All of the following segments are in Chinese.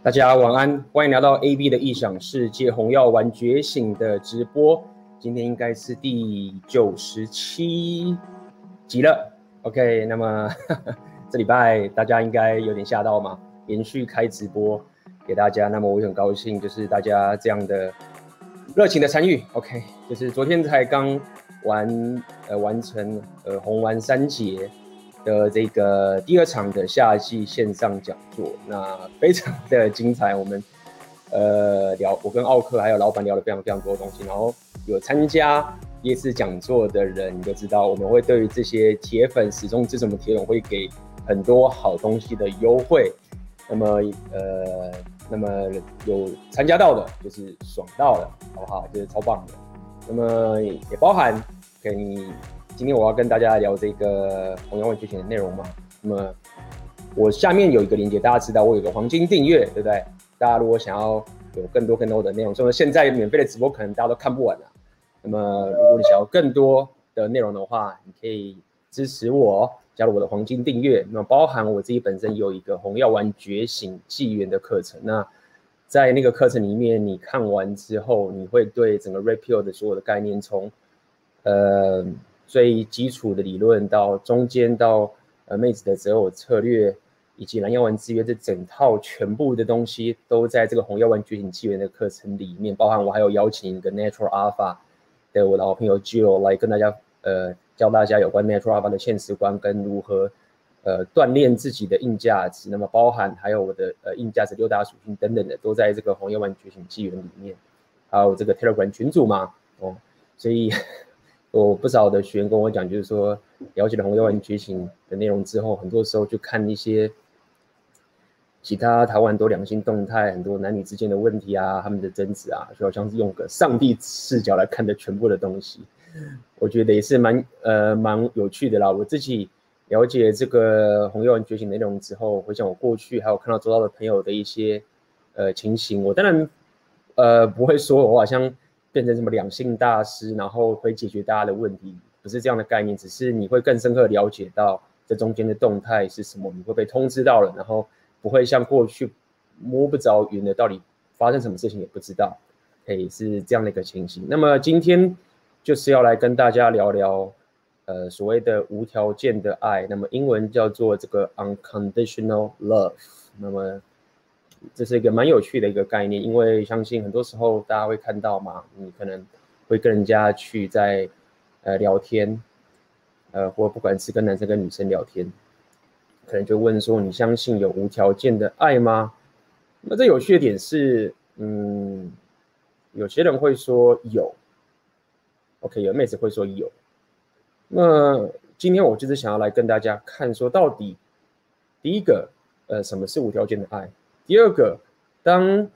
大家晚安，欢迎来到 AB 的异想世界红药丸觉醒的直播。今天应该是第九十七集了。OK，那么呵 呵这礼拜大家应该有点吓到嘛？连续开直播给大家，那么我很高兴，就是大家这样的热情的参与。OK，就是昨天才刚完呃完成呃红丸三节。的这个第二场的夏季线上讲座，那非常的精彩。我们呃聊，我跟奥克还有老板聊了非常非常多的东西。然后有参加这次讲座的人，你就知道我们会对于这些铁粉始终支持我们铁粉会给很多好东西的优惠。那么呃，那么有参加到的，就是爽到了，好不好？就是超棒的。那么也包含给你。今天我要跟大家聊这个红药丸觉醒的内容嘛。那么我下面有一个链接，大家知道我有个黄金订阅，对不对？大家如果想要有更多更多的内容，所以现在免费的直播可能大家都看不完了。那么如果你想要更多的内容的话，你可以支持我，加入我的黄金订阅。那包含我自己本身有一个红药丸觉醒纪元的课程。那在那个课程里面，你看完之后，你会对整个 Red Pill 的所有的概念从呃。最基础的理论到中间到呃妹子的择偶策略，以及蓝药丸制约这整套全部的东西都在这个红药丸觉醒纪元的课程里面，包含我还有邀请一个 Natural Alpha 的我的好朋友 Jo 来跟大家呃教大家有关 Natural Alpha 的现实观跟如何呃锻炼自己的硬价值，那么包含还有我的呃硬价值六大属性等等的都在这个红药丸觉醒纪元里面，还有这个 Telegram 群组嘛，哦，所以。有不少的学员跟我讲，就是说了解了红药丸觉醒的内容之后，很多时候就看一些其他台湾很多两性动态，很多男女之间的问题啊，他们的争执啊，就好像是用个上帝视角来看的全部的东西，我觉得也是蛮呃蛮有趣的啦。我自己了解这个红药丸觉醒内容之后，回想我过去还有看到周遭的朋友的一些呃情形，我当然呃不会说我好像。变成什么两性大师，然后会解决大家的问题，不是这样的概念，只是你会更深刻了解到这中间的动态是什么，你会被通知到了，然后不会像过去摸不着云的，到底发生什么事情也不知道，可以是这样的一个情形。那么今天就是要来跟大家聊聊，呃，所谓的无条件的爱，那么英文叫做这个 unconditional love，那么。这是一个蛮有趣的一个概念，因为相信很多时候大家会看到嘛，你可能会跟人家去在呃聊天，呃，或不管是跟男生跟女生聊天，可能就问说，你相信有无条件的爱吗？那这有趣的点是，嗯，有些人会说有，OK，有妹子会说有。那今天我就是想要来跟大家看说，到底第一个，呃，什么是无条件的爱？第二个，当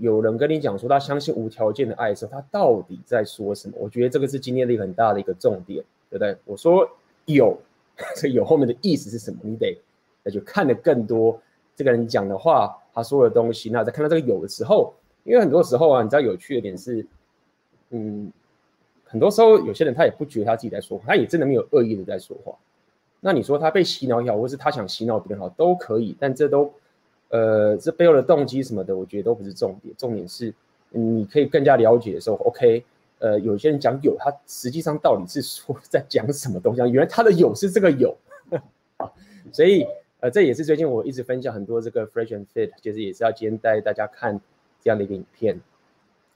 有人跟你讲说他相信无条件的爱的时候，他到底在说什么？我觉得这个是今天的一个很大的一个重点，对不对？我说有，这有后面的意思是什么？你得那就看得更多这个人讲的话，他说的东西。那在看到这个有的时候，因为很多时候啊，你知道有趣的点是，嗯，很多时候有些人他也不觉得他自己在说话，他也真的没有恶意的在说话。那你说他被洗脑也好，或是他想洗脑别人好，都可以，但这都。呃，这背后的动机什么的，我觉得都不是重点。重点是，你可以更加了解的时候，OK。呃，有些人讲有，他实际上到底是说 在讲什么东西？原来他的有是这个有，所以呃，这也是最近我一直分享很多这个 Fresh and Fit，就是也是要今天带大家看这样的一个影片，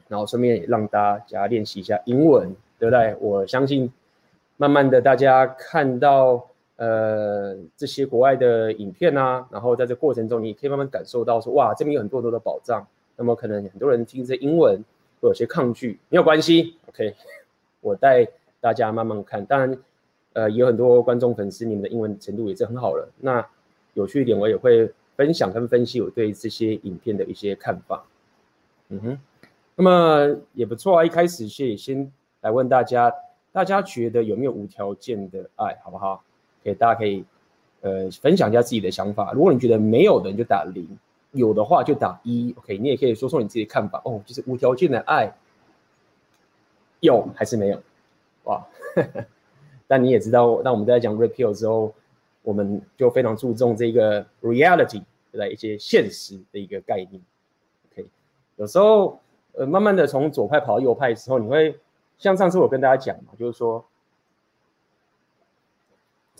然后顺便也让大家练习一下英文，对不对？我相信慢慢的大家看到。呃，这些国外的影片啊，然后在这过程中，你可以慢慢感受到说，哇，这边有很多很多的宝藏。那么可能很多人听这英文会有些抗拒，没有关系，OK，我带大家慢慢看。当然，呃，也有很多观众粉丝，你们的英文程度也是很好了。那有趣一点，我也会分享跟分析我对这些影片的一些看法。嗯哼，那么也不错啊。一开始先先来问大家，大家觉得有没有无条件的爱，好不好？给大家可以，呃，分享一下自己的想法。如果你觉得没有的，你就打零；有的话就打一。OK，你也可以说说你自己的看法。哦，就是无条件的爱，有还是没有？哇！但你也知道，当我们在讲 repeal 之后，我们就非常注重这个 reality，对不对？一些现实的一个概念。OK，有时候呃，慢慢的从左派跑到右派的时候，你会像上次我跟大家讲嘛，就是说，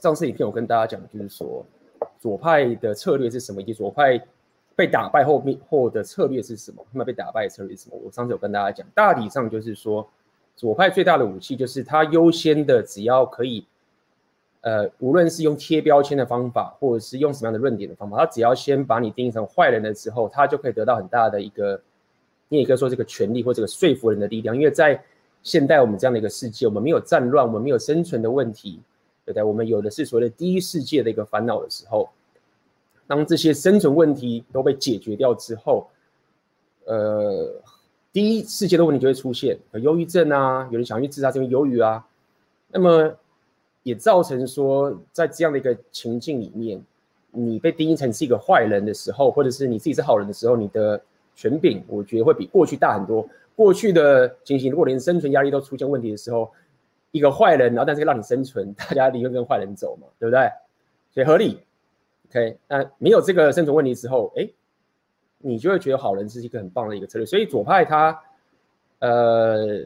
上次影片我跟大家讲，就是说左派的策略是什么，以及左派被打败后面后的策略是什么？他们被打败的策略是什么？我上次有跟大家讲，大体上就是说，左派最大的武器就是他优先的，只要可以。呃，无论是用贴标签的方法，或者是用什么样的论点的方法，他只要先把你定义成坏人了之后，他就可以得到很大的一个，你也可以说这个权力或这个说服人的力量。因为在现代我们这样的一个世界，我们没有战乱，我们没有生存的问题，对不对？我们有的是所谓的第一世界的一个烦恼的时候，当这些生存问题都被解决掉之后，呃，第一世界的问题就会出现，忧郁症啊，有人想去自杀，是因为忧郁啊，那么。也造成说，在这样的一个情境里面，你被定义成是一个坏人的时候，或者是你自己是好人的时候，你的权柄，我觉得会比过去大很多。过去的情形，如果连生存压力都出现问题的时候，一个坏人，然后但是让你生存，大家宁愿跟坏人走嘛，对不对？所以合理。OK，那没有这个生存问题的时候，哎，你就会觉得好人是一个很棒的一个策略。所以左派他，呃，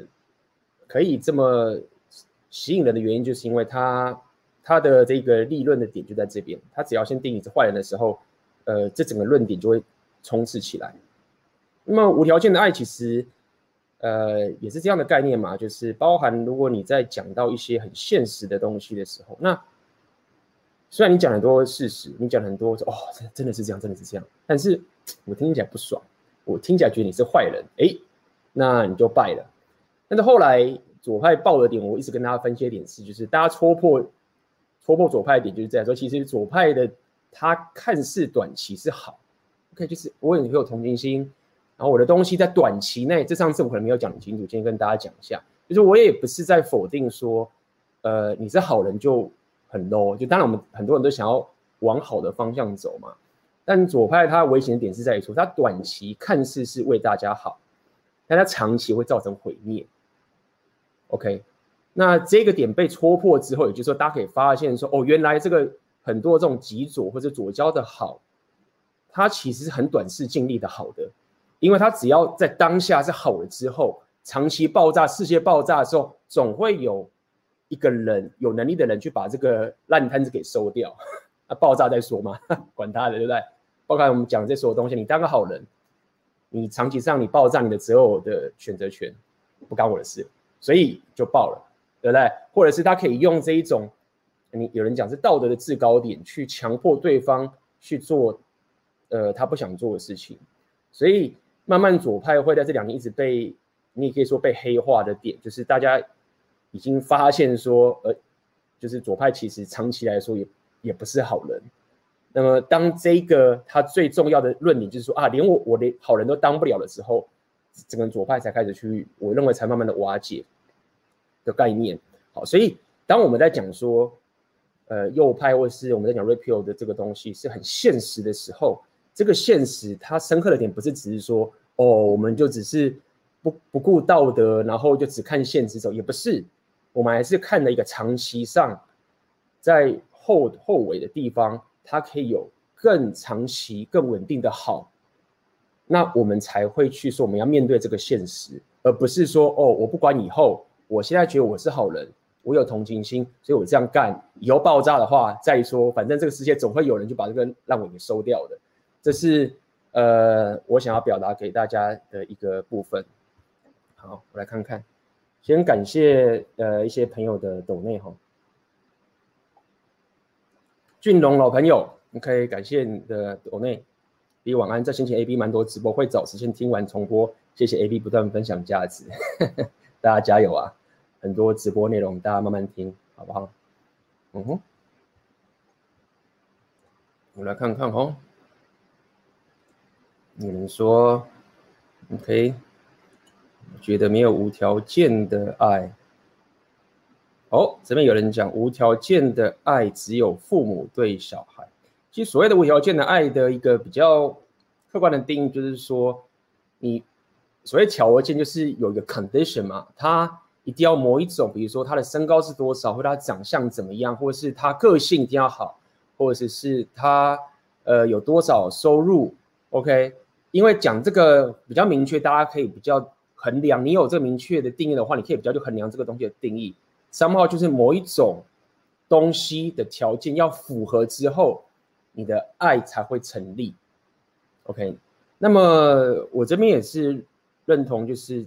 可以这么。吸引人的原因，就是因为他他的这个立论的点就在这边。他只要先定义是坏人的时候，呃，这整个论点就会充斥起来。那么无条件的爱，其实呃也是这样的概念嘛，就是包含如果你在讲到一些很现实的东西的时候，那虽然你讲很多事实，你讲很多哦，真的是这样，真的是这样，但是我听起来不爽，我听起来觉得你是坏人，哎，那你就败了。但是后来。左派爆的点，我一直跟大家分析的点是，就是大家戳破戳破左派点，就是这样说。其实左派的他看似短期是好，OK，就是我也有同情心，然后我的东西在短期内，这上次我可能没有讲清楚，今天跟大家讲一下，就是我也不是在否定说，呃，你是好人就很 low，就当然我们很多人都想要往好的方向走嘛，但左派它危险的点是在于说，它短期看似是为大家好，但它长期会造成毁灭。OK，那这个点被戳破之后，也就是说，大家可以发现说，哦，原来这个很多这种极左或者左交的好，它其实是很短视尽力的好的，因为它只要在当下是好了之后，长期爆炸、世界爆炸的时候，总会有一个人有能力的人去把这个烂摊子给收掉。那 爆炸再说嘛，管他的，对不对？包括我们讲这所有东西，你当个好人，你长期上你爆炸，你的择偶的选择权不干我的事。所以就爆了，对不对？或者是他可以用这一种，你有人讲是道德的制高点，去强迫对方去做，呃，他不想做的事情。所以慢慢左派会在这两年一直被，你也可以说被黑化的点，就是大家已经发现说，呃，就是左派其实长期来说也也不是好人。那么当这个他最重要的论点就是说啊，连我我连好人都当不了的时候。整个左派才开始去，我认为才慢慢的瓦解的概念。好，所以当我们在讲说，呃，右派或是我们在讲 repeal 的这个东西是很现实的时候，这个现实它深刻的点不是只是说，哦，我们就只是不不顾道德，然后就只看现实走，也不是，我们还是看了一个长期上，在后后尾的地方，它可以有更长期、更稳定的好。那我们才会去说，我们要面对这个现实，而不是说哦，我不管以后，我现在觉得我是好人，我有同情心，所以我这样干，以后爆炸的话再说，反正这个世界总会有人就把这个烂尾给收掉的。这是呃，我想要表达给大家的一个部分。好，我来看看，先感谢呃一些朋友的抖内哈，俊龙老朋友，OK，感谢你的抖内。B 晚安，这星期 AB 蛮多直播，会找时间听完重播。谢谢 AB 不断分享价值，大家加油啊！很多直播内容，大家慢慢听，好不好？嗯哼，我来看看哦。你们说，OK？觉得没有无条件的爱。哦，这边有人讲无条件的爱只有父母对小孩。其实所谓的无条件的爱的一个比较客观的定义，就是说，你所谓条件就是有一个 condition 嘛，他一定要某一种，比如说他的身高是多少，或者他长相怎么样，或者是他个性一定要好，或者是他呃，有多少收入？OK，因为讲这个比较明确，大家可以比较衡量。你有这个明确的定义的话，你可以比较去衡量这个东西的定义。三号就是某一种东西的条件要符合之后，你的爱才会成立。OK，那么我这边也是认同，就是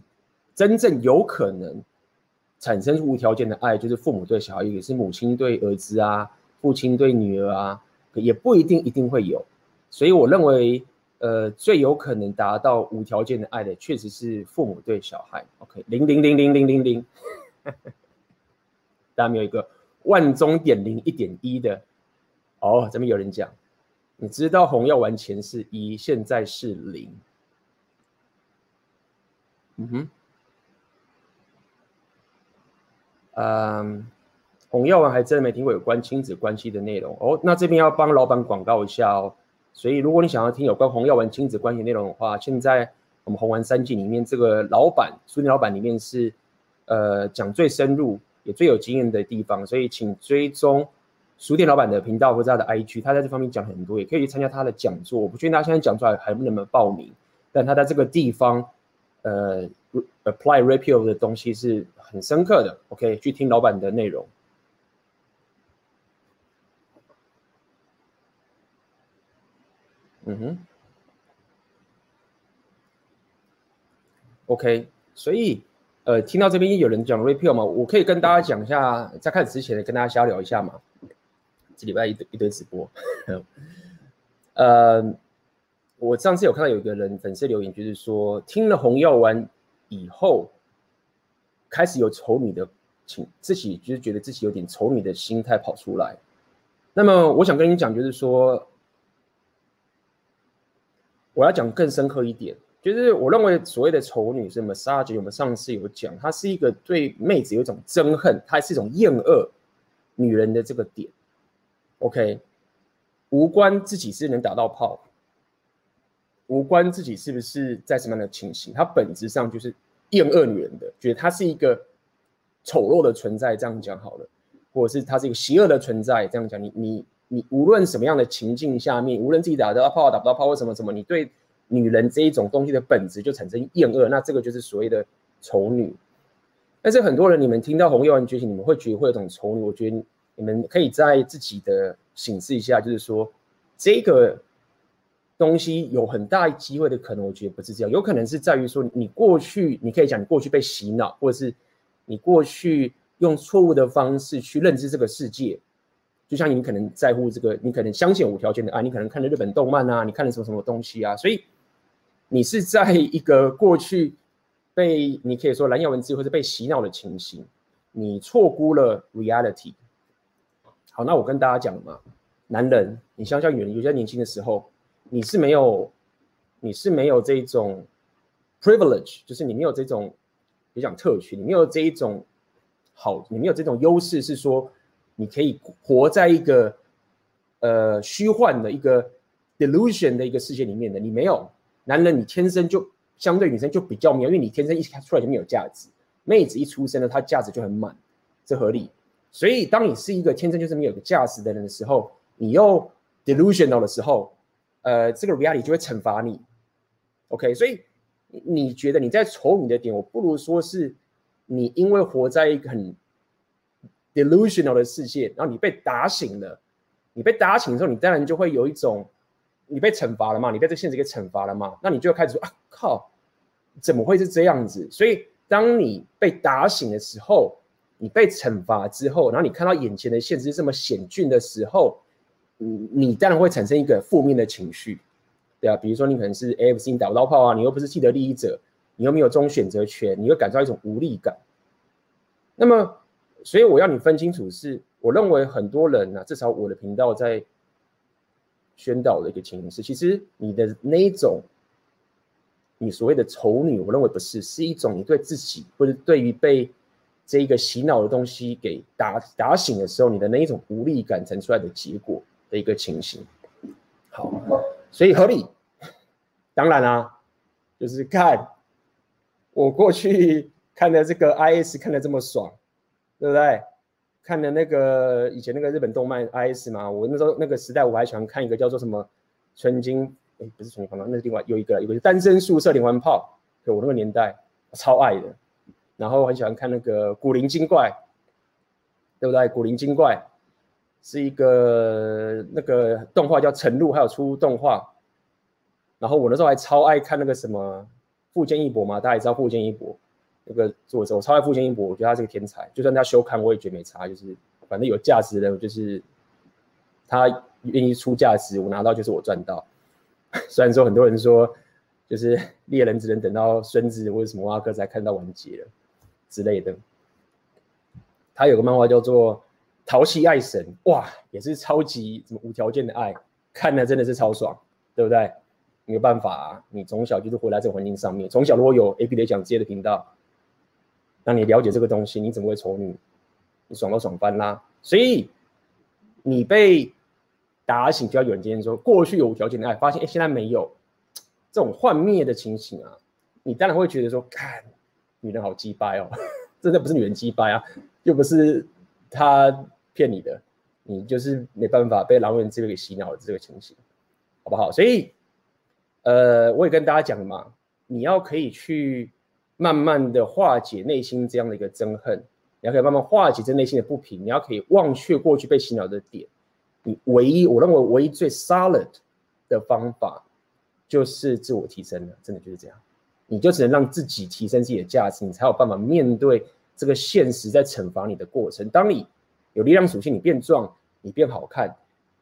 真正有可能产生无条件的爱，就是父母对小孩，也是母亲对儿子啊，父亲对女儿啊。也不一定一定会有，所以我认为，呃，最有可能达到无条件的爱的，确实是父母对小孩。OK，零零零零零零零，大家没有一个万中点零一点一的。哦，这边有人讲，你知道红药丸前是一，现在是零。嗯哼，嗯。红药丸还真的没听过有关亲子关系的内容哦。那这边要帮老板广告一下哦。所以如果你想要听有关红药丸亲子关系内容的话，现在我们红丸三季里面这个老板书店老板里面是呃讲最深入也最有经验的地方，所以请追踪书店老板的频道或者他的 IG，他在这方面讲很多，也可以去参加他的讲座。我不确定他现在讲出来还能不能报名，但他在这个地方呃 apply repeal 的东西是很深刻的。OK，去听老板的内容。嗯哼，OK，所以呃，听到这边有人讲 repeal 嘛，我可以跟大家讲一下，在开始之前跟大家瞎聊一下嘛。这礼拜一堆一堆直播，呃，我上次有看到有一个人粉丝留言，就是说听了红药丸以后，开始有丑女的情，自己就是觉得自己有点丑女的心态跑出来。那么我想跟你讲，就是说。我要讲更深刻一点，就是我认为所谓的丑女是 massage，我们上次有讲，它是一个对妹子有一种憎恨，它是一种厌恶女人的这个点。OK，无关自己是能打到炮，无关自己是不是在什么样的情形，它本质上就是厌恶女人的，觉得她是一个丑陋的存在，这样讲好了，或者是她是一个邪恶的存在，这样讲，你你。你无论什么样的情境下面，无论自己打得到炮打不到炮，或什么什么，你对女人这一种东西的本质就产生厌恶，那这个就是所谓的丑女。但是很多人，你们听到红药丸觉醒，你们会觉得会有种丑女。我觉得你们可以在自己的醒思一下，就是说这个东西有很大机会的可能，我觉得不是这样，有可能是在于说你过去，你可以讲你过去被洗脑，或者是你过去用错误的方式去认知这个世界。就像你可能在乎这个，你可能相信无条件的爱，你可能看了日本动漫啊，你看了什么什么东西啊，所以你是在一个过去被你可以说蓝药文字或者被洗脑的情形，你错估了 reality。好，那我跟大家讲嘛，男人，你想想女人，有些年轻的时候，你是没有，你是没有这种 privilege，就是你没有这种，比较讲特权，你没有这一种好，你没有这种优势，是说。你可以活在一个呃虚幻的一个 delusion 的一个世界里面的，你没有男人，你天生就相对女生就比较没有，因为你天生一出来就没有价值，妹子一出生呢，她价值就很满，这合理。所以当你是一个天生就是没有个价值的人的时候，你又 delusional 的时候，呃，这个 reality 就会惩罚你。OK，所以你觉得你在丑女的点，我不如说是你因为活在一个很 delusional 的世界，然后你被打醒了，你被打醒之后，你当然就会有一种，你被惩罚了嘛，你被这个现实给惩罚了嘛，那你就开始说啊靠，怎么会是这样子？所以当你被打醒的时候，你被惩罚之后，然后你看到眼前的现实这么险峻的时候，你你当然会产生一个负面的情绪，对啊，比如说你可能是 AFC 打不到炮啊，你又不是既得利益者，你又没有这种选择权，你会感受到一种无力感，那么。所以我要你分清楚是，我认为很多人呢、啊，至少我的频道在宣导的一个情形是，其实你的那一种，你所谓的丑女，我认为不是，是一种你对自己或者对于被这一个洗脑的东西给打打醒的时候，你的那一种无力感产出来的结果的一个情形。好，所以合理。当然、啊，就是看我过去看的这个 IS 看的这么爽。对不对？看的那个以前那个日本动漫 IS 嘛，我那时候那个时代我还喜欢看一个叫做什么纯金，哎，不是纯金防盗，那是另外有一个，有个单身宿舍连环炮，对我那个年代超爱的。然后很喜欢看那个古灵精怪，对不对？古灵精怪是一个那个动画叫晨露，还有出动画。然后我那时候还超爱看那个什么富坚义博嘛，大家也知道富坚义博那个作者，我超爱富坚义博，我觉得他是个天才。就算他休刊，我也觉得没差，就是反正有价值的，就是他愿意出价值，我拿到就是我赚到。虽然说很多人说，就是猎人只能等到孙子或者什么挖哥才看到完结了。之类的，他有个漫画叫做《淘气爱神》，哇，也是超级什么无条件的爱，看了真的是超爽，对不对？没有办法，你从小就是活在这个环境上面，从小如果有 A P 的讲职业的频道，让你了解这个东西，你怎么会丑女？你爽都爽翻啦！所以你被打醒，就要有人今天说过去有无条件的爱，发现哎现在没有这种幻灭的情形啊，你当然会觉得说看。女人好鸡掰哦，真的不是女人鸡掰啊，又不是他骗你的，你就是没办法被狼人这个给洗脑的这个情形，好不好？所以，呃，我也跟大家讲嘛，你要可以去慢慢的化解内心这样的一个憎恨，你要可以慢慢化解这内心的不平，你要可以忘却过去被洗脑的点，你唯一我认为唯一最 solid 的方法就是自我提升了，真的就是这样。你就只能让自己提升自己的价值，你才有办法面对这个现实在惩罚你的过程。当你有力量属性，你变壮，你变好看，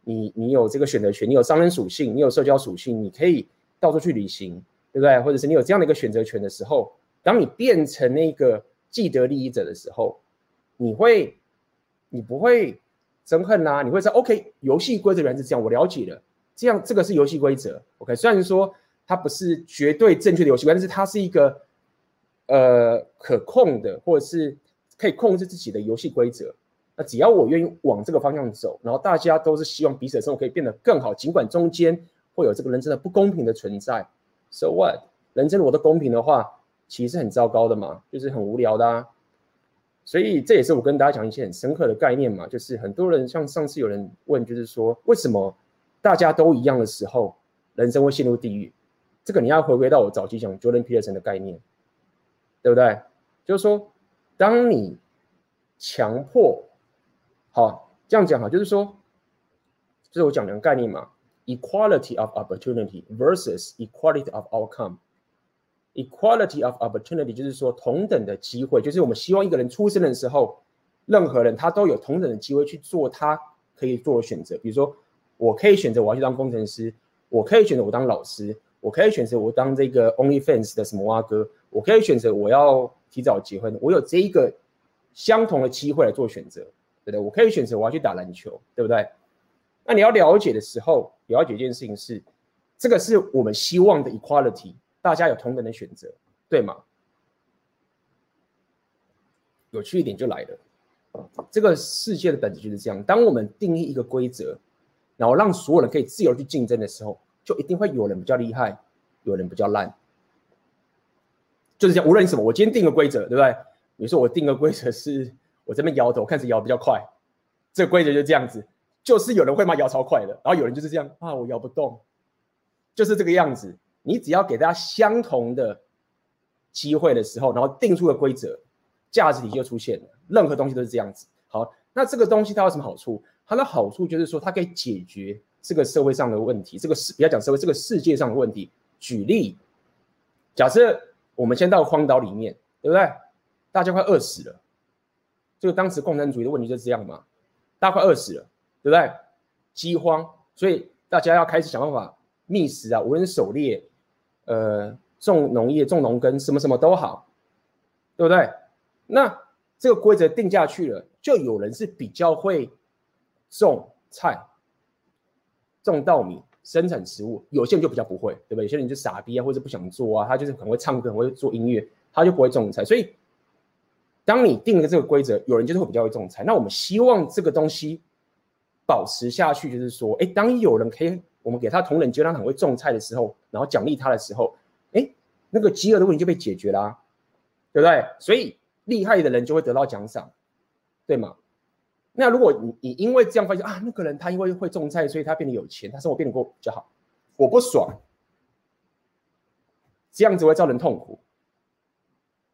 你你有这个选择权，你有商人属性，你有社交属性，你可以到处去旅行，对不对？或者是你有这样的一个选择权的时候，当你变成那个既得利益者的时候，你会，你不会憎恨呐、你会说，OK，游戏规则原来是这样，我了解了，这样这个是游戏规则，OK，虽然说。它不是绝对正确的游戏规则，但是它是一个呃可控的，或者是可以控制自己的游戏规则。那只要我愿意往这个方向走，然后大家都是希望彼此的生活可以变得更好，尽管中间会有这个人生的不公平的存在。So what？人生如果都公平的话，其实是很糟糕的嘛，就是很无聊的啊。所以这也是我跟大家讲一些很深刻的概念嘛，就是很多人像上次有人问，就是说为什么大家都一样的时候，人生会陷入地狱？这个你要回归到我早期讲 Jordan Peterson 的概念，对不对？就是说，当你强迫，好这样讲哈，就是说，这是我讲两个概念嘛，equality of opportunity versus equality of outcome。Equality of opportunity 就是说同等的机会，就是我们希望一个人出生的时候，任何人他都有同等的机会去做他可以做的选择。比如说，我可以选择我要去当工程师，我可以选择我当老师。我可以选择我当这个 OnlyFans 的什么蛙哥，我可以选择我要提早结婚，我有这一个相同的机会来做选择，对不对？我可以选择我要去打篮球，对不对？那你要了解的时候，了解一件事情是，这个是我们希望的 equality，大家有同等的选择，对吗？有趣一点就来了，这个世界的本质就是这样，当我们定义一个规则，然后让所有人可以自由去竞争的时候。就一定会有人比较厉害，有人比较烂，就是这样。无论什么，我今天定个规则，对不对？比如说我定个规则是，我这边摇头，看谁摇比较快，这个规则就这样子。就是有人会嘛摇超快的，然后有人就是这样啊，我摇不动，就是这个样子。你只要给大家相同的机会的时候，然后定出个规则，价值体就出现了。任何东西都是这样子。好，那这个东西它有什么好处？它的好处就是说，它可以解决。这个社会上的问题，这个世不要讲社会，这个世界上的问题。举例，假设我们先到荒岛里面，对不对？大家快饿死了。这个当时共产主义的问题就是这样嘛，大家快饿死了，对不对？饥荒，所以大家要开始想办法觅食啊，无论是狩猎，呃，种农业、种农耕，什么什么都好，对不对？那这个规则定下去了，就有人是比较会种菜。种稻米生产食物，有些人就比较不会，对不对？有些人就傻逼啊，或者不想做啊，他就是可能会唱歌，很会做音乐，他就不会种菜。所以，当你定了这个规则，有人就是会比较会种菜。那我们希望这个东西保持下去，就是说，哎，当有人可以，我们给他同等机会，让他很会种菜的时候，然后奖励他的时候，哎，那个饥饿的问题就被解决啦、啊，对不对？所以厉害的人就会得到奖赏，对吗？那如果你你因为这样发现啊，那个人他因为会种菜，所以他变得有钱，他生活变得过比较好，我不爽，这样子会造成痛苦。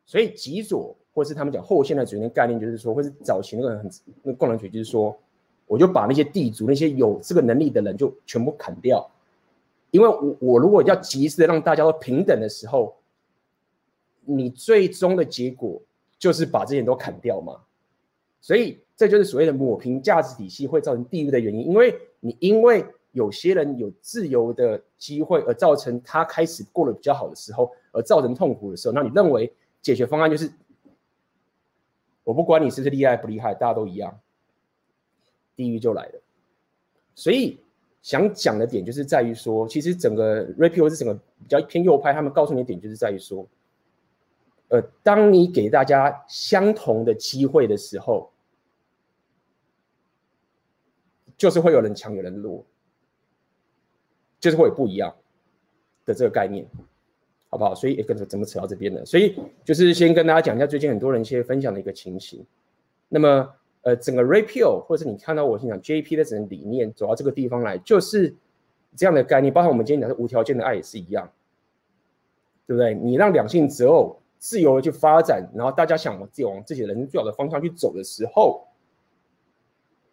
所以极左或是他们讲后现代主义的概念，就是说，或是早期那个很那共产主义，就是说，我就把那些地主、那些有这个能力的人就全部砍掉，因为我我如果要及时的让大家都平等的时候，你最终的结果就是把这些人都砍掉嘛。所以这就是所谓的抹平价值体系会造成地狱的原因，因为你因为有些人有自由的机会而造成他开始过得比较好的时候，而造成痛苦的时候，那你认为解决方案就是我不管你是不是厉害不厉害，大家都一样，地狱就来了。所以想讲的点就是在于说，其实整个 Red 是整个比较偏右派，他们告诉你的点就是在于说，呃，当你给大家相同的机会的时候。就是会有人强，有人弱，就是会有不一样的这个概念，好不好？所以也跟着怎么扯到这边的？所以就是先跟大家讲一下最近很多人一些分享的一个情形。那么，呃，整个 Repeal 或者是你看到我现在讲 JP 的整个理念走到这个地方来，就是这样的概念。包括我们今天讲的无条件的爱也是一样，对不对？你让两性择偶自由的去发展，然后大家想往自己往自己人生最好的方向去走的时候。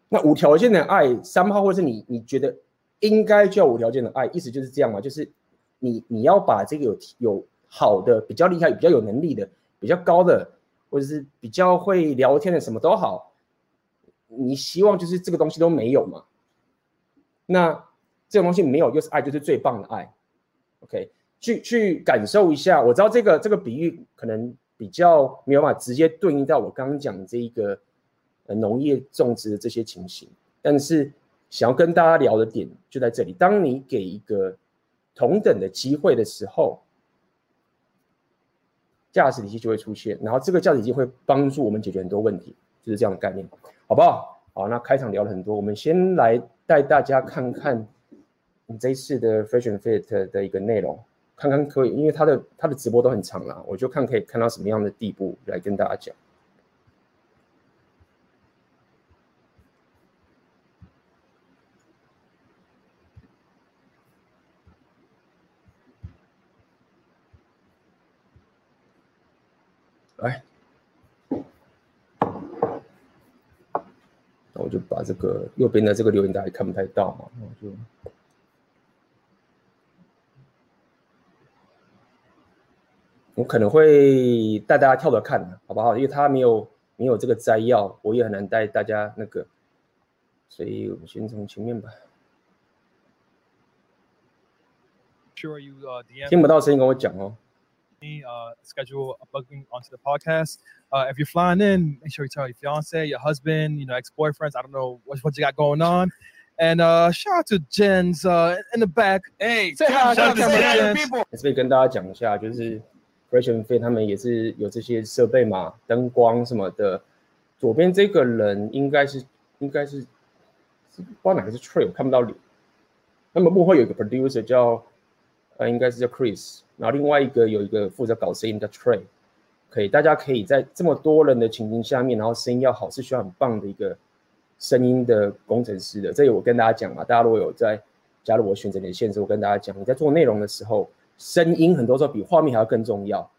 那无条件的爱，三号或者是你你觉得应该叫无条件的爱，意思就是这样嘛？就是你你要把这个有有好的、比较厉害、比较有能力的、比较高的，或者是比较会聊天的，什么都好，你希望就是这个东西都没有嘛？那这个东西没有，就是爱，就是最棒的爱。OK，去去感受一下。我知道这个这个比喻可能比较没有办法直接对应到我刚刚讲的这一个。农业种植的这些情形，但是想要跟大家聊的点就在这里。当你给一个同等的机会的时候，价值体系就会出现，然后这个价值体系会帮助我们解决很多问题，就是这样的概念，好不好？好，那开场聊了很多，我们先来带大家看看你这一次的 Fresh and Fit 的一个内容，看看可以，因为他的他的直播都很长了，我就看可以看到什么样的地步来跟大家讲。来，那我就把这个右边的这个留言大家也看不太到嘛，我就我可能会带大家跳着看，好不好？因为他没有没有这个摘要，我也很难带大家那个，所以我们先从前面吧。听不到声音，跟我讲哦。uh, schedule a booking onto the podcast. Uh, if you're flying in, make sure you tell your fiance, your husband, you know, ex-boyfriends. I don't know what, what you got going on. And uh, shout out to Jen's uh, in the back. Hey, say hi, shout out to Jen people. 所以跟大家讲一下，就是 Fresh and Fit 他们也是有这些设备嘛，灯光什么的。左边这个人应该是应该是是不知道哪个是 Trey，我看不到脸。那么幕后有一个 producer 叫 呃，应该是叫 Chris。然后另外一个有一个负责搞声音的 Trey，可以，大家可以在这么多人的情境下面，然后声音要好，是需要很棒的一个声音的工程师的。这里我跟大家讲嘛，大家如果有在加入我选择你的限制，我跟大家讲，你在做内容的时候，声音很多时候比画面还要更重要。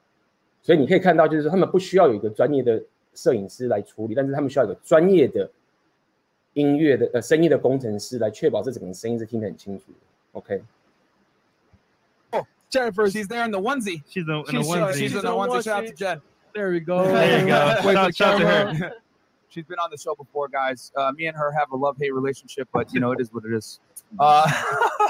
所以你可以看到，就是说他们不需要有一个专业的摄影师来处理，但是他们需要一个专业的音乐的呃声音的工程师来确保这整个声音是听得很清楚。OK。Jennifer, she's there in the onesie. She's in, in she's, the onesie. She's in the onesie. Shout out to Jen. There we go. There you go. Wait shout, shout to her. She's been on the show before, guys. Uh, me and her have a love-hate relationship, but you know it is what it is. Uh,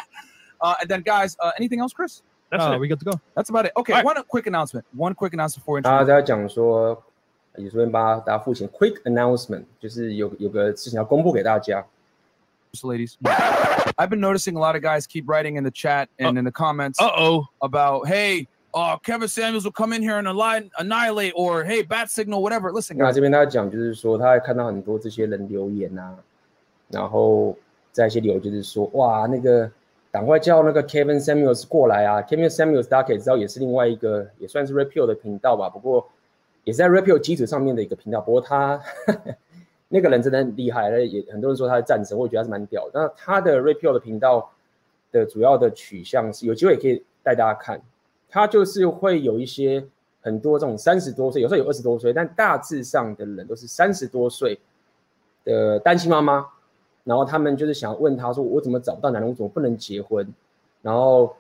uh, and then, guys, uh, anything else, Chris? That's uh, it. We got to go. That's about it. Okay, right. one quick announcement. One quick announcement before. 大家讲说，也顺便帮大家复习 quick announcement，就是有有个事情要公布给大家。ladies. I've been noticing a lot of guys keep writing in the chat and uh, in the comments. Uh oh. About hey, uh, Kevin Samuels will come in here and annihilate, or hey, bat signal, whatever. Listen. 那这边他讲就是说，他看到很多这些人留言啊，然后在一些留言就是说，哇，那个赶快叫那个 Kevin Samuels 过来啊！Kevin Samuels 大家可以知道也是另外一个也算是 Repeal 的频道吧，不过也是在 Repeal 基础上面的一个频道，不过他。 那个人真的很厉害，也很多人说他是战神，我也觉得他是蛮屌的。那他的 Repeal 的频道的主要的取向是，有机会可以带大家看，他就是会有一些很多这种三十多岁，有时候有二十多岁，但大致上的人都是三十多岁的单亲妈妈，然后他们就是想问他说，我怎么找不到男人，我怎么不能结婚？然后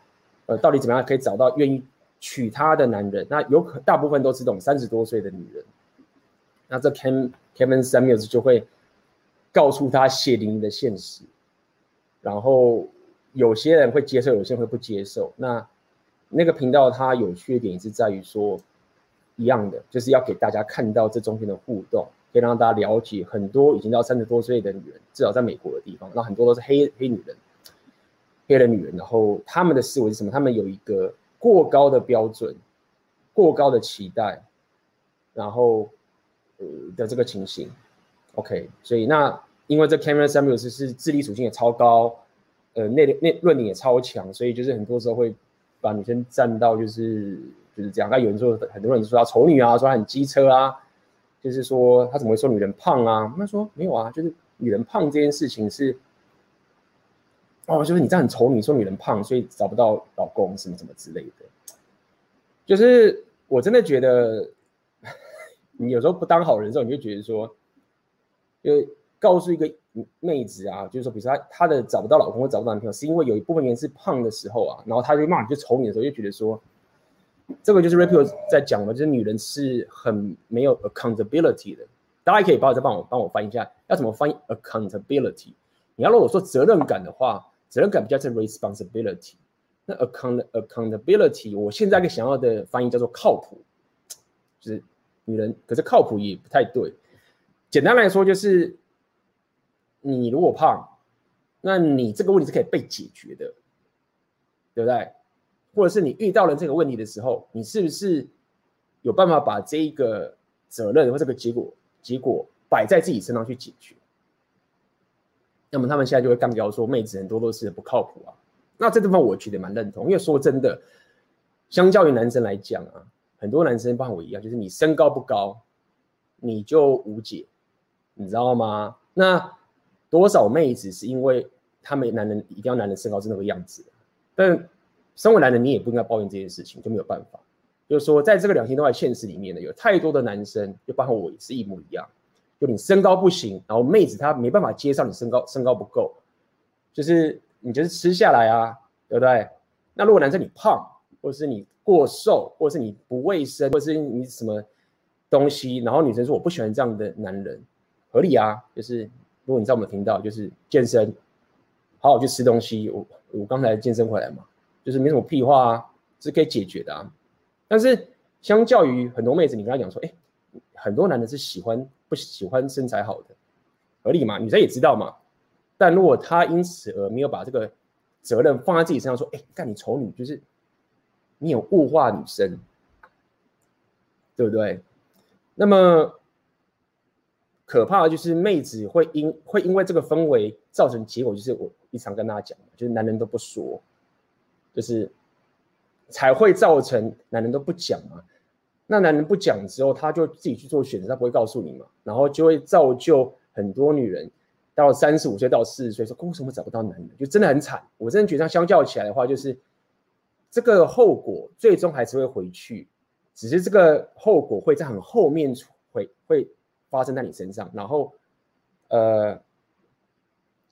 呃，到底怎么样可以找到愿意娶她的男人？那有可大部分都是这种三十多岁的女人，那这 Kevin Kevin Samuels 就会告诉他血淋淋的现实，然后。有些人会接受，有些人会不接受。那那个频道它有趣的点是在于说，一样的，就是要给大家看到这中间的互动，可以让大家了解很多已经到三十多岁的女人，至少在美国的地方，那很多都是黑黑女人，黑人女人，然后他们的思维是什么？他们有一个过高的标准，过高的期待，然后的这个情形。OK，所以那因为这 Kevin Samuels 是智力属性也超高。呃，那那论点也超强，所以就是很多时候会把女生站到就是就是这样。那有人说，很多人说她丑女啊，说她很机车啊，就是说她怎么会说女人胖啊？那说没有啊，就是女人胖这件事情是，哦，就是你这样很丑女，说女人胖，所以找不到老公什么什么之类的。就是我真的觉得，你有时候不当好人的时候，你就觉得说，因为告诉一个。妹子啊，就是说，比如说她她的找不到老公或找不到男朋友，是因为有一部分人是胖的时候啊，然后她就骂你就丑你的时候，就觉得说，这个就是 Rapio 在讲的，就是女人是很没有 accountability 的。大家可以帮我再帮我帮我翻一下，要怎么翻译 accountability？你要如果说责任感的话，责任感比较是 responsibility。那 account accountability，我现在一个想要的翻译叫做靠谱，就是女人，可是靠谱也不太对。简单来说就是。你如果胖，那你这个问题是可以被解决的，对不对？或者是你遇到了这个问题的时候，你是不是有办法把这一个责任或这个结果结果摆在自己身上去解决？那么他们现在就会干掉说，妹子很多都是不靠谱啊。那这部分我觉得蛮认同，因为说真的，相较于男生来讲啊，很多男生包括我一样，就是你身高不高，你就无解，你知道吗？那多少妹子是因为他们男人一定要男人身高是那个样子，但身为男人你也不应该抱怨这件事情，就没有办法。就是说，在这个两性都在现实里面呢，有太多的男生，就包括我也是一模一样，就你身高不行，然后妹子她没办法接受你身高，身高不够，就是你就是吃下来啊，对不对？那如果男生你胖，或是你过瘦，或是你不卫生，或是你什么东西，然后女生说我不喜欢这样的男人，合理啊，就是。如果你在我们频道，就是健身，好好去吃东西。我我刚才健身回来嘛，就是没什么屁话啊，是可以解决的啊。但是相较于很多妹子，你跟她讲说，哎，很多男的是喜欢不喜欢身材好的，合理嘛？女生也知道嘛。但如果他因此而没有把这个责任放在自己身上，说，哎，干你丑女，就是你有物化女生，对不对？那么。可怕的就是妹子会因会因为这个氛围造成结果，就是我一常跟大家讲，就是男人都不说，就是才会造成男人都不讲嘛。那男人不讲之后，他就自己去做选择，他不会告诉你嘛，然后就会造就很多女人到三十五岁到四十岁说，为什么找不到男人，就真的很惨。我真的觉得相较起来的话，就是这个后果最终还是会回去，只是这个后果会在很后面会会。发生在你身上，然后，呃，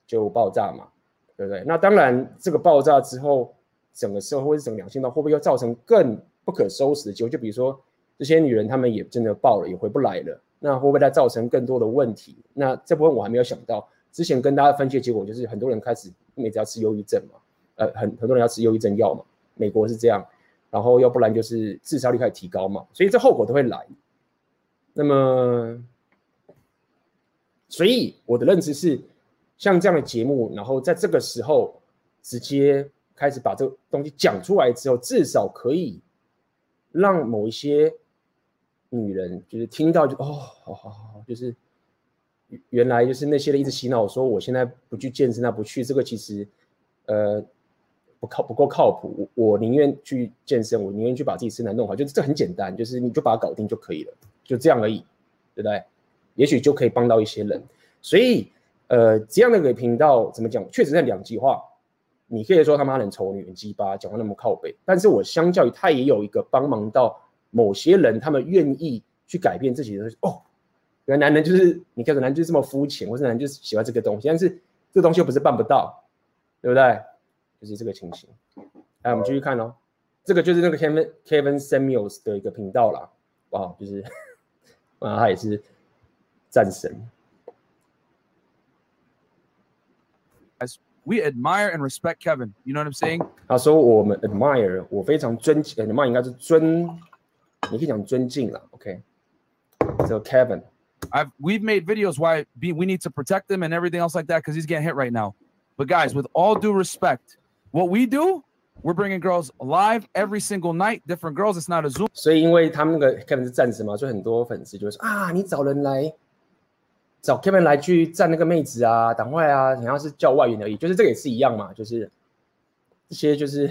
就爆炸嘛，对不对？那当然，这个爆炸之后，整个社会或者整个两性道会不会又造成更不可收拾的结果？就比如说，这些女人她们也真的爆了，也回不来了，那会不会再造成更多的问题？那这部分我还没有想到。之前跟大家分析的结果就是，很多人开始每次要吃忧郁症嘛，呃，很很多人要吃忧郁症药嘛，美国是这样，然后要不然就是自杀率开始提高嘛，所以这后果都会来。那么。所以我的认知是，像这样的节目，然后在这个时候直接开始把这个东西讲出来之后，至少可以让某一些女人就是听到就哦，好好好，就是原来就是那些人一直洗脑说我现在不去健身，那不去这个其实呃不靠不够靠谱，我宁愿去健身，我宁愿去把自己身材弄好，就是这很简单，就是你就把它搞定就可以了，就这样而已，对不对？也许就可以帮到一些人，所以，呃，这样的一个频道怎么讲？确实在两极化，你可以说他妈很丑女、很鸡巴，讲话那么靠北，但是我相较于他也有一个帮忙到某些人，他们愿意去改变自己的哦，原来男人就是你看，男人就是这么肤浅，或者男人就是喜欢这个东西，但是这个东西又不是办不到，对不对？就是这个情形。来，我们继续看哦，这个就是那个 Kevin Kevin Samuels 的一个频道啦，哇，就是啊，他也是战神。We admire and respect Kevin. You know what I'm saying? 他说我们 admire，我非常尊敬，admire 应该是尊，你可以讲尊敬啦。OK，so Kevin. I've we've made videos why be, we need to protect him and everything else like that because he's getting hit right now. But guys, with all due respect, what we do, we're bringing girls live every single night, different girls. It's not a Zoom. 所以因为他们那个 Kevin 是战士嘛，所以很多粉丝就会说啊，你找人来。找 Kevin 来去站那个妹子啊，赶快啊，好像是叫外援而已，就是这个也是一样嘛，就是这些就是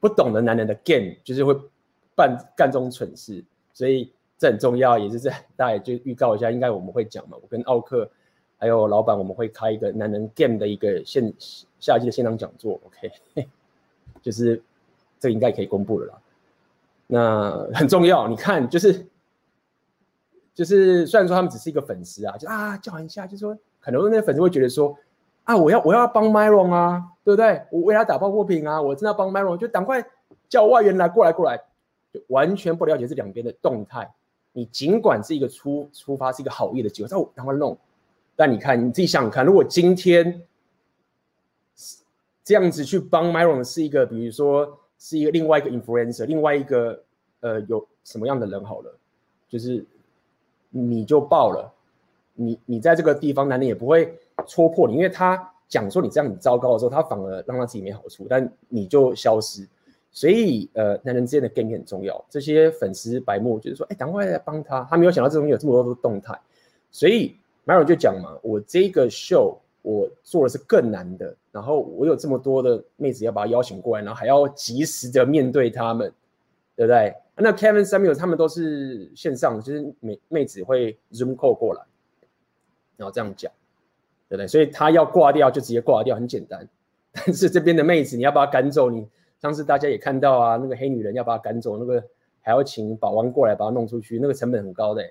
不懂的男人的 game，就是会办干这种蠢事，所以这很重要，也是在大家也就预告一下，应该我们会讲嘛，我跟奥克还有老板我们会开一个男人 game 的一个现夏季的现场讲座，OK，就是这应该可以公布了啦，那 很重要，你看就是。就是虽然说他们只是一个粉丝啊，就啊叫一下，就说可能那些粉丝会觉得说啊，我要我要帮 Myron 啊，对不对？我为他打抱不平啊，我真的要帮 Myron，就赶快叫外援来过来过来，就完全不了解这两边的动态。你尽管是一个出出发是一个好意的机会，我赶快弄。但你看你自己想想看，如果今天这样子去帮 Myron 是一个，比如说是一个另外一个 influencer，另外一个呃有什么样的人好了，就是。你就爆了，你你在这个地方，男人也不会戳破你，因为他讲说你这样很糟糕的时候，他反而让他自己没好处，但你就消失。所以呃，男人之间的 game 很重要。这些粉丝白目就是说，哎，赶快来帮他，他没有想到这种有这么多的动态。所以 Maro 就讲嘛，我这个 show 我做的是更难的，然后我有这么多的妹子要把她邀请过来，然后还要及时的面对他们，对不对？那 Kevin Samuel 他们都是线上，就是妹妹子会 Zoom call 过来，然后这样讲，对不对？所以他要挂掉就直接挂掉，很简单。但是这边的妹子你要把她赶走，你上次大家也看到啊，那个黑女人要把她赶走，那个还要请保安过来把她弄出去，那个成本很高的，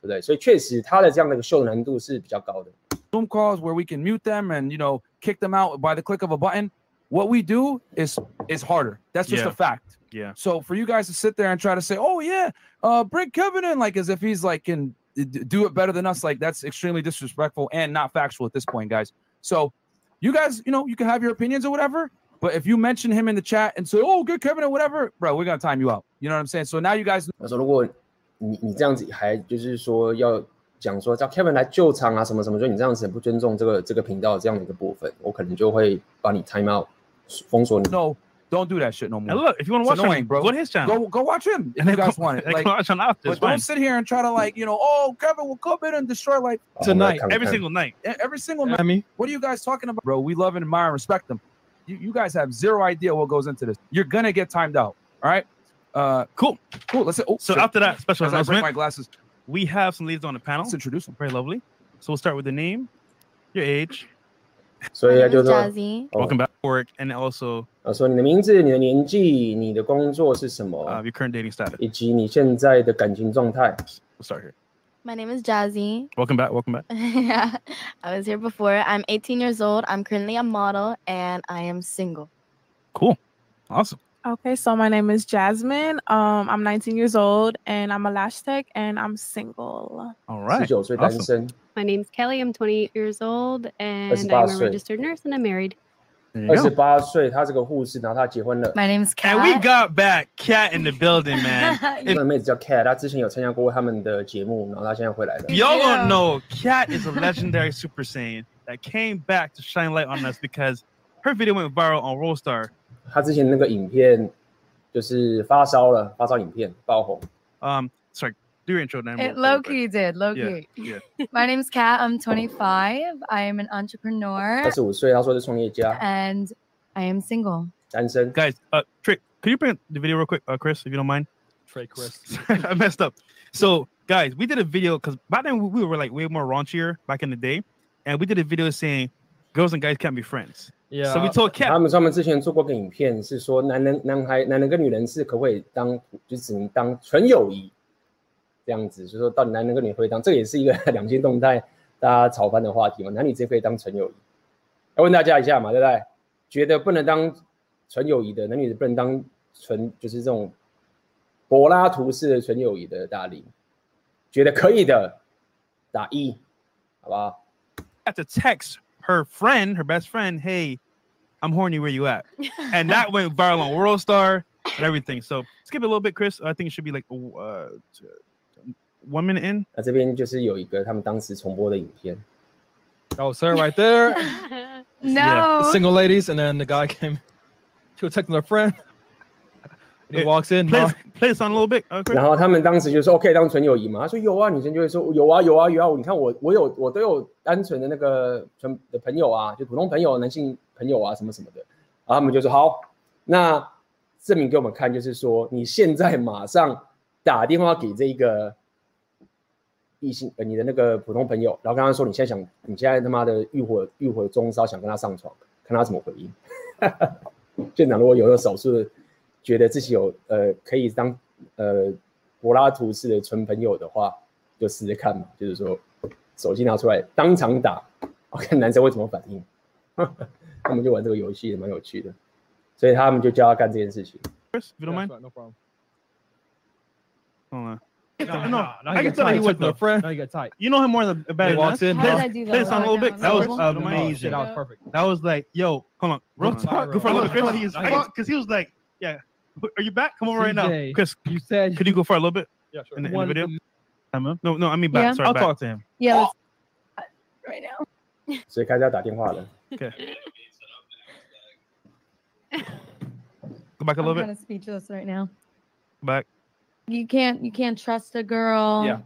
对不对？所以确实他的这样的一个秀难度是比较高的。Zoom calls where we can mute them and you know kick them out by the click of a button. What we do is is harder. That's just Yeah. a fact. Yeah. So for you guys to sit there and try to say, "Oh yeah, uh, bring Kevin in," like as if he's like can d- do it better than us, like that's extremely disrespectful and not factual at this point, guys. So you guys, you know, you can have your opinions or whatever, but if you mention him in the chat and say, "Oh, good Kevin" or whatever, bro, we're gonna time you out. You know what I'm saying? So now you guys 他说如果 你你这样子还就是说要讲说叫 Kevin 来救场啊什么什么，说你这样子很不尊重这个这个频道这样的一个部分，我可能就会把你 time out 封锁你。 no, don't do that shit no more. And look, if you want to It's watch annoying, him, bro. go to his channel. Go go watch him if and you then guys go, want it. and Like, go watch him after. but It's fine. don't sit here and try to like, you know, oh, Kevin will come in and destroy like Oh, Tonight,看 Every 看 single night. e- every single night. I mean, What are you guys talking about, bro? We love and admire and respect them. You, you guys have zero idea what goes into this. You're gonna get timed out. All right. Uh, Cool. cool. Let's say. Oh, So shit. after that special As I break announcement, my glasses, we have some ladies on the panel. let's introduce them. Very lovely. So we'll start with the name, your age, 所 My 以他 name 就 is 说， Jazzy. 哦 welcome back to work, and also 他说你的名字、你的年纪、你的工作是什么， uh, your current dating status. 以及你现在的感情状态。 We'll start here. My name is Jazzy. Welcome back. Welcome back. yeah, I was here before. I'm 18 years old. I'm currently a model and I am single. Cool. Awesome. Okay, so my name is Jasmine. Um, I'm 19 years old and I'm a lash tech and I'm single. All 十 right. 九岁单 Awesome. 身， My name's Kelly. I'm 28 years old and That's I'm a about it. registered nurse and I'm married. There you 二十 go. 八岁，他这个护士，然后他结婚了。 My name's And we got back Cat in the building, man. 那个妹子叫 Cat，她之前有参加过他们的节目，然后她现在回来了。 Y'all Yeah. don't know, Cat is a legendary Super Saiyan that came back to shine light on us because her video went viral on Rollstar. 她之前那个影片就是发烧了，发烧影片爆红。 Um, sorry, do your intro, then. It we'll- low we'll- key did, low Yeah, key. yeah. My name's Kat. I'm 25. I am an entrepreneur 二十五岁，她说是创业家， and I am single. 单身。 Guys, uh, Trick, could you bring up the video real quick, uh, Chris, if you don't mind? Trey Chris. I messed up. So, guys, we did a video because back then we we were like way more raunchier back in the day, and we did a video saying girls and guys can't be friends. Yeah. So we told 他 Cap. 们他们之前做过个影片，是说男人、男孩、男人跟女人是可不可以当，就只能当纯友谊这样子，就是说到底男人跟女人会当，这个也是一个 两性动态大家吵翻的话题嘛，男女之间可以当纯友谊？要问大家一下嘛，对不对？觉得不能当纯友谊的，男女不能当纯，就是这种柏拉图式的纯友谊的大理，觉得可以的打一，好不好？Had to text her friend, her best friend, "Hey, I'm horny. Where you at?" And that went viral on World Star and everything. So skip it a little bit, Chris. I think it should be like uh, one minute in. 那这边就是有一个他们当时重播的影片。 Oh, sir, right there. No. The single ladies, and then the guy came. She was texting her friend. He walks in. Play, "Huh?" this- play this on a little bit. Uh. 然后他们当时就说 OK 当纯友谊嘛，他说有啊，女生就会说有啊有啊有啊，你看我我有我都有单纯的那个纯的朋友啊，就普通朋友、男性朋友啊什么什么的，然后他们就说好，那证明给我们看，就是说你现在马上打电话给这一个异性呃你的那个普通朋友，然后跟他说你现在想你现在他妈的欲火欲火中烧，想跟他上床，看他怎么回应。现场如果有有少数的觉得自己有呃可以当呃柏拉图式的纯朋友的话，就试试看嘛，就是说手机拿出来当场打，我看男生会怎么反应。他们就玩这个游戏也，蛮有趣的，所以他们就教他干这件事情。Chris, if you don't mind. no problem. Hold on. No, No, no, I can tell he was the friend. Now you get tight. You know him more than better. He than walks in. Play this on a little bit. That was Oh, amazing. that was perfect. That was like, yo, hold on, real talk. For a little because he was like, yeah. Are you back? Come over right now, CJ, Chris. You said Could you go for a little bit yeah, sure. in the, in the One- video? Emma? No, no, I mean back. Yeah. Sorry, I'll back. talk to him. Yeah. let's- Right now. 所以开始要打电话了。 Okay. Go back a I'm little kind bit. of speechless right now. Back. You can't. You can't trust a girl. Yeah.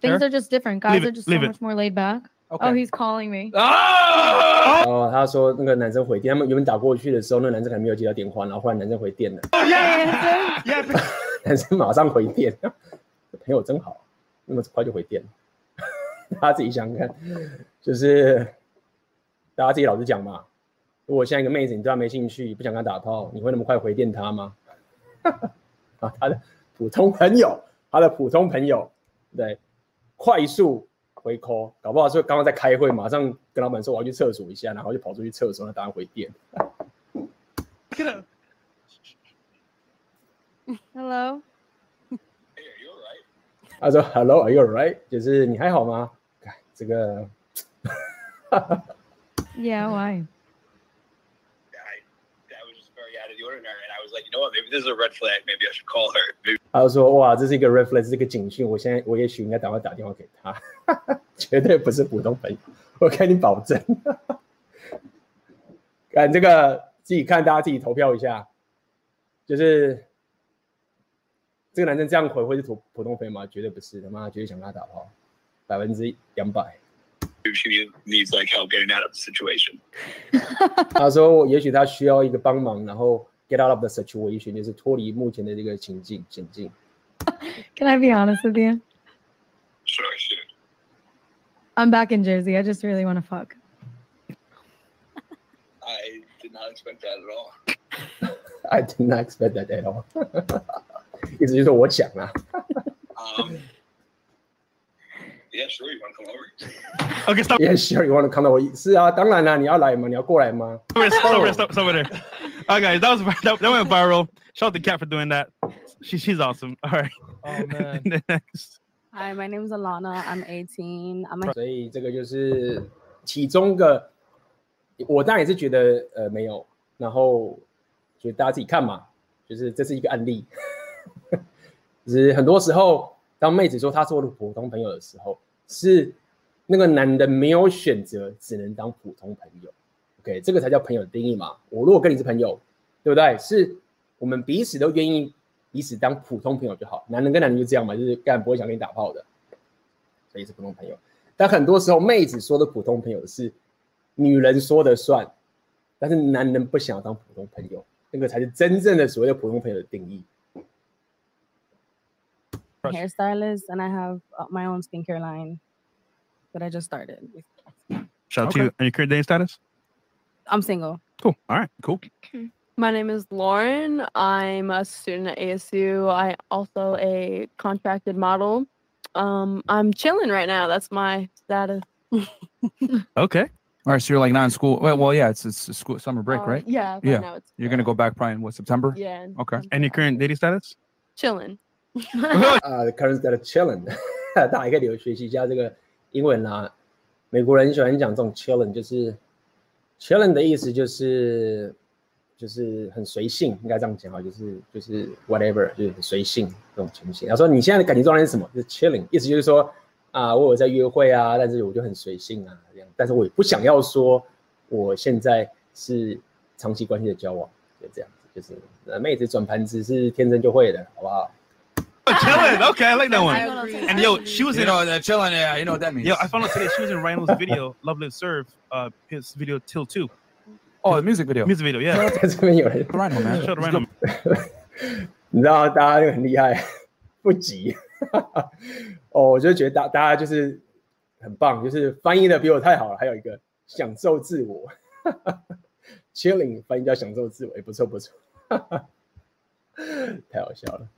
Things Fair. are just different. Guys Leave it, are just leave so it. much more laid back. Okay. Oh, he's calling me. Ah! 然后他说那个男生回电，他们原本打过去的时候，那个男生可能没有接到电话，然后后来男生回电了，Yeah. 男生马上回电，朋友真好，那么快就回电了。大家自己想想看，就是大家自己老实讲嘛。如果现在一个妹子你对她没兴趣，不想跟她打炮，你会那么快回电她吗？啊，他的普通朋友，他的普通朋友，对，快速回 call，搞不好是刚刚在开会，马上跟老板说我要去厕所一下，然后就跑出去厕所，那当然回电。Get up. Hello. 他说 Hello，Are you alright？就是你还好吗？这个 Yeah. Why? I, I was just very out of the ordinary, and I was like, you know what? Maybe this is a red flag. Maybe I should call her. Maybe 他就说哇，这是一个 red flag，这是一个警讯。我现在我也许应该赶快打电话给他，绝对不是普通朋友，我跟你保证。看这个自己看，大家自己投票一下，就是这个男生这样回会是普普通朋友吗？绝对不是，他妈绝对想跟他打炮，百分之两百。she need- needs like help getting out of the situation. 他说也许他需要一个帮忙，然后 get out of the situation，就是脱离目前的这个情境险境。 Can I be honest with you? Sure, sure. I'm back in Jersey. I just really want to fuck. I did not expect that at all. I did not expect that at all 。意思就是我讲啊。 Um, yeah, sure. You want to come over? Okay, stop. Yeah, sure. You want to come over? 是啊，当然啦，你要来吗？你要过来吗？ Stop, stop, over there, stop, stop over there. All right, guys, that was that, that went viral. Shout out to Kat for doing that. She, she's awesome. All right. Oh man. Next. Hi, my name is Alana. I'm 18. I'm a 所以这个就是其中个，我当然也是觉得呃没有，然后就大家自己看嘛，就是这是一个案例。就是很多时候， 当妹子说她是我的普通朋友的时候，是那个男的没有选择，只能当普通朋友。OK，这个才叫朋友的定义嘛。我如果跟你是朋友，对不对？是我们彼此都愿意彼此当普通朋友就好。男人跟男人就这样嘛，就是干不会想跟你打炮的，所以是普通朋友。但很多时候，妹子说的普通朋友是女人说的算，但是男人不想要当普通朋友，那个才是真正的所谓的普通朋友的定义。Hairstylist and I have uh, my own skincare line that I just started. Shout out to you. And your current dating status? I'm single. Cool. All right. Cool. My name is Lauren. I'm a student at ASU. I also a contracted model. Um, I'm chilling right now. That's my status. Okay. All right, so you're like not in school. Well, well yeah, it's it's a school summer break, Uh, right? yeah, right yeah. now it's- you're gonna go back probably in what September? Yeah. Okay. And your current dating status? Chilling. 啊、c u r r e n t 的 chilling，大家可以留学习一下这个英文啦。美国人喜欢讲这种 chilling，就是 chilling 的意思就是就是很随性，应该这样讲哈，就是就是 whatever，就是很随性这种情形。他说你现在的感情状态是什么？就是 chilling，意思就是说啊，我有在约会啊，但是我就很随性啊，这样，但是我也不想要说我现在是长期关系的交往，就这样子，就是呃妹子转盘子是天生就会的，好不好？chilling. Okay, I like that one. I agree. And yo, she was You in. know that chilling, yeah, you know what that means. Yo, I found out today she was in Rhino's video, Love Live Serve, uh, his video Till Two, oh, the music video. music video. Yeah. 在这边有人 Rhino, man. Shout out to It's Rhino. good. 你知道大家就很厉害，不急。哦，我就觉得大大家就是很棒，就是翻译的比我太好了。还有一个享受自我，chilling 翻译叫享受自我，也不错不错，太好笑了。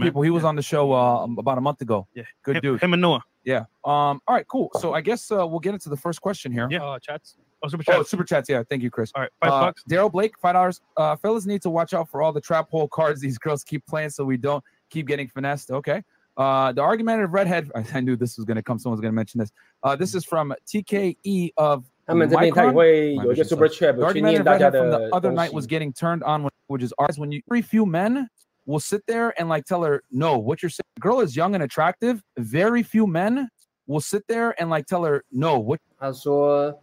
People, he was on the show uh, about a month ago. Yeah. Good him, dude. Him and Noah. Yeah. Um. All right. Cool. So I guess uh, we'll get into the first question here. Yeah. Uh, chats. Oh, super chat. Oh, super chats. Yeah. Thank you, Chris. All right. Five Uh, bucks. Daryl Blake, five dollars. Uh, fellas need to watch out for all the trap hole cards these girls keep playing, so we don't keep getting finessed. Okay. Uh, the argumentative redhead. I, I knew this was going to come. Someone's going to mention this. Uh, this is from TKE of 他们这边他也 Micron. 会有一个 My super vision chat The 去念 argumentative 大家 redhead from 的 the other 东 night was 西。 getting turned on, when, which is ours. When you very few men will sit there and like tell her no. What you're saying, girl is young and attractive. Very few men will sit there and like tell her no. What 他说，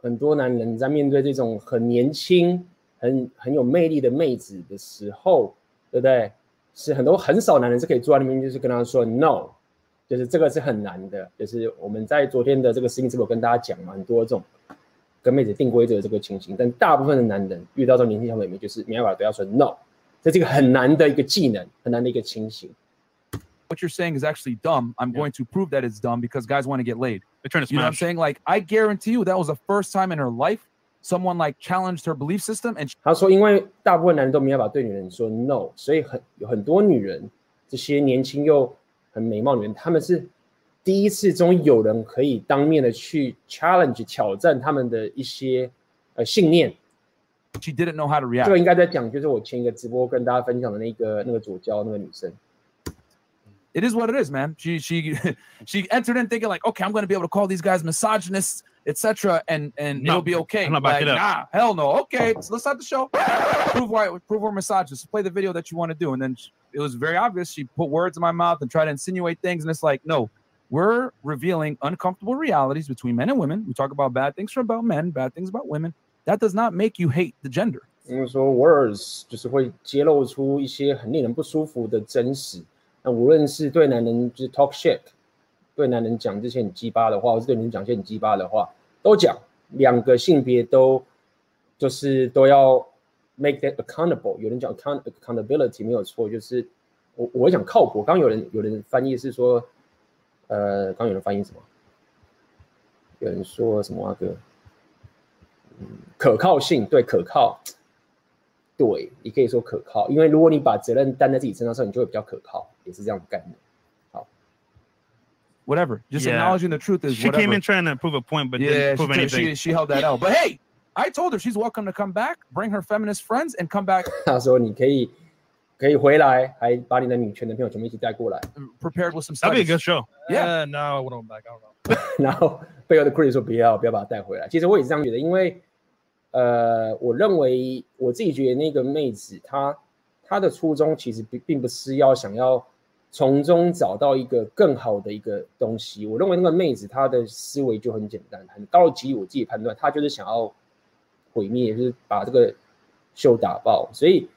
很多男人在面对这种很年轻、很很有魅力的妹子的时候，对不对？是很多很少男人是可以坐在那边，就是跟他说 no，就是这个是很难的。就是我们在昨天的这个视频直播跟大家讲嘛，很多这种跟妹子定规则的这个情形，但大部分的男人遇到这种年轻小妹妹，就是没办法对她说 no， 这是一个很难的一个技能，很难的一个情形。what you're saying is actually dumb. I'm going to prove that it's dumb because guys want to get laid. They're trying to You know what I'm saying? Like I guarantee you that was the first time in her life someone like challenged her belief system and 他说，因为大部分男人都没办法对女人说 no，所以很有很多女人，这些年轻又很美貌的女人，她们是第一次终于有人可以当面的去 challenge 挑战他们的一些呃信念。she didn't know how to 这 react. 个应该在讲，就是我前一个直播跟大家分享的那个那个左交那个女生。 It is what it is, man. She she she entered in thinking like, okay, I'm going to be able to call these guys misogynists, etc., and and No, it'll be okay. I'm not backing like, it nah, hell no. Okay, so let's start the show. prove why prove we're misogynists. Play the video that you want to do, and then sh- it was very obvious. She put words in my mouth and tried to insinuate things, and it's like, no, we're revealing uncomfortable realities between men and women. We talk about bad things about men, bad things about women. That does not make you hate the gender. 因为说 words 就是会揭露出一些很令人不舒服的真实。那无论是对男人就是 talk shit，对男人讲这些很鸡巴的话，或是对女人讲一些很鸡巴的话，都讲。两个性别都就是都要 make that accountable。有人讲 account accountability 没有错，就是我我会讲靠谱。刚刚有人有人翻译是说，呃，刚刚有人翻译什么？有人说什么啊哥？ 嗯，可靠性对可靠。对，也可以说可靠，因为如果你把责任担在自己身上的时候，你就会比较可靠，也是这样的概念。 Whatever. Just Yeah. acknowledging the truth is She whatever. came in trying to prove a point, but yeah, didn't she, prove she, anything. she, she held that out. But hey, I told her she's welcome to come back, bring her feminist friends, and come back 他说你可以可以回来，还把你的女权的朋友全部一起带过来， prepared with some That'd be a studies. good show. Yeah. Uh, no, I wouldn't back. I don't know. 然后背后的 Chris 说不要不要把他带回来。其实我也是这样觉得，因为 呃，我认为我自己觉得那个妹子她她的初衷其实并并不是要想要从中找到一个更好的一个东西。我认为那个妹子她的思维就很简单，很高级。我自己判断，她就是想要毁灭，就是把这个秀打爆。所以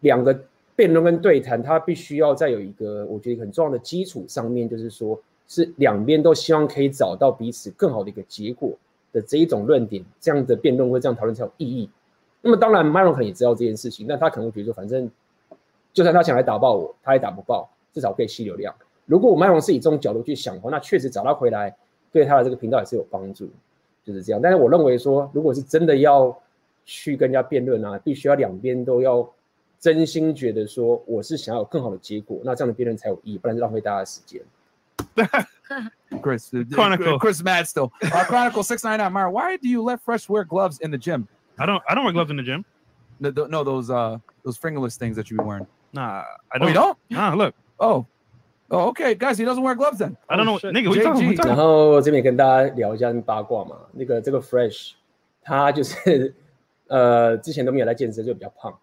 两个辩论跟对谈，它必须要在有一个我觉得很重要的基础上面，就是说是两边都希望可以找到彼此更好的一个结果的这一种论点，这样的辩论或这样讨论才有意义。那么当然，Myron 也知道这件事情，但他可能会觉得说，反正就算他想来打爆我，他也打不爆，至少可以吸流量。如果我 Myron 是以这种角度去想的话，那确实找他回来对他的这个频道也是有帮助。就是这样。但是我认为说，如果是真的要去跟人家辩论啊，必须要两边都要真心觉得说我是想要有更好的结果，那这样的辩论才有意义，不然是浪费大家的时间。Chris, uh, Chronicle. Chris mad still. Uh, Chronicle six nine nine. Myra, why do you let Fresh wear gloves in the gym? I don't. I don't wear gloves in the gym. No, th- no those uh those fingerless things that you be wearing. Nah, I Oh, don't. you don't? Nah, look. Oh, oh, okay, guys, he doesn't wear gloves then. I don't know. shit. Nigga, what you talking? What you 然 talking? 后这边也跟大家聊一下八卦嘛，那个这个 Fresh，他就是呃之前都没有在健身，就比较胖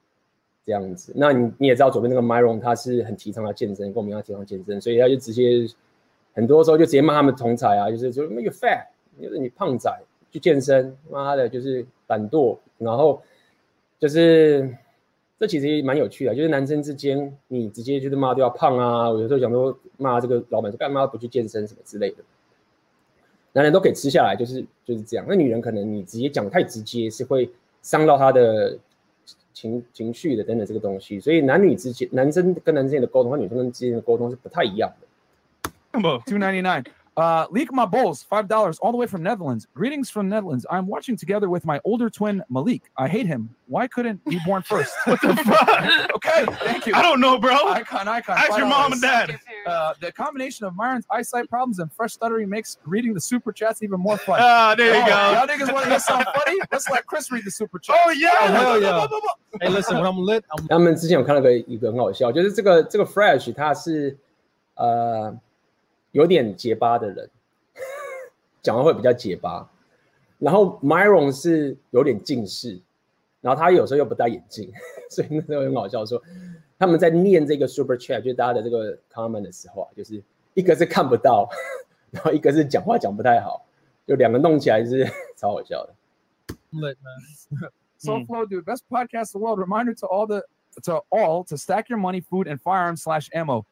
这样子。那你你也知道左边那个 Myron 他是很提倡他健身，跟我们一样提倡健身，所以他就直接 很多时候就直接骂他们同才啊，就是说那个 fat，就是你胖仔去健身，妈的就是懒惰，然后就是这其实也蛮有趣的，就是男生之间你直接就是骂对方胖啊，我有时候想说骂这个老板说干嘛不去健身什么之类的。男人都可以吃下来，就是就是这样。那女人可能你直接讲太直接，是会伤到她的情情绪的等等这个东西。所以男女之间，男生跟男生之间的沟通和女生跟之间的沟通是不太一样的。Two ninety nine. Uh, leak my bowls, five dollars, all the way from Netherlands. Greetings from Netherlands. I'm watching together with my older twin Malik. I hate him. Why couldn't he born first? what the fuck? okay, thank you. I don't know, bro. Icon, icon. Ask your mom and $5. dad. Uh, the combination of Myron's eyesight problems and fresh stuttering makes reading the super chats even more fun. Ah, there you Oh, go. Y'all niggas want to hear something funny? Let's let Chris read the super chat. Oh yeah. Oh, hell yeah. Hey, listen, when I'm lit, I'm 他们之前有看到个一个很好笑，就是这个这个 Fresh 他是呃 有点结巴的人，讲话会比较结巴。然后 Myron 是有点近视，然后他有时候又不戴眼镜，所以那时候很好笑说他们在念这个 Super Chat，就是大家的这个 comment 的时候啊，就是一个是看不到，然后一个是讲话讲不太好，就两个弄起来是超好笑的。lit, man. So flow, dude, best podcast in the world. Reminder to all the to all to stack your money, food, and firearms slash ammo.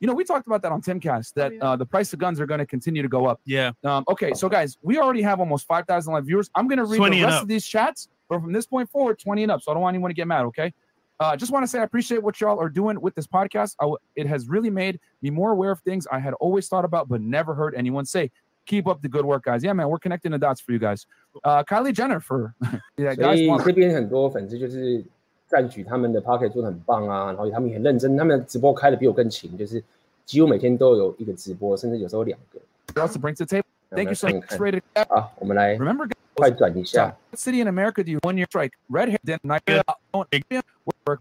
You know, we talked about that on Timcast that uh, the price of guns are going to continue to go up. Yeah. Um, okay, so guys, we already have almost five thousand live viewers. I'm going to read the rest of these chats, but from this point forward, 20 and up. So I don't want anyone to get mad. Okay. Uh, just want to say I appreciate what y'all are doing with this podcast. I w- it has really made me more aware of things I had always thought about but never heard anyone say. Keep up the good work, guys. Yeah, man, we're connecting the dots for you guys. Uh, Kylie Jenner for yeah, guys. want- 赞许他们的 Pocket 做的很棒啊，然后他们也很认真，他们的直播开的比我更勤，就是几乎每天都有一个直播，甚至有时候两个。else to bring to the table. 那 Thank 我们 you so 看 much, 看 Rated. 好，我们来 Remember, 快转一下。what city in America do you one year strike? Red hair, then night work.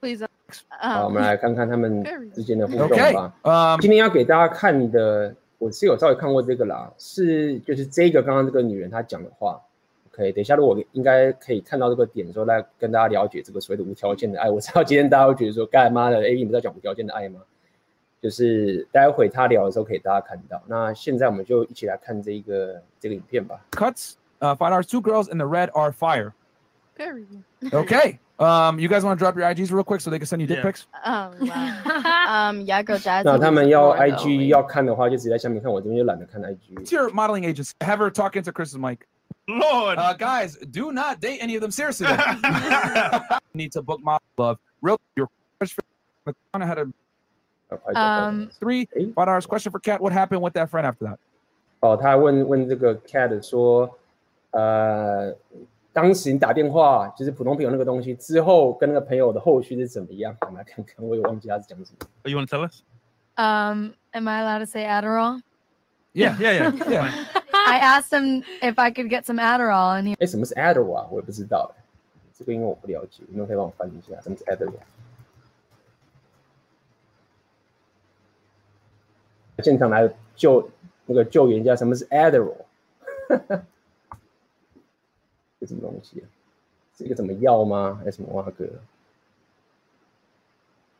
Please. 好，我们来看看他们之间的互动 Okay. 吧。Um, 今天要给大家看的，我是有稍微看过这个啦，是就是这个刚刚这个女人她讲的话。OK，等一下如果应该可以看到这个点，的时候来跟大家了解这个所谓的无条件的爱。我知道今天大家会觉得说，干妈的 A B 你不在讲无条件的爱吗？就是待会他聊的时候可以大家看到。那现在我们就一起来看这一个这个影片吧。cuts. Uh, five our Two girls and the red are fire. Very. Okay. Um, you guys want to drop your IGs real quick so they can send you dick Yeah. pics? Oh wow. um, yeah, girl, jazz. 那他们要 IG 要看的话，就直接在下面看。我这边就懒得看 IG。 It's your modeling agency. Have her talk into Chris's mic. Lord. Uh, guys, do not date any of them seriously. Need to book model love. Real, your question. I had a 要快走 Um, three Eight. five hours question for Kat. What happened with that friend after that? 哦，他问问这个 Cat 说，呃， 当时你打电话就是普通朋友那个东西之后，跟那个朋友的后续是怎么样？我们来看看，我也忘记他是讲什么。Oh, you want to tell us? Um, am I allowed to say Adderall? Yeah, yeah, yeah. Yeah. I asked him if I could get some Adderall, and he 哎，什么是 Adderall 啊？我也不知道，这个因为我不了解，你们可以帮我翻译一下，什么是 Adderall？现场来救那个救援一下，什么是 Adderall？这什么东西啊？是一个什么药吗？还是什么蛙哥？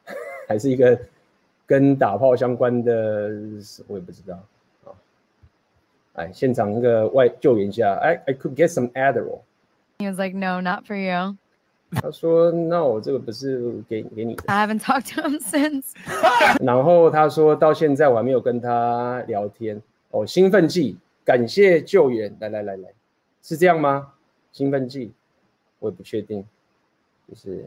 还是一个跟打炮相关的？我也不知道啊。哎，现场那个外救援一下，哎，I could get some Adderall。he was like, "No, not for you." 他说：“No，这个不是给给你的。I haven't talked to him since. ”然后他说到现在我还没有跟他聊天。哦，兴奋剂，感谢救援。来来来来，是这样吗？兴奋剂，我也不确定，就是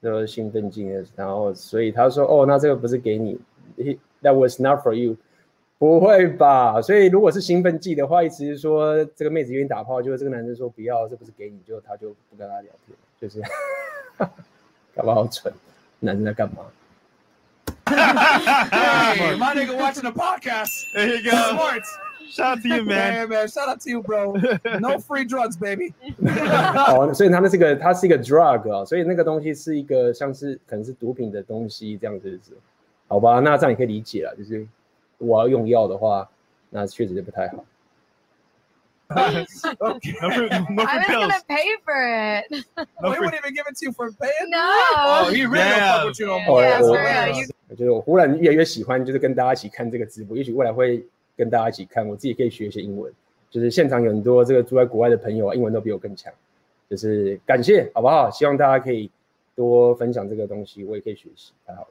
都是兴奋剂的。然后所以他说：“哦，那这个不是给你，He-，That was not for you。”不会吧？所以如果是兴奋剂的话，意思是说这个妹子愿意打炮，就是这个男生说不要，这不是给你，就他就不跟他聊天，就是 搞不好蠢，男生在干嘛？Hey, my nigga watching the podcast. There you go. Smart. Shout out to you, man. Yeah, man. Shout out to you, bro. No free drugs, baby. 哦，所以他那是个，它是一个 drug 啊、哦，所以那个东西是一个像是可能是毒品的东西这样子是，好吧？那这样也可以理解了，就是我要用药的话，那确实是不太好。 okay. No free, no I free was pills. gonna pay for it. Oh, No he free- wouldn't even give it to you for paying? No. Oh, he really don't fuck with you no 哦 more. Yeah, 我 for real, you- 我觉得我忽然越来越喜欢，就是跟大家一起看这个直播，也许未来会 跟大家一起看，我自己可以学一些英文。就是现场有很多这个住在国外的朋友啊，英文都比我更强。就是感谢，好不好？希望大家可以多分享这个东西，我也可以学习，太好了。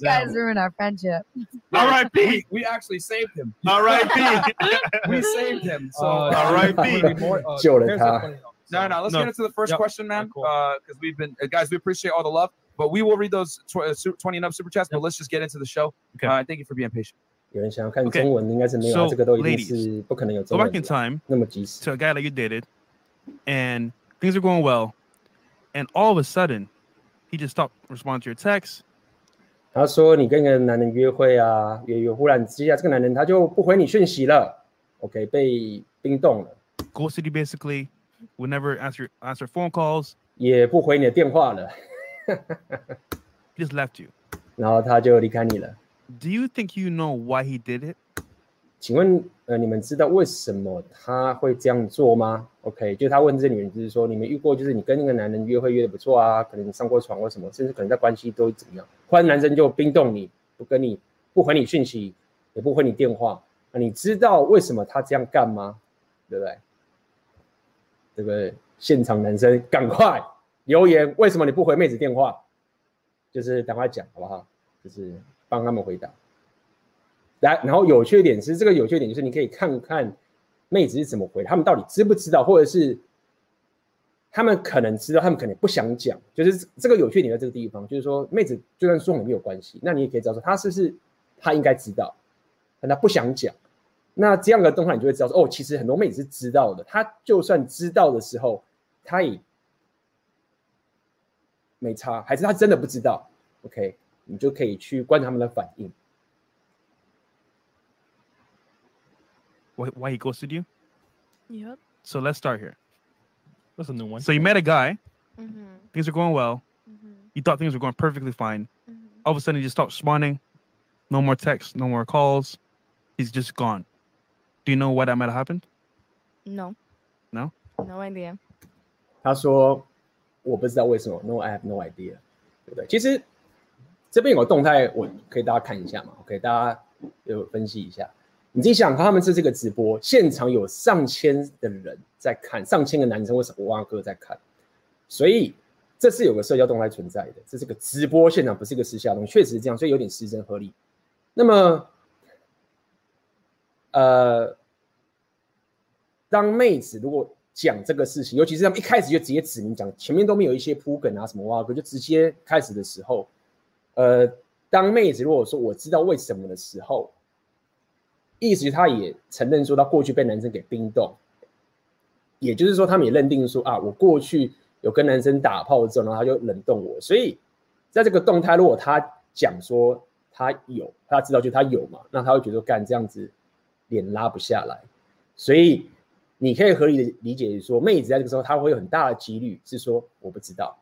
You guys ruined our friendship. All right, B, We actually saved him. All right, B, We saved him. So, Uh, R.I.P. more, uh, 救了 here's 他。something else. No, no, let's No. get into the first Yep. question, man. Cool. Uh, because we've been, uh, guys, we appreciate all the love, but we will read those tw- uh, su- 20 and up super chats. But let's just get into the show. Okay. Uh, thank you for being patient. 有人想要看 Okay. 中文，应该是没有啊， So, 这个都一定 ladies, 是不可能有 Go 中文 back in 的 time 那么及时。 to a guy that you dated, and things are going well, and all of a sudden, he just stopped responding to your texts. 他说你跟一个男人约会啊，约约，忽然之下这个男人他就不回你讯息了，OK，被冰冻了， ghosted you basically, would never answer answer phone calls. 也不回你的电话了， He just left you. 然后他就离开你了。 Do you think you know why he did it? 请问，呃，你们知道为什么他会这样做吗？OK，就他问这女人，就是说，你们遇过，就是你跟那个男人约会约得不错啊，可能你上过床或什么，甚至可能在关系都怎么样，忽然男生就冰冻你，不跟你，不回你讯息，也不回你电话，那你知道为什么他这样干吗？对不对？这个现场男生赶快留言，为什么你不回妹子电话？就是赶快讲好不好？就是帮他们回答。来，然后有趣的点是，这个有趣的点就是你可以看看妹子是怎么回，他们到底知不知道，或者是他们可能知道，他们可能不想讲。就是这个有趣点在这个地方，就是说妹子就算说谎没有关系，那你也可以知道说他是不是他应该知道，但他不想讲。那这样的动态你就会知道说，哦，其实很多妹子是知道的，她就算知道的时候，她也没差，还是她真的不知道？OK，你就可以去观察他们的反应。 Why, why he ghosted you? Yep. So let's start here. That's a new one. So you met a guy, Mm-hmm. things are going well. You thought things were going perfectly fine. All of a sudden, he just stopped responding. No more texts, no more calls. He's just gone. Do you know why that might have happened? No. No? No idea. 他说：“我不知道为什么，No, I have no idea，对不对？其实 这边有个动态，我可以大家看一下嘛，OK，大家有分析一下。你自己想看，他们这是个直播，现场有上千的人在看，上千个男生或是哇哥在看，所以这是有个社交动态存在的，这是个直播现场，不是一个私下的东西，确实是这样，所以有点失真合理。那么，呃，当妹子如果讲这个事情，尤其是他们一开始就直接指明讲，前面都没有一些铺梗啊什么哇哥，就直接开始的时候，呃，当妹子如果说我知道为什么的时候，意思他也承认说他过去被男生给冰冻，也就是说他们也认定说啊，我过去有跟男生打炮之后，然后他就冷冻我，所以在这个动态，如果他讲说他有，他知道就他有嘛，那他会觉得干这样子脸拉不下来，所以。你可以合理的理解说，妹子在这个时候，她会有很大的几率是说我不知道，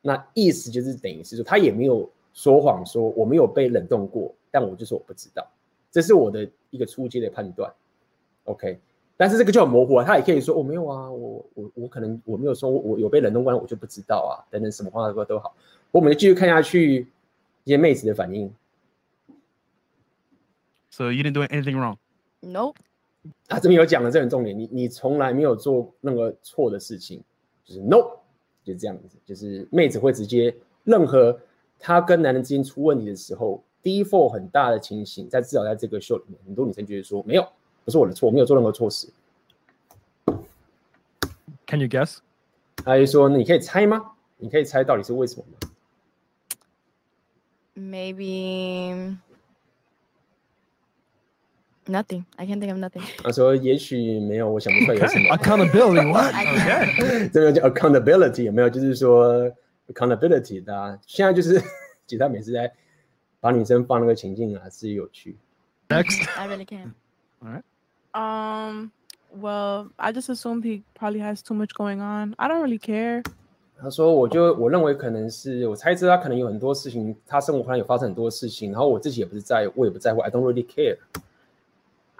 那意思就是等于是说，她也没有说谎，说我没有被冷冻过，但我就说我不知道，这是我的一个初阶的判断。OK，但是这个就很模糊啊，他也可以说我、哦、没有啊，我我我可能我没有说我有被冷冻过，我就不知道啊，等等什么话都都好，我们就继续看下去一些妹子的反应。So you didn't do anything wrong. Nope. 啊，这边有讲了，这很重点。你你从来没有做任何错的事情，就是 no，就是这样子，就是妹子会直接任何她跟男人之间出问题的时候，default 很大的情形，在至少在这个秀里面，很多女生觉得说没有，不是我的错，我没有做任何错事。Can you guess？他就说，那你可以猜吗？你可以猜到底是为什么吗 Maybe Nothing. I can't think of nothing. 他说也许没有，我想不出来有什么。Accountability. What? 这个叫 accountability 有没有？就是说 accountability 的、啊，现在就是其他每次在把女生放那个情境啊，是有趣。Next. I really can't. All right. Um, well, I just assumed he probably has too much going on. I don't really care. 他说，我就我认为可能是我猜测他可能有很多事情，他生活可能有发生很多事情，然后我自己也不是在，我也不在乎，I don't really care。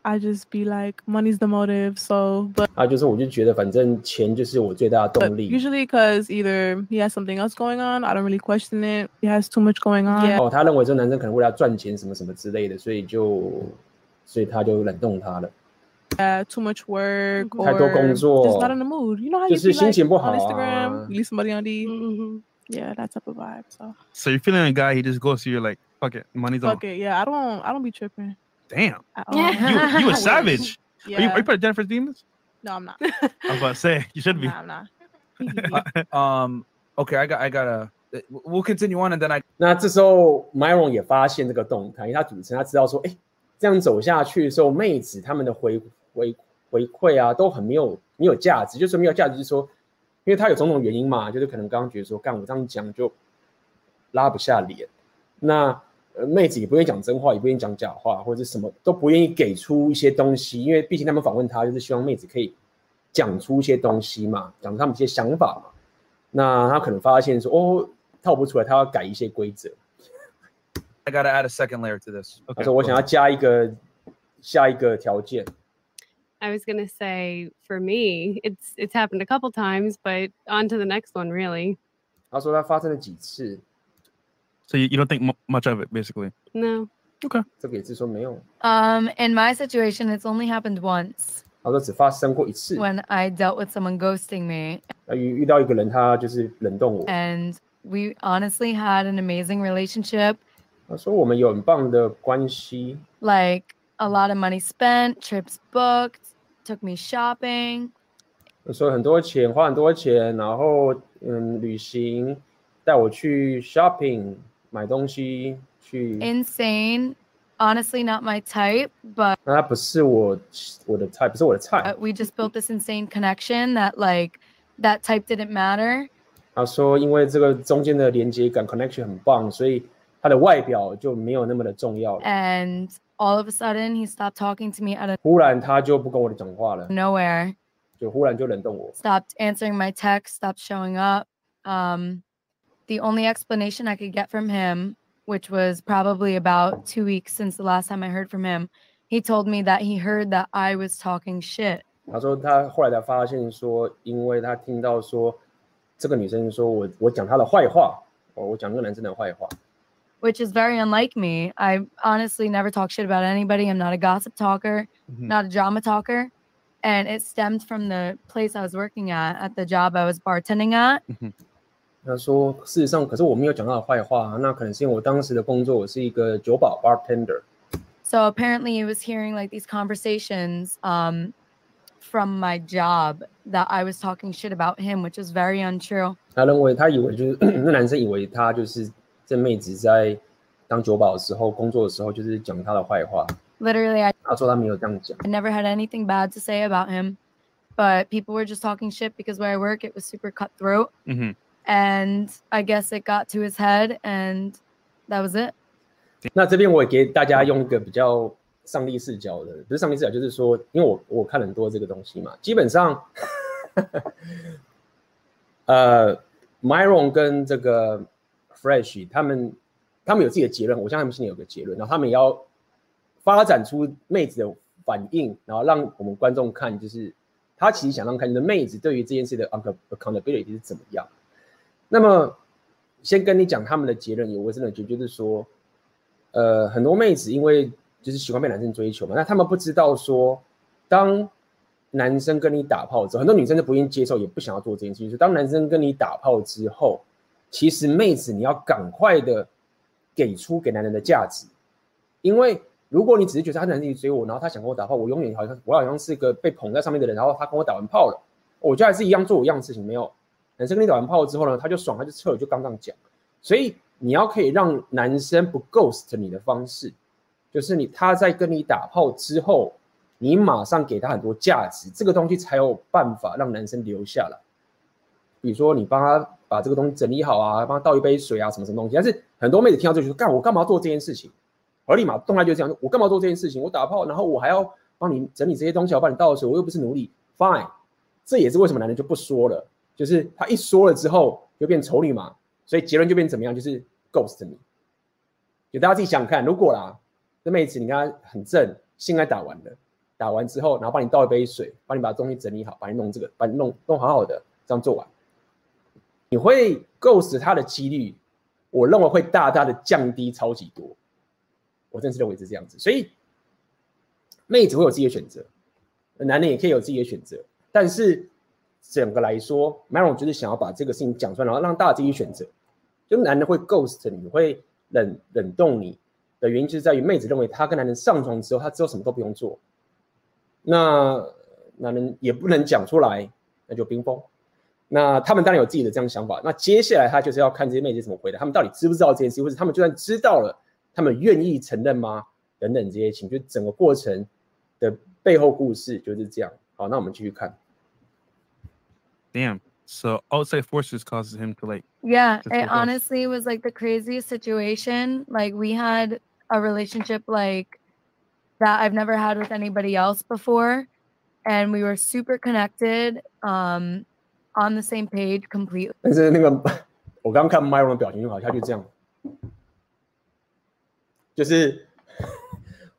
I just be like, money's the motive. So, but, 啊，就是我就觉得反正钱就是我最大的 but 动力。 usually because either he has something else going on, I don't really question it. He has too much going on. Yeah. 哦，他认为这个男生可能为了要赚钱什么什么之类的，所以就所以他就冷冻他了。 Yeah, too much work or 太多工作 just not in the mood. You know how 就 you 是 be 心 like 情不好 on 啊。 Instagram, you leave somebody on D. Mm-hmm. Yeah, that type of vibe. So So you're feeling a guy, he just goes to you like, fuck it, money's on. fuck it. Yeah, I don't. I don't be tripping. Damn. At all. You, you a savage. Are, you, Yeah. are you part of Jennifer's Demons? No, I'm not. I was about to say, you should be. Nah, I'm not. Um. Okay, I got. I gotta. We'll continue on, and then I. 那这时候 Myron 也发现这个动态，因为他主持人他知道说，哎，这样走下去的时候，妹子他们的回回回馈啊，都很没有没有价值。就是没有价值，就是说，因为他有种种原因嘛，就是可能刚刚觉得说，干我这样讲就拉不下脸。那呃，妹子也不愿意讲真话，也不愿意讲假话，或者什么都不愿意给出一些东西，因为毕竟他们访问他，就是希望妹子可以讲出一些东西嘛，讲出他们一些想法嘛。那他可能发现说，哦，套不出来，他要改一些规则。I gotta add a second layer to this. 他说：“我想要加一个下一个条件。I was gonna say for me, it's it's happened a couple times, but on to the next one, really. ”他说他发生了几次，So you, you don't think mu- much of it, basically. No. Okay. 这个也是说没有。 Um, in my situation, it's only happened once 他说只发生过一次。 when I dealt with someone ghosting me, 那遇遇到一个人，他就是冷冻我。 and we honestly had an amazing relationship. 他说我们有很棒的关系， Like a lot of money spent, trips booked, took me shopping. 他说很多钱，花很多钱，然后嗯，旅行，带我去 shopping 买东西去。 Insane. Honestly, not my type, but 那他不是我我的菜，不是我的菜。 uh, we just built this insane connection that like that type didn't matter. 他说因为这个中间的连接感 connection 很棒，所以他的外表就没有那么的重要了。 And all of a sudden, he stopped talking to me out of 忽然他就不跟我讲话了， nowhere. 就忽然就冷冻我。 stopped answering my texts, stopped showing up. Um, the only explanation I could get from him, which was probably about two weeks since the last time I heard from him, he told me that he heard that I was talking shit. 他说他后来才发现说，因为他听到说这个女生说我我讲她的坏话，哦，我讲那个男生的坏话。 Which is very unlike me. I honestly never talk shit about anybody. I'm not a gossip talker, Mhm. not a drama talker. And it stemmed from the place I was working at, at the job I was bartending at. 他说事实上，可是我没有讲她的坏话，那可能是因为我当时的工作，我是一个酒保 bartender。 So apparently, he was hearing like these conversations um, from my job that I was talking shit about him, which is very untrue. 他认为他以为就是那男生以为他就是这妹子在当酒保的时候工作的时候就是讲他的坏话。 Literally, I, 他说他没有这样讲。 I never had anything bad to say about him, but people were just talking shit because where I work, it was super cutthroat. Mm-hmm. And I guess it got to his head, and that was it. 那这边我也给大家用一个比较上帝视角的，不是上帝视角，就是说，因为我我看很多这个东西嘛，基本上，呃，Myron 跟这个 Fresh 他们他们有自己的结论，我相信他们心里有个结论，然后他们也要发展出妹子的反应，然后让我们观众看，就是他其实想让看你的妹子对于这件事的 accountability 是怎么样。那么先跟你讲他们的结论，有我真的觉得就是说。呃，很多妹子因为就是喜欢被男生追求嘛，那他们不知道说，当男生跟你打炮之后，很多女生都不愿意接受，也不想要做这件事情。就当男生跟你打炮之后，其实妹子你要赶快的给出给男人的价值，因为如果你只是觉得他男生追我，然后他想跟我打炮，我永远好像我好像是个被捧在上面的人，然后他跟我打完炮了，我就还是一样做我一样的事情，没有男生跟你打完炮之后呢，他就爽，他就撤了，就刚刚讲，所以。你要可以让男生不 ghost 你的方式，就是你他在跟你打炮之后，你马上给他很多价值，这个东西才有办法让男生留下来。比如说你帮他把这个东西整理好啊，帮他倒一杯水啊，什么什么东西。但是很多妹子听到这句说，干我干嘛做这件事情？而立马动态就这样，我干嘛做这件事情？我打炮，然后我还要帮你整理这些东西，我帮你倒水，我又不是奴隶。Fine，这也是为什么男人就不说了，就是他一说了之后就变丑女嘛，所以结论就变怎么样？就是 ghost 你。就大家自己想看，如果啦，这妹子你跟她很正，性爱打完了，打完之后，然后帮你倒一杯水，帮你把东西整理好，帮你弄这个，把你弄弄好好的，这样做完，你会 ghost 她的几率，我认为会大大的降低超级多。我真是认为是这样子，所以妹子会有自己的选择，男人也可以有自己的选择。但是整个来说，Maron 就是想要把这个事情讲出来，然后让大家自己选择。就男人会 ghost 你，会冷冷冻你的原因，就是在于妹子认为她跟男人上床之后，她之后什么都不用做。那男人也不能讲出来，那就冰封。那他们当然有自己的这样想法。那接下来他就是要看这些妹子怎么回答，他们到底知不知道这件事，或者他们就算知道了。他们愿意承认吗？等等这些情，就整个过程的背后故事就是这样。好，那我们继续看。Damn. So outside forces causes him to like. Yeah, it honestly was like the craziest situation. Like we had a relationship like that I've never had with anybody else before, and we were super connected, um, on the same page completely. 但是那个我刚刚看 Myron 的表情就好，他就这样。就是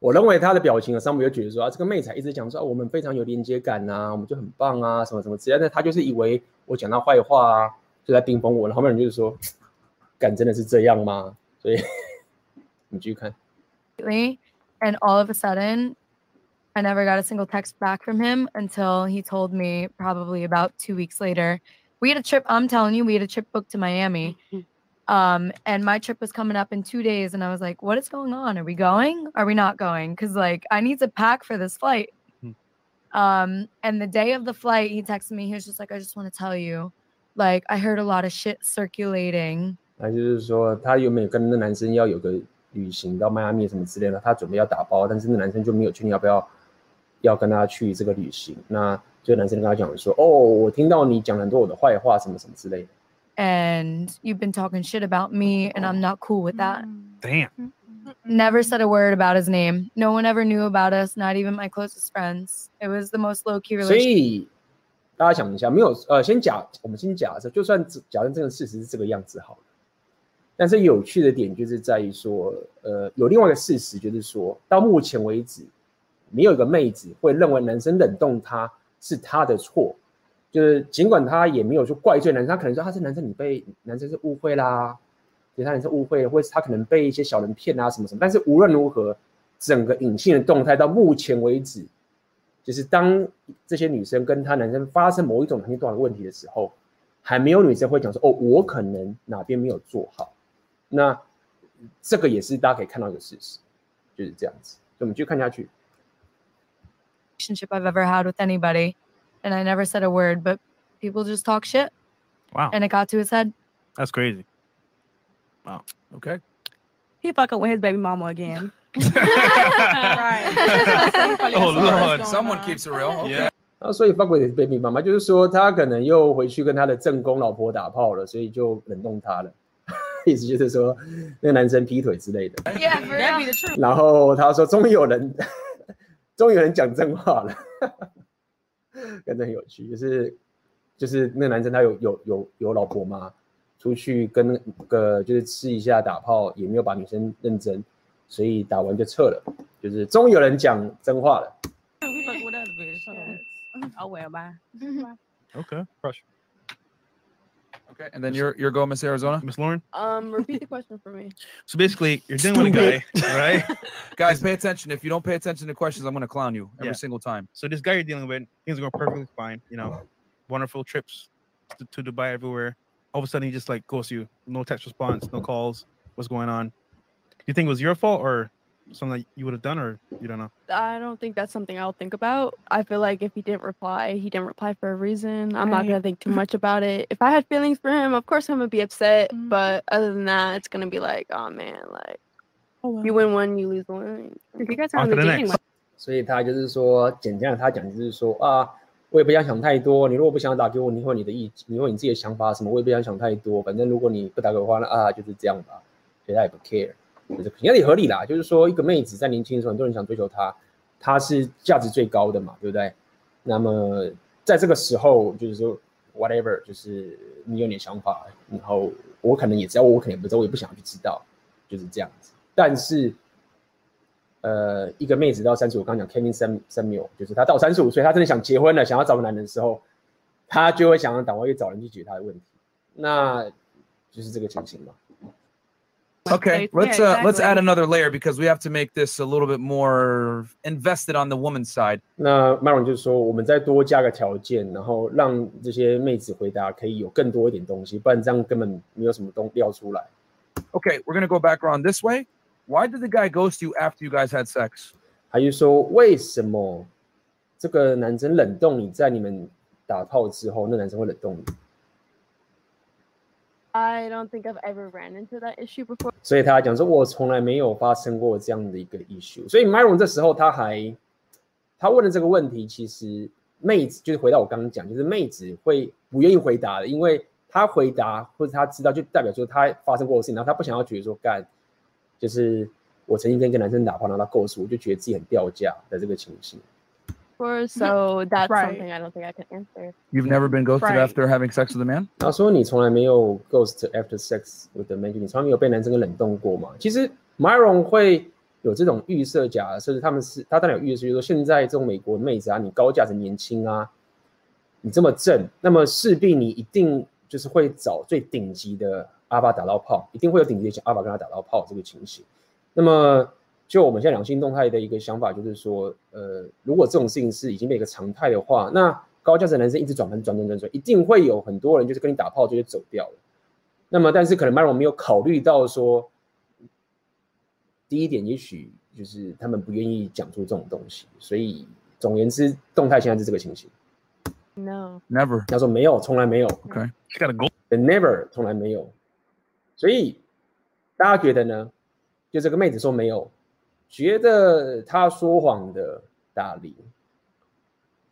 我认为他的表情啊，上面就觉得说啊，这个妹仔一直讲说啊，我们非常有连接感呐，我们就很棒啊，什么什么之类的。他就是以为我讲他坏话啊，就在冰封我。然后后面人就是说，敢真的是这样吗？所以你继续看。And all of a sudden, I never got a single text back from him until he told me probably about two weeks later. We had a trip. I'm telling you, we had a trip booked to Miami. Um, and my trip was coming up in two days, and I was like, "What is going on? Are we going? Are we not going? Because like I need to pack for this flight." Hmm. Um, and the day of the flight, he texted me. He was just like, "I just want to tell you, like I heard a lot of shit circulating." 他就是说，他原本跟那男生要有个旅行到迈阿密什么之类的，他准备要打包，但是那男生就没有确定要不要要跟他去这个旅行。那这个男生跟他讲说：“哦，我听到你讲很多我的坏话，什么什么之类的。” and you've been talking shit about me and I'm not cool with that. Damn. Never said a word about his name. No one ever knew about us, not even my closest friends. It was the most low key 所 relationship. 以大家想一下，没有呃，先假我们先假设，就算假设这个事实是这个样子好了。但是有趣的点就是在于说，呃，有另外一个事实就是说，到目前为止，没有一个妹子会认为男生冷冻她是她的错。 就是尽管他也没有说怪罪男生，他可能说他是男生，你被男生是误会啦，其他人是误会，或者他可能被一些小人骗啊什么什么。但是无论如何，整个隐性的动态到目前为止，就是当这些女生跟他男生发生某一种很重要的问题的时候，还没有女生会讲说哦，我可能哪边没有做好。那这个也是大家可以看到一个事实，就是这样子。所以我们继续看下去。Relationship I've ever had with anybody. and I never said a word, but people just talk shit. Wow. And it got to his head. That's crazy. Wow. Okay. He fucking with his baby mama again. Oh, Lord. Someone keeps it real. Okay. Yeah. 啊，所以 fuck with his baby 妈妈就是说他可能又回去跟他的正宫老婆打炮了，所以就冷冻他了。意思就是说那个男生劈腿之类的。 Yeah, for That'd be real. the truth. 然后他说终于有人，终于有人讲真话了。 真的很有趣，就是就是那个男生他有有有有老婆吗？出去跟那个就是吃一下打炮，也没有把女生认真，所以打完就撤了。就是终于有人讲真话了。Oh. Okay. Crush. Okay. And then you're you're going, Miss Arizona. Miss Lauren. Um, repeat the question for me. So basically, you're dealing with a guy, right? Guys, pay attention. If you don't pay attention to questions, I'm gonna clown you every Yeah. single time. So this guy you're dealing with, things are going perfectly fine. You know, wonderful trips to, to Dubai everywhere. All of a sudden, he just like ghosts you. No text response, no calls. What's going on? Do you think it was your fault or something that you would have done, or you don't know? I don't think that's something I'll think about. I feel like if he didn't reply, he didn't reply for a reason. I'm not Right. gonna think too much about it. If I had feelings for him, of course I'm gonna be upset. Mhm. But other than that, it's gonna be like, oh man, like You win one, you lose one. If you guys are on the dating next. 所以他就是说，简单的他讲就是说啊，我也不想想太多。你如果不想打给我，你会你的意，你会你自己的想法什么，我也不想想太多。反正如果你不打给我的话，那啊就是这样吧，所以他也不 care， 就是应该也合理啦。就是说，一个妹子在年轻的时候，很多人想追求她，她是价值最高的嘛，对不对？那么在这个时候，就是说 whatever，就是你有你的想法，然后我可能也知道，我可能也不知道，我也不想去知道，就是这样子。但是。呃，一个妹子到三十五，刚讲 Kevin Samuel，就是她到三十五岁，她真的想结婚了，想要找个男人的时候，他就会想要赶快去找人去解决他的问题，那就是这个情形嘛。Okay, let's uh, let's add another layer because we have to make this a little bit more invested on the woman's side. 那 Myron 就是说，我们再多加个条件，然后让这些妹子回答可以有更多一点东西，不然这样根本没有什么东西要出来。Okay, we're gonna go back around this way. Why did the guy ghost you after you guys had sex？还是说为什么这个男生冷冻你在你们打炮之后，那男生会冷冻你 ？I don't think I've ever ran into that issue before。所以他讲说，我从来没有发生过这样的一个 issue。所以 Myron 这时候他还他问的这个问题，其实妹子就是回到我刚刚讲，就是妹子会不愿意回答的，因为他回答或者他知道，就代表说他发生过的事情，然后他不想要觉得说干。就是我曾经跟一个男生打炮，然后他 ghost 我就觉得自己很掉价的这个情形。Or so that's something I don't think I can answer. You've never been ghosted after having sex with a man? 他说你从来没有 ghost after sex with a man，你从来没有被男生给冷冻过嘛？其实 Myron 会有这种预设假设，他们是他当然有预设，就是说现在这种美国妹子啊，你高价值、年轻啊，你这么正，那么势必你一定就是会找最顶级的。阿爸打到炮，一定会有顶级的阿爸跟他打到炮这个情形。那么，就我们现在两性动态的一个想法，就是说，呃，如果这种事情是已经变一个常态的话，那高价值的男生一直转盘转转转转，一定会有很多人就是跟你打炮就会走掉了。那么，但是可能 Myron 没有考虑到说，第一点，也许就是他们不愿意讲出这种东西。所以，总而言之，动态现在是这个情形。No, never。他说没有，从来没有。OK，she got a goal. Never，从来没有。所以大家觉得呢？就这个妹子说没有，觉得他说谎的打零，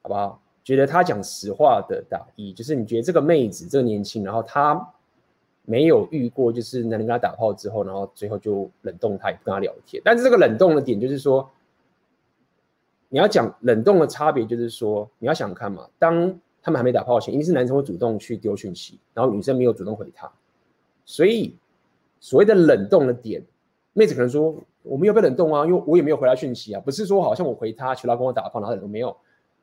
好不好？觉得他讲实话的打一，就是你觉得这个妹子这个年轻，然后她没有遇过，就是男人跟她打炮之后，然后最后就冷冻她，也不跟她聊天。但是这个冷冻的点就是说，你要讲冷冻的差别，就是说你要想看嘛，当他们还没打炮前，一定是男生会主动去丢讯息，然后女生没有主动回他。所以，所谓的冷冻的点，妹子可能说我没有被冷冻啊，因为我也没有回他讯息啊，不是说好像我回他，求他跟我打炮，然后都没有。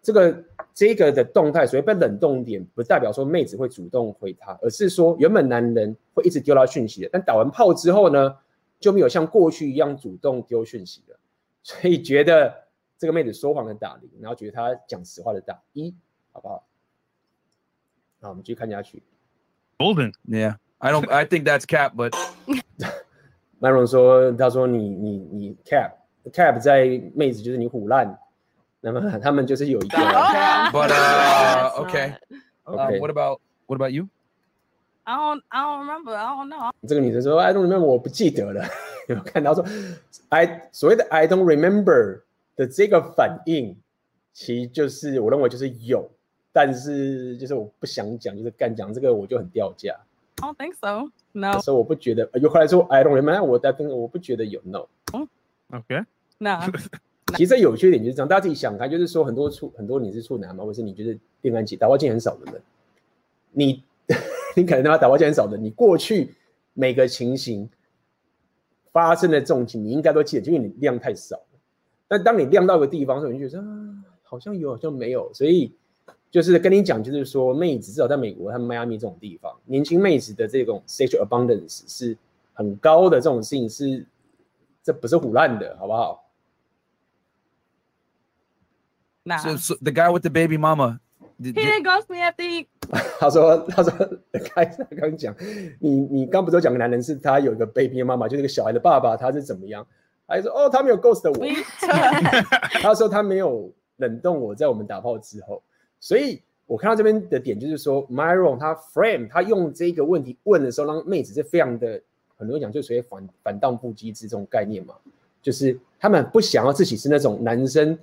这个这个的动态，所谓被冷冻点，不代表说妹子会主动回他，而是说原本男人会一直丢他讯息的，但打完炮之后呢，就没有像过去一样主动丢讯息了，所以觉得这个妹子说谎的打零，然后觉得他讲实话的打一，好不好？那我们继续看下去。Golden，yeah。I don't. I think that's cap, but. Myron 说：“他说你你你 cap cap 在妹子就是你虎烂，那么他们就是有一个。But uh, okay. Okay. What about what about you? I don't I don't remember. I don't know. 这个女生说：“I don't remember，我不记得了。”有看到说，I 所谓的 I don't remember 的这个反应，其实就是我认为就是有，但是就是我不想讲，就是干讲这个我就很掉价。I don't think so. No. 所以我不觉得。有后来说 I don't remember，我但跟我不觉得有 no。嗯，OK。那其实有缺点就是这样，大家自己想看，就是说很多处很多你是处男嘛，或者是你就是恋爱期打炮经验很少的人，你你可能他妈打炮经验很少的，你过去每个情形发生的这种情，你应该都记得，因为你量太少。但当你量到一个地方的时候，你就觉得啊，好像有，好像没有，所以。就是跟你讲，就是说，妹子至少在美国，他们迈阿密这种地方，年轻妹子的这种 sexual abundance 是很高的，这种事情是，这不是胡乱的，好不好？那 so, so the guy with the baby mama, he didn't ghost me after he. 他说，他说，开始刚讲，你你刚不是讲个男人是他有一个 baby 妈妈，就是一个小孩的爸爸，他是怎么样？还说哦，他没有 ghost 我，他说他没有冷冻我在我们打炮之后。所以我看到这边的点就是说，Myron 他 frame 他用这个问题问的时候，让妹子是非常的很多人讲就属于反反荡妇机制这种概念嘛，就是他们不想要自己是那种男生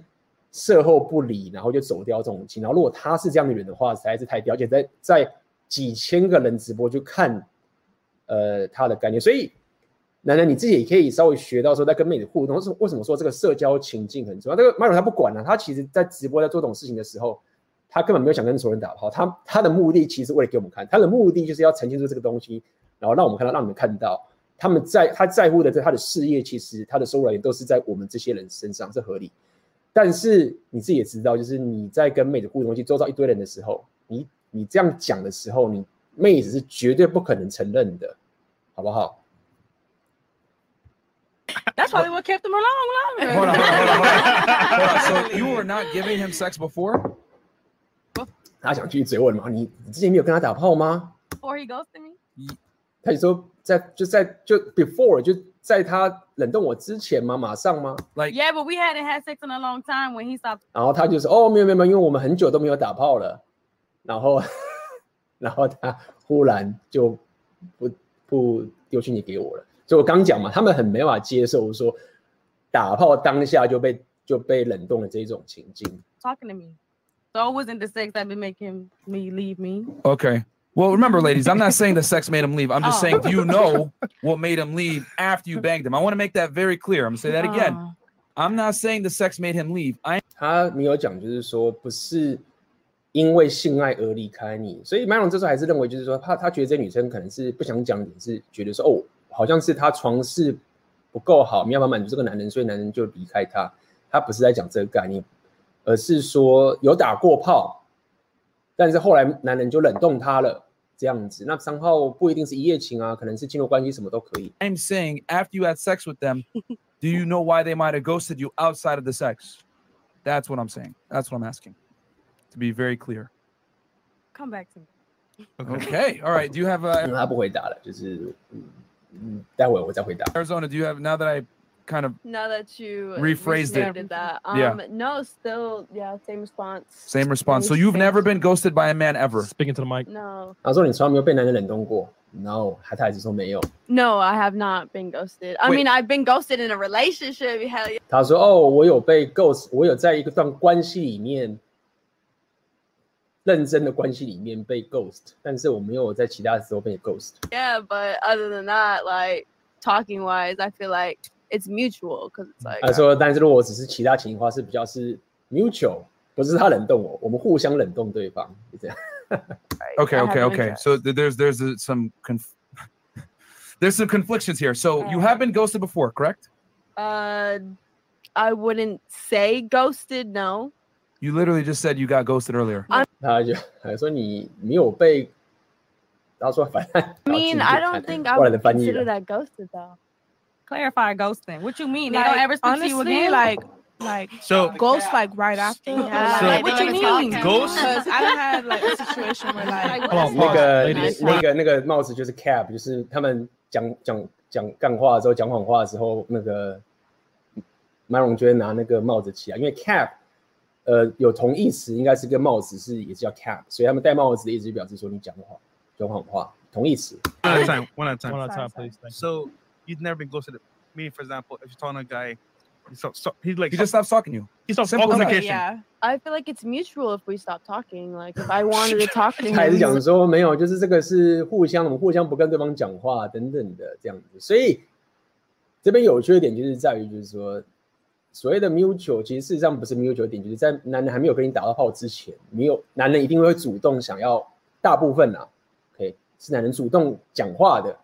事后不理，然后就走掉这种情。然后如果他是这样的人的话，实在是太了解，在在几千个人直播就看，呃，他的概念。所以，男人你自己也可以稍微学到说，在跟妹子互动，是为什么说这个社交情境很重要？这个 Myron 他不管了、他其实在直播在做这种事情的时候。他根本没有想跟熟人打炮，他他的目的其实为了给我们看，他的目的就是要呈现出这个东西，然后让我们看到，让你们看到他们在他在乎的这他的事业，其实他的收入来源都是在我们这些人身上，是合理。但是你自己也知道，就是你在跟妹子互动，去周遭一堆人的时候，你你这样讲的时候，你妹子是绝对不可能承认的，好不好？That's probably what kept him along longer. Hold on, hold on, hold on, hold on. So you were not giving him sex before? 他想继续追问嘛？你你之前没有跟他打炮吗？Before he ghosted me，他就说在就在就 before 就在他冷冻我之前吗？马上吗？Like yeah, but we hadn't had sex in a long time when he stopped。然后他就说哦没有没有没有，因为我们很久都没有打炮了。然后 然后他忽然就不不丢讯息给我了。所以我刚讲嘛，他们很没法接受说打炮当下就被就被冷冻的这种情境。Talking to me。So it wasn't the sex that been making me leave me. Okay. Well, remember, ladies, I'm not saying the sex made him leave. I'm just Oh. saying, do you know what made him leave after you banged him? I want to make that very clear. I'm gonna say that again. Oh. I'm not saying the sex made him leave. I 他没有讲，就是说不是因为性爱而离开你，所以 Myron 这时候还是认为，就是说他他觉得这女生可能是不想讲，点是觉得说哦，好像是他床事不够好，没有办法满足这个男人，所以男人就离开他。他不是在讲这个概念。 而是说有打过炮，但是后来男人就冷冻他了，这样子。那三号不一定是一夜情啊，可能是进入关系，什么都可以。 I'm saying after you had sex with them, do you know why they might have ghosted you outside of the sex? That's what I'm saying. That's what I'm asking. To be very clear. Come back to me. Okay. All right. Do you have 嗯 a 他不回答了，就是嗯嗯，待会我再回答。 Arizona? Do you have now that I kind of Now that you Rephrased it. restated that, um, Yeah. no, still, yeah, same response. same response? So you've never been ghosted by a man ever? Speaking to the mic. No, 他说你从来没有被男人冷冻过，no，他他还是说没有。 no, I have not been ghosted. I Wait. mean, I've been ghosted in a relationship. Hell yeah. 他说哦，我有被 ghost，我有在一个段关系里面，认真的关系里面被 ghost，但是我没有在其他时候被 ghost。 Yeah, but other than that, like talking wise, I feel like it's mutual because it's like 他说，但是如果只是其他情况，是比较是 mutual，不是他冷冻我，我们互相冷冻对方，就这样。 Okay, I okay, have an okay. interest. So th- there's there's uh, some conf- there's some conflictions here. So you have been ghosted before, correct? uh, I wouldn't say ghosted. No, You literally just said you got ghosted earlier. 他就还说你没有被，他说反正 I mean, I don't think I 后来 would 的翻译 consider 了。 that ghosted though. Clarify ghosting. What you mean? They Like, don't ever speak to you honestly, again? like like So ghost like right after. Yeah, So- like, what you mean? Ghost? Because I don't have like a situation where like Hold on, 那 pause, 个 ladies. 那个那个帽子就是 cap，就是他们讲讲讲干话的时候，讲谎话的时候，那个 Myron 就会拿那个帽子起来，因为 cap，呃，有同义词，应该是跟帽子是也是叫 cap，所以他们戴帽子的意思就表示说你讲谎，讲谎话，同义词。 One at a time. One at a time. One at a time, please. Thank you. So you've never been ghosted. Me, for example, if you're talking to a guy, he stop, stop, he's like He just stops talking to you. he stops Simple all as that. communication. yeah. I feel like it's mutual if we stop talking. Like if I wanted to talk to 他还是 him, 还是讲说没有，就是这个是互相，我们互相不跟对方讲话等等的这样子。所以这边有趣的点就是在于，就是说所谓的 mutual，其实事实上不是 mutual 点，就是在男人还没有跟你打到炮之前，没有男人一定会主动想要，大部分啊，OK，是男人主动讲话的，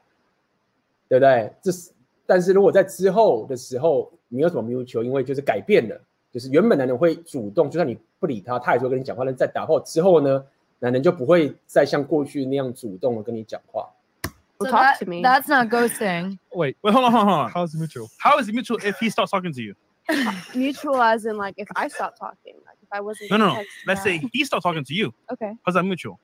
对不对？这是，但是如果在之后的时候没有什么 mutual，因为就是改变了。就是原本男人会主动，就算你不理他，他也是会跟你讲话。但在打炮之后呢，男人就不会再像过去那样主动的跟你讲话。So talk that- to me. That's not ghosting. Wait, Wait, hold on, hold on, hold on. how's it mutual? How is it mutual if he stops talking to you? mutual as in like if I stop talking, like if I wasn't. No, no. no. Let's say he stops talking to you. Okay, How's that mutual?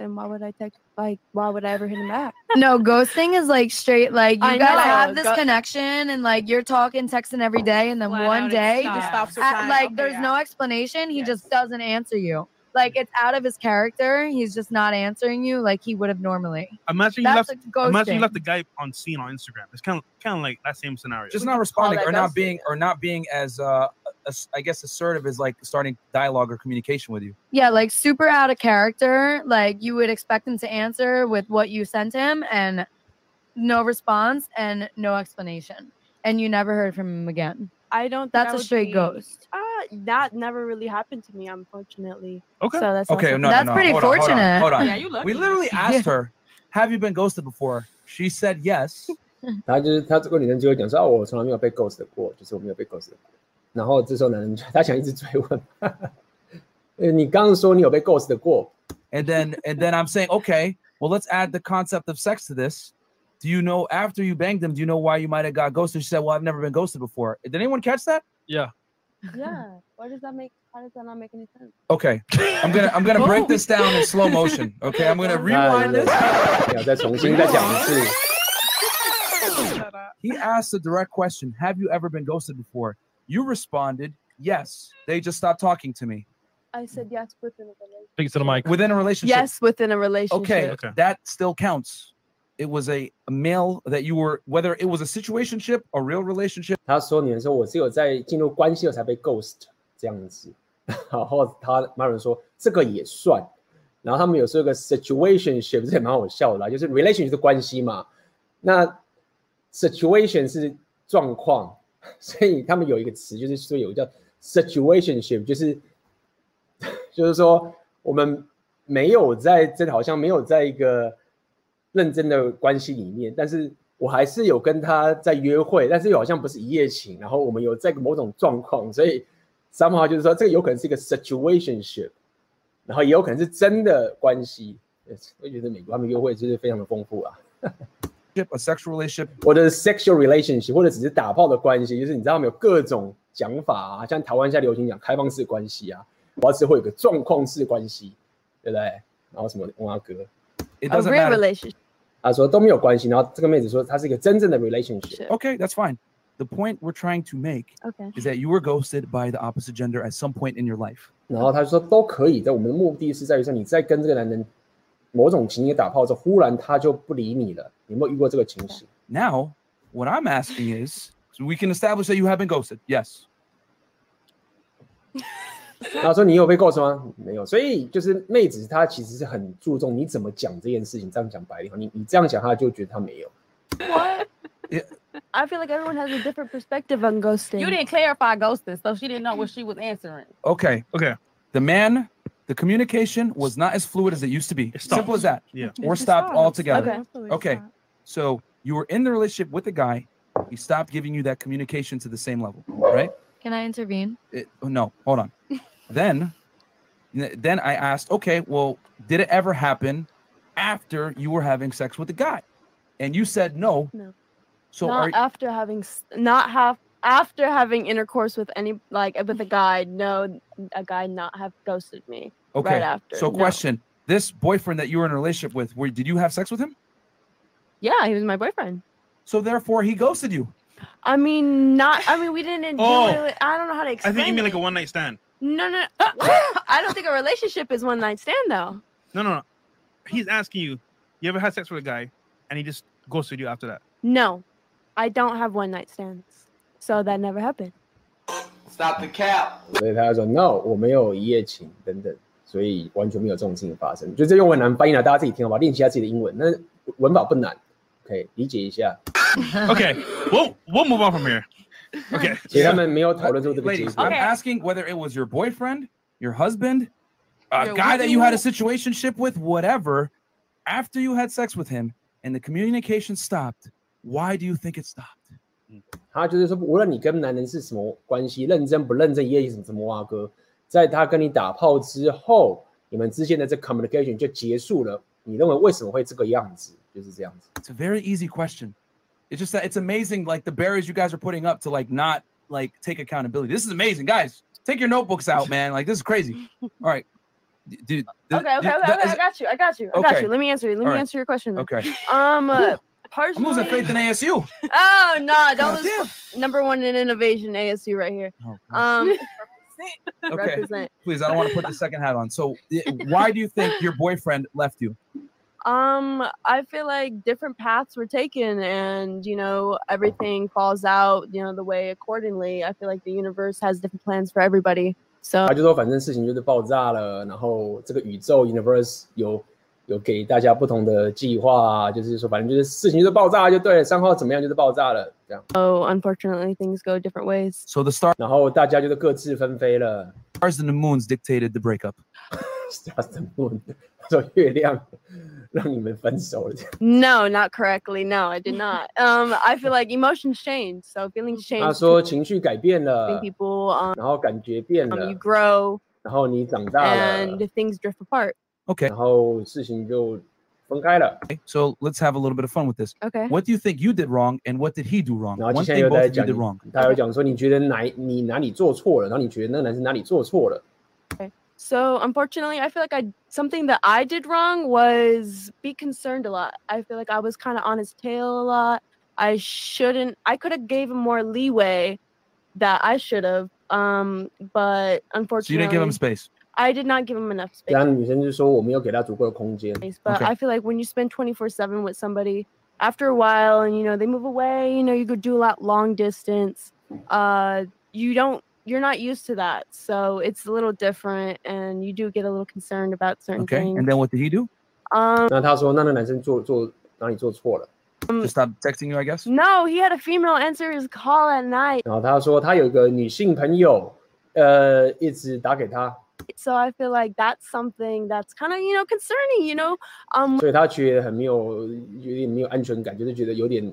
Then why would I text? Like, why would I ever hit him back? No, ghosting is like straight like you I guys know, have this go- connection and like you're talking, texting every day, and then Flat one out, it day, stops. Just stops at- replying. like Okay, there's yeah. no explanation. He Yes. just doesn't answer you. like it's out of his character. He's just not answering you like he would have normally. Imagine you That's left. like Imagine you left the guy on scene on Instagram. It's kind of kind of like that same scenario. Just not responding that or not ghosting, being or not being as uh as, I guess assertive as like starting dialogue or communication with you. Yeah, like super out of character. Like you would expect him to answer with what you sent him and no response and no explanation. And you never heard from him again. I don't. think That's I a would straight be- ghost. Uh, that never really happened to me, unfortunately. Okay. So that's Okay, also- no, That's no, no. pretty hold on, hold on, fortunate. Hold on. Yeah, you lucky. We literally asked her, "Have you been ghosted before?" She said yes.他就是他这个女生就会讲说，哦，我从来没有被 ghost 过，就是我没有被 ghost 过。 然后这时候男人就他想一直追问，呃，你刚刚说你有被 ghost 过， And then and then I'm saying, okay, well, let's add the concept of sex to this. Do you know after you banged them, do you know why you might have got ghosted? She said, Well, I've never been ghosted before. Did anyone catch that? Yeah. Yeah. Why does that make? How does that not make any sense? Okay. I'm gonna I'm gonna break this down in slow motion. Okay, I'm gonna 那 rewind 对 this. 不要再重新再讲一次。 He asked a direct question Have you ever been ghosted before? You responded, Yes. They just stopped talking to me. I said yes within a relationship. Speak to the mic. Within a relationship. Yes, within a relationship. Okay, Okay. that still counts. It was a, a male that you were, whether it was a situationship, a real relationship. 他说你们说我只有在进入关系后才被 ghost 这样子，然后他马人说这个也算，然后他们有说一个 situationship 这也蛮好笑的啦，就是 relationship 是关系嘛，那 situation 是状况， 所以他们有一个词就是说有个叫 situationship，就是 就是说我们没有在这好像没有在一个认真的关系里面，但是我还是有跟他在约会，但是又好像不是一夜情，然后我们有在某种状况，所以 somehow 就是说这个有可能是一个 situationship，然后也有可能是真的关系。我觉得美国他们约会就是非常的丰富啊。A sexual relationship. 或者是 sexual relationship，或者只是打炮的关系，就是你知道他们有各种讲法啊，像台湾现在流行讲开放式关系啊，或者是会有个状况式关系，对不对？然后什么阿哥，It A doesn't real matter. relationship. 他说都没有关系，然后这个妹子说她是一个真正的 relationship。Okay, that's fine. The point we're trying to make Okay. is that you were ghosted by the opposite gender at some point in your life. 然后他说都可以，但我们的目的是在于说你在跟这个男人某种情节打炮之后，忽然他就不理你了，你有没有遇过这个情形？Now, what I'm asking is, so we can establish that you have been ghosted. Yes. 然后说你有被 ghost 吗？没有，所以就是妹子她其实是很注重你怎么讲这件事情。这样讲白一点，你你这样讲，她就觉得她没有。What? I feel like everyone has a different perspective on ghosting. You didn't clarify ghosting, so she didn't know what she was answering. Okay. Okay. The man, the communication was not as fluid as it used to be. stopped. Simple as that. Yeah. Or stopped altogether. Okay. Okay. So you were in the relationship with the guy. He stopped giving you that communication to the same level, right? Can I intervene? It, oh, no, hold on. then, then I asked, okay, well, did it ever happen after you were having sex with the guy? And you said no. No. So not are, after having not have after having intercourse with any like with a guy. No, a guy not have ghosted me. okay. Right after. So no. question: This boyfriend that you were in a relationship with, where did you have sex with him? Yeah, he was my boyfriend. So therefore, he ghosted you. I mean, not. I mean, we didn't Oh. do it. I don't know how to I explain. think you mean like it. a one night stand. No, no. I don't think a relationship is one night stand though. No, no, no. He's asking you, you ever had sex with a guy and he just ghosted you after that? No, I don't have one night stands, so that never happened. Stop the cap. 所以他就说 no，我没有一夜情等等， 所以完全没有这种事情发生。就这用文难翻译了，大家自己听好吧，练习一下自己的英文。那文法不难，可以理解一下。 Okay, we'll we'll move on from here. Okay. 其实他们没有讨论出这个结 Ladies, 果 I'm。asking whether it was your boyfriend, your husband, a Your guy that what? you had a situationship with, whatever. After you had sex with him and the communication stopped, why do you think it stopped? 他就是说，无论你跟男人是什么关系，认真不认真，一夜情什么蛙哥， 在他跟你打炮之后，你们之间的这 communication 就结束了。你认为为什么会这个样子？就是这样子。 It's a very easy question. It's just that it's amazing, like the barriers you guys are putting up to like not like take accountability. This is amazing, guys. Take your notebooks out, man. Like this is crazy. All right, D- dude. th- Okay, okay, th- okay, that okay. is- I got you. I got you. I got Okay. you. Let me answer you. Let me All right. answer your question. then. Okay. Um, uh, I'm personally, losing faith in ASU. Oh no! God Don't lose number one in innovation ASU right here. Oh, Um, Okay. Represent. Please, I don't want to put the second hat on. So, i- why do you think your boyfriend left you? Um, I feel like different paths were taken, and you know everything falls out, you know, the way accordingly. I feel like the universe has different plans for everybody. So 他就说，反正事情就是爆炸了，然后这个宇宙 universe 有 有给大家不同的计划，就是说反正就是事情就是爆炸就对了，三号怎么样就是爆炸了，这样。 So unfortunately, things go different ways. So the stars 然后大家就是各自纷飞了。 and the moons dictated the breakup. Stars and moon，他说月亮让你们分手了。这样 No, not correctly. No, I did not. Um, I feel like emotions change, so feelings change. 他说 too. 情绪改变 I 了 think，people um, 然后感觉变 um 了 you，grow 然后你长大了， and things drift apart. Okay. 然后事情就分开了。 So let's have a little bit of fun with this. Okay. What do you think you did wrong, and what did he do wrong? 然后 One 接下来 thing 又 both 在 of you 讲 did wrong. 你，他有讲说你觉得哪你哪里做错了，然后你觉得那个男生哪里做错了。 So unfortunately, I feel like I something that I did wrong was be concerned a lot. I feel like I was kind of on his tail a lot. I shouldn't. I could have gave him more leeway that I should have. Um, but So you unfortunately, didn't give him space. I did not give him enough space. 然后女生就说我没有给他足够的空间。 But Okay. I feel like when you spend 24 7 with somebody, after a while, and you know, they move away, you know, you could do a lot long distance. Uh, you don't, you're not used to that. So it's a little different, and you do get a little concerned about certain Okay. things. And then what did he do? Um, 那他说那那男生做做哪里做错了？ Just stop texting you, I guess. no, he had a female answer his call at night. 然后他说他有一个女性朋友，呃，一直打给他， So I feel like that's something that's kind of, you know, concerning, you know. Um, 所以他觉得很没有有点没有安全感，就是觉得有点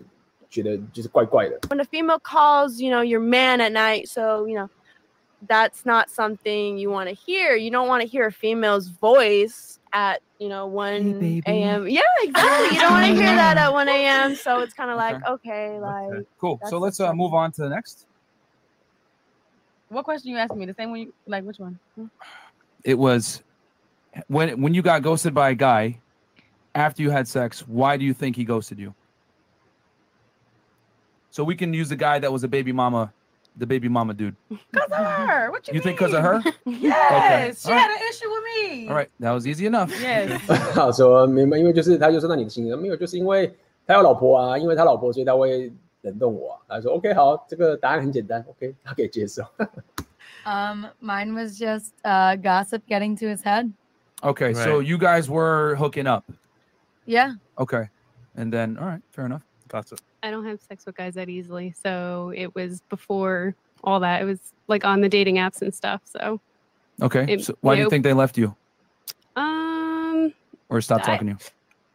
觉得就是怪怪的。 when a female calls, you know, your man at night, so you know, that's not something you want to hear. You don't want to hear a female's voice at you know 1 a.m. Yeah, exactly. You don't want to hear that at 1 a.m. So it's kind of like okay, like Cool. That's So let's uh, move on to the next. What question you asking me? The same one? You, like which one? It was when when you got ghosted by a guy after you had sex. Why do you think he ghosted you? So we can use the guy that was a baby mama, the baby mama dude. Cause of her. What you, You think because of her? Yes, she All had an issue with me. All right, that was easy enough. Yes. 他说明白，因为就是他就说那你的情人没有，就是因为他有老婆啊，因为他老婆所以他会冷冻我、啊。他说 OK 好，这个答案很简单，OK 他可以接受。 Um, mine was just uh, gossip getting to his head. Okay, so you guys were hooking up. Yeah. Okay, and then all right, fair enough. Gossip. I don't have sex with guys that easily. So it was before all that. It was like on the dating apps and stuff. So Okay, It- so why do you think they left you um or stopped I- talking to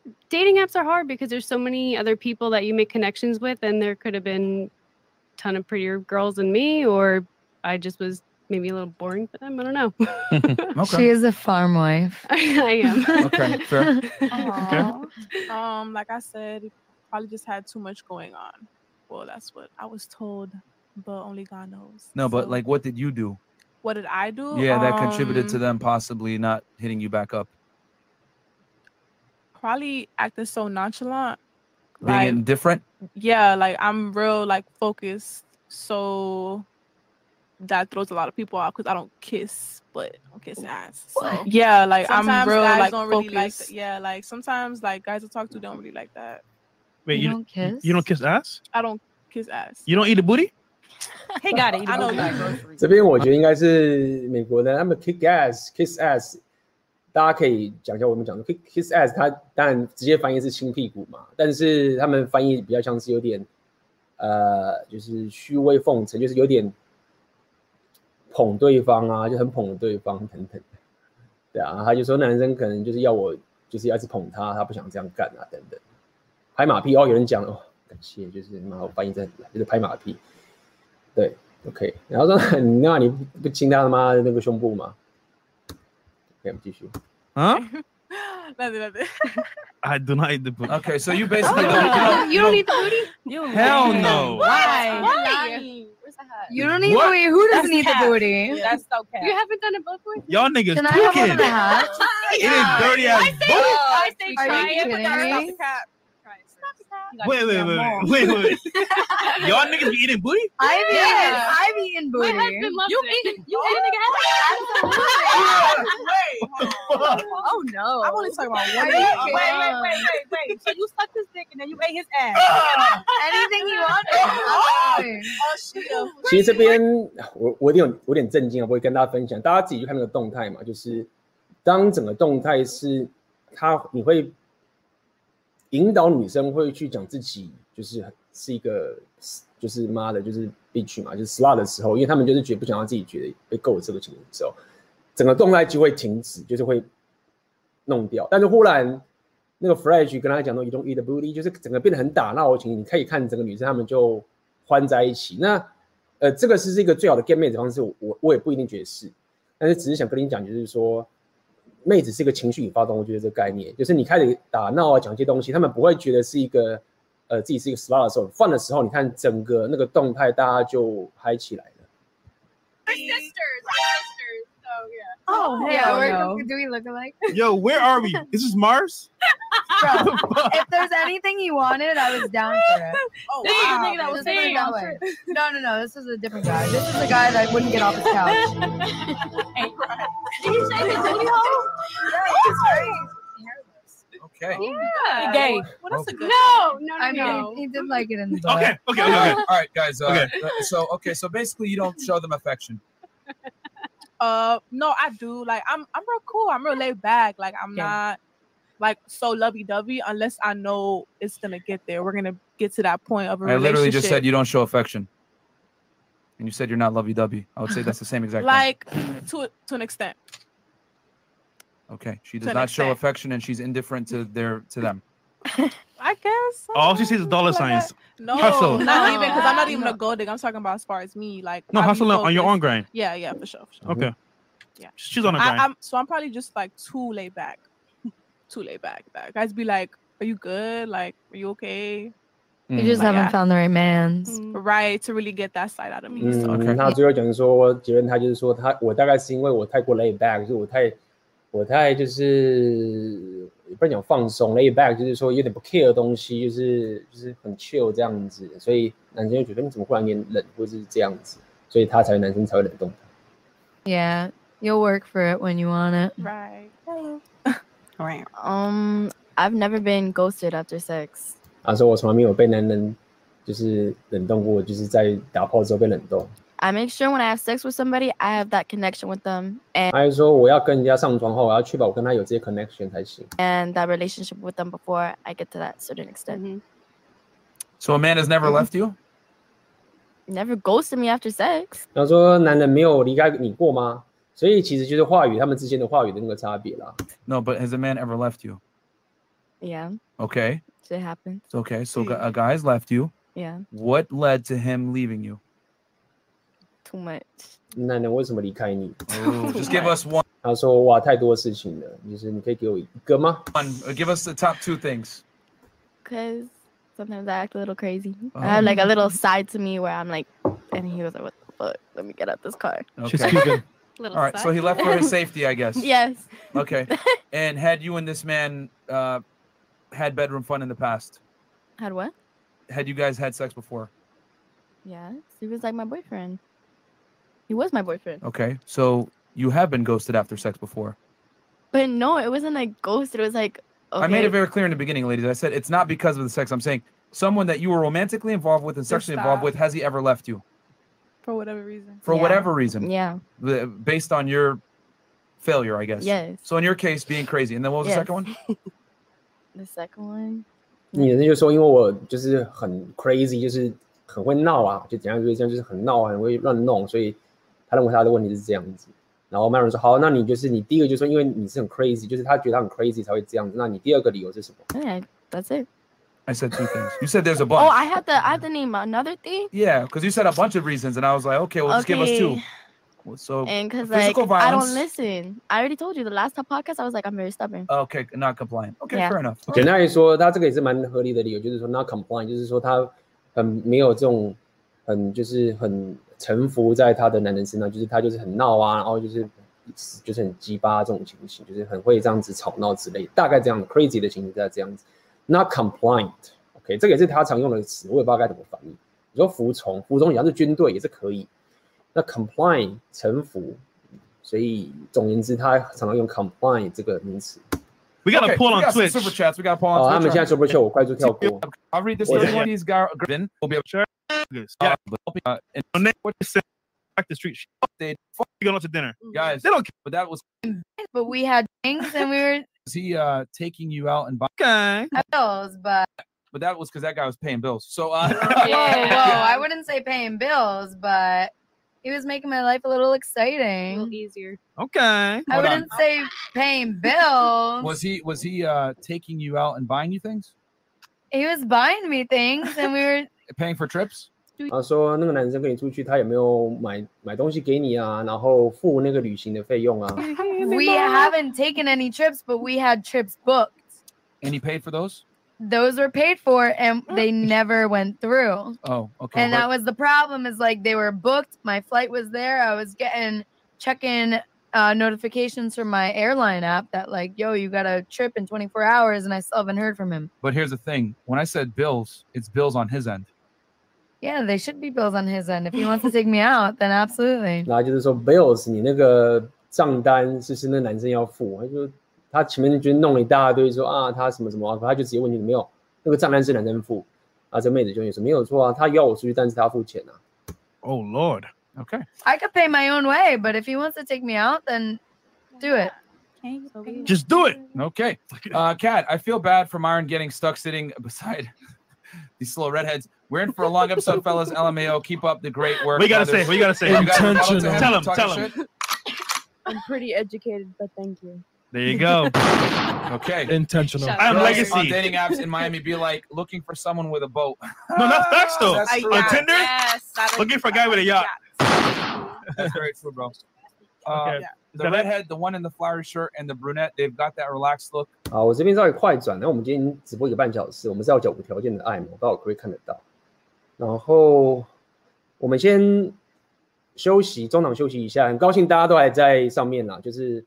you? dating apps are hard because there's so many other people that you make connections with and there could have been a ton of prettier girls than me or I just was maybe a little boring for them. I don't know. She is a farm wife. I am. Okay, fair. Aw. Um, like I said, probably just had too much going on. Well, that's what I was told, but only God knows. No, but like, what did you do? what did I do? Yeah, that contributed to Um, them possibly not hitting you back up. Probably acting so nonchalant. Being Like, indifferent. yeah, like I'm real like focused, so that throws a lot of people out because I don't kiss, but I don't kiss ass. So yeah, like Sometimes I'm real guys like don't really like focused. yeah, like sometimes like guys I talk to don't really like that. Wait, You you, don't kiss? You don't kiss ass? I don't kiss ass. You don't eat a booty? He got it. I know that. that. 这边我觉得应该是美国的，他们 kick ass kiss ass，大家可以讲一下我们讲的 kick kiss ass，它当然直接翻译是亲屁股嘛，但是他们翻译比较像是有点呃，就是虚伪奉承，就是有点 捧对方啊，就很捧对方等等。对啊，他就说男生可能就是要我就是要一直捧他，他不想这样干啊等等。拍马屁哦，有人讲哦，感谢，就是妈我翻译真的很烂就是拍马屁。对，OK，然后说你那你不亲他他妈的那个胸部吗？OK，我们继续。Huh? Nothing, nothing. I do not eat the booty. Okay, so you basically don't, you you, don't, you don't don't, eat the booty? You Hell lying. no. Why? Why? Where's? You don't need What? to eat. Who doesn't That's eat the cap. booty? That's so cat. You haven't done it before? Y'all niggas Can I have one tweaking. of the hats? Eating dirty ass butt. I say Are try you it, but kidding that's me? not the cap. Wait, wait, wait, more. wait, wait, wait. Y'all niggas be eating booty? I've eaten, Yeah. I've eaten booty. husband loves You it. eat you eat a nigga Wait. Oh no. I'm only talking about one. kidding? Wait, wait, wait, wait, wait. So you sucked his dick and then you ate his ass. Anything you want. Oh. 其实这边我我有点我有点震惊啊，我会跟大家分享，大家自己去看那个动态嘛，就是当整个动态是他你会引导女生会去讲自己就是是一个就是妈的，就是 bitch 嘛，就是 slut 的时候，因为他们就是觉得不想要自己觉得被够这个情况的时候，整个动态就会停止，就是会弄掉。但是忽然那个 Fresh 跟他讲说 “You don't eat the booty”，就是整个变得很打闹的情景，你可以看整个女生他们就欢在一起。那呃，这个是一个最好的 get 妹子方式，我我也不一定觉得是，但是只是想跟你讲，就是说妹子是一个情绪引发动物，我觉得这个概念就是你开始打闹啊，讲一些东西，他们不会觉得是一个呃自己是一个 spa 的时候，放的时候，你看整个那个动态，大家就嗨起来了。Oh, hell yeah. We're, no. Do we look alike? Yo, where are we? Is this Mars? Bro, if there's anything you wanted, I was down for it. Oh This is the wow. that was Just put it saying. that way. No, no, no. This is a different guy. This is a guy that wouldn't get off his couch. Ain't. Did you say his booty hole? Yeah, he's very hairless. Okay. Yeah. Gay. Well, that's a good. No, no, no, I mean, no. he, he did like it in the butt. Okay, okay, okay. all right, guys. Uh, Okay. uh, so okay, so basically, you don't show them affection. Uh, no, I do. Like, I'm, I'm real cool. I'm real laid back. Like, I'm Yeah. not like so lovey dovey unless I know it's gonna get there. We're gonna get to that point of a I literally just said you don't show affection, and you said you're not lovey-dovey. I would say that's the same exact thing. like to to an extent. Okay, she does not show affection, and she's indifferent to their to them. I guess. All she sees is dollar like signs. that. No, Hustle. not No, even because I'm not even no. a gold digger. I'm talking about as far as me. Like No, I be hustle on your focused. own grind. Yeah, yeah, for sure. For sure. Okay. Yeah. She's on a grind. I, I'm so I'm probably just like too laid back. too laid back. That guys be like, "Are you good? Like, are you okay?" You Mm. just Like, haven't yeah. found the right man's. Right to really get that side out of me. So 嗯，他最后讲说，结论他就是说他我大概是因为我太过 lay back，就是我太 我太就是也不能讲放松，lay back 就是说有点不 care 的东西，就是就是很 chill 这样子，所以男生就觉得你怎么忽然间冷，或是这样子，所以他才男生才会冷冻他。Yeah, you'll work for it when you want it. right. Right. Um, I've never been ghosted after sex. 他说我从来没有被男人就是冷冻过，就是在打炮之后被冷冻。I make sure when I have sex with somebody, I have that connection with them, and 他还说我要跟人家上床后，我要确保我跟他有这些 connection 才行。 and that relationship with them before I get to that certain extent. So a man has never left you. Never ghosted me after sex. 他说男人没有离开你过吗？所以其实就是话语他们之间的话语的那个差别啦。 No, but has a man ever left you? Yeah, Okay, shit happens. it's okay. So gu- a guy's left you. Yeah, What led to him leaving you? too much. 男人为什么离开你？ Just give us one. 他说哇，太多事情了，就是你可以给我一个吗？ One. uh, Give us the top two things. Cause sometimes I act a little crazy. I have like a little side to me where I'm like, and he was like, "What the fuck? Let me get out this car." She's Okay. speaking. Little All right. So he left for his safety, I guess. Yes. Okay. And had you and this man uh, had bedroom fun in the past? Had what? Had you guys had sex before? Yes. He was like my boyfriend. He was my boyfriend. Okay. So you have been ghosted after sex before. But no, it wasn't like ghosted. It was like okay. I made it very clear in the beginning, ladies. I said it's not because of the sex. I'm saying someone that you were romantically involved with and Your sexually involved style. with. Has he ever left you For whatever reason. for Yeah. whatever reason? Yeah. The- Based on your failure, I guess. Yes. So in your case, being crazy, and then what was the Yes. second one? The second one. 女人就说因为我就是很 crazy，就是很会闹啊，就怎样就是这样，就是很闹啊，很会乱弄，所以 他认为他的问题是这样子。然后 Maron 说好，那你就是你第一个就说因为你是很 crazy，就是他觉得他很 crazy 才会这样子。那你第二个理由是什么？ Okay, that's it. I said two things. You said there's a bunch. Oh, I had to. I had to name another thing. yeah, because you said a bunch of reasons, and I was like, okay, well, just give us two. Okay. Well, So And because like physical I violence. don't listen. I already told you the last time podcast. I was like I'm very stubborn. Okay, not compliant. Okay, Yeah. fair enough. 简单来说，他这个也是蛮合理的理由，就是说 not compliant，就是说他很没有这种很就是很 臣服在他的男人身上，就是他就是很闹啊，然后就是就是很鸡巴这种情形，就是很会这样子吵闹之类，大概这样的 crazy 的情形在这样子。Not compliant，OK，、这个也是他常用的词，我也不知道该怎么翻译。你说服从，服从你要是军队也是可以。那 comply 臣服，所以总言之，他常常用 comply 这个名词。We got Okay, pull on got some Twitch. Super chats. We gotta pull on 哦，他 Twitch. 们现在 super show 我快速跳过。I'll read this. One, these guys, Vin will be able Sure. To Yeah. uh, and On that- what you said, back the street. they, You going out to dinner? guys. They don't Care. But that was But we had things and we were was he uh taking you out and buying? Okay. bills, but But that was because that guy was paying bills. So uh, whoa, whoa, I wouldn't say paying bills, but he was making my life a little A exciting. little easier. Okay. I Hold wouldn't say paying bills. was he was he uh taking you out and buying you things, He was buying me things and we were paying for trips? 他说那个男生跟你出去，他有没有买买东西给你啊？然后付那个旅行的费用啊？ we haven't taken any trips, but we had trips booked. And he paid for those? Those were paid for and they never went through. Oh, okay. And but- that was the problem is like they were booked. My flight was there. I was getting checking uh, notifications from my airline app that like, yo, you got a trip in 24 hours, and I still haven't heard from him. But here's the thing: when I said bills, it's bills on his end. Yeah, they should be bills on his end. If he wants to take me out, then absolutely. 然后就是说 bills，你那个账单是不是那个男生要付？他就他前面就弄了一大堆说啊他什么什么，他就直接问你没有那个账单是男生付啊？这妹子就说没有错啊，他邀我出去，但是他付钱啊。 Oh Lord. Okay. I could pay my own way, but if he wants to take me out, then do it. Just do it. Okay. Uh, Kat, I feel bad for Myron getting stuck sitting beside these slow redheads. We're in for a long episode, fellas. LMAO, keep up the great work. What you gotta brothers. say? What you gotta say? You guys follow to Intentional. Tell him, talking tell him. shit? I'm pretty educated, but thank you. There you go. Okay. Intentional. Shut I'm Girls legacy. on dating apps in Miami be like looking for someone with a boat. No, that's facts though. That's I- true. On Tinder? Yes, that Looking is- for a guy with a yacht. That's very true, bro. Uh, Okay. Yeah. The Is that it? redhead, the one in the flowery shirt, and the brunette, they've got that relaxed look. 好，我这边稍微快转，那我们今天直播一个半小时，我们是要有无条件的爱嘛，我不知道我可不可以看得到。 然后我们先休息，中场休息一下。很高兴大家都还在上面啦，就是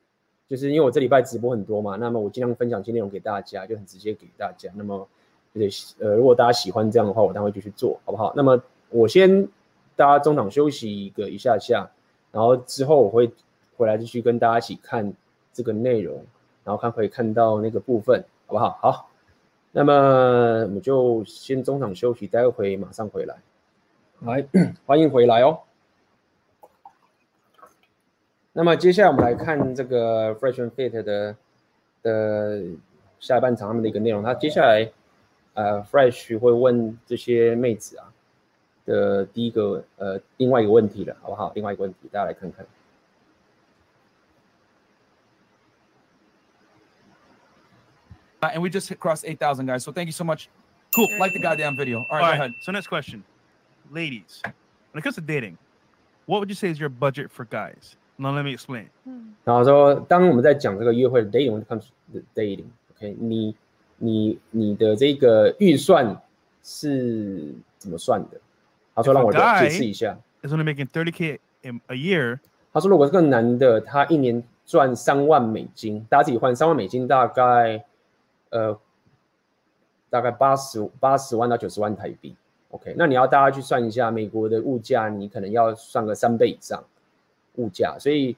就是因为我这礼拜直播很多嘛，那么我尽量分享一些内容给大家，就很直接给大家。那么就是呃，如果大家喜欢这样的话，我待会就去做，好不好？那么我先大家中场休息一个一下下，然后之后我会回来继续跟大家一起看这个内容。然后看可以看到那个部分，好不好？好，那么我们就先中场休息，待会马上回来。来，欢迎回来哦。那么接下来我们来看这个 Fresh and Fit 的的下半场他们的一个内容。他接下来呃 Fresh 会问这些妹子啊的第一个呃另外一个问题了，好不好？另外一个问题，大家来看看。and we just hit crossed 8,000 guys. So thank you so much. Cool. Like the goddamn video. All right, All go right. ahead. So next question, ladies, when it comes to dating, what would you say is your budget for guys? Now let me explain. 然后说，当我们在讲这个约会的 dating，when it comes to dating，OK，、你你你的这个预算是怎么算的？他说 If a 让我 guy 解释一下。 is only making 30k in a year. 他说如果这个男的他一年赚三万美金，大家自己换三万美金大概 呃大概八十八十万到九十万台币。OK，那你要大家去算一下美国的物价，你可能要算个三倍以上物价，所以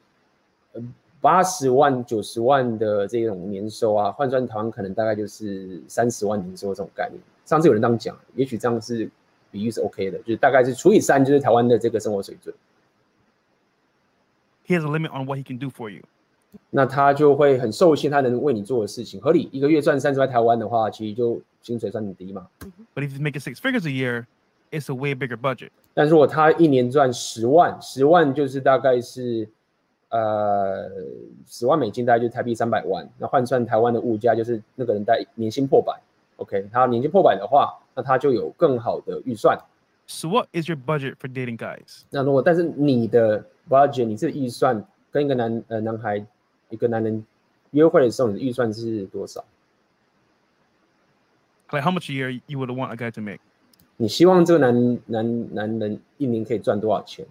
呃八十万九十万的这种年收啊，换算台湾可能大概就是三十万年收这种概念。上次有人这样讲，也许这样是比喻是 OK 的，就是大概是除以三，就是台湾的这个生活水准。He has a limit on what he can do for you. 那他就会很受限，他能为你做的事情合理。一个月赚三十万台湾的话，其实就薪水算很低嘛。But if you making six figures a year, it's a way bigger budget. 但如果他一年赚十万，十万就是大概是呃十万美金，大概就是台币三百万。那换算台湾的物价，就是那个人在年薪破百。OK，他年薪破百的话，那他就有更好的预算。So what is your budget for dating guys? 那如果但是你的 budget，你这个预算跟一个男呃男孩一个男人约会的时候，你的预算是多少？ Like how much a year you would want a guy to make? 你希望这个男男男人一年可以赚多少钱？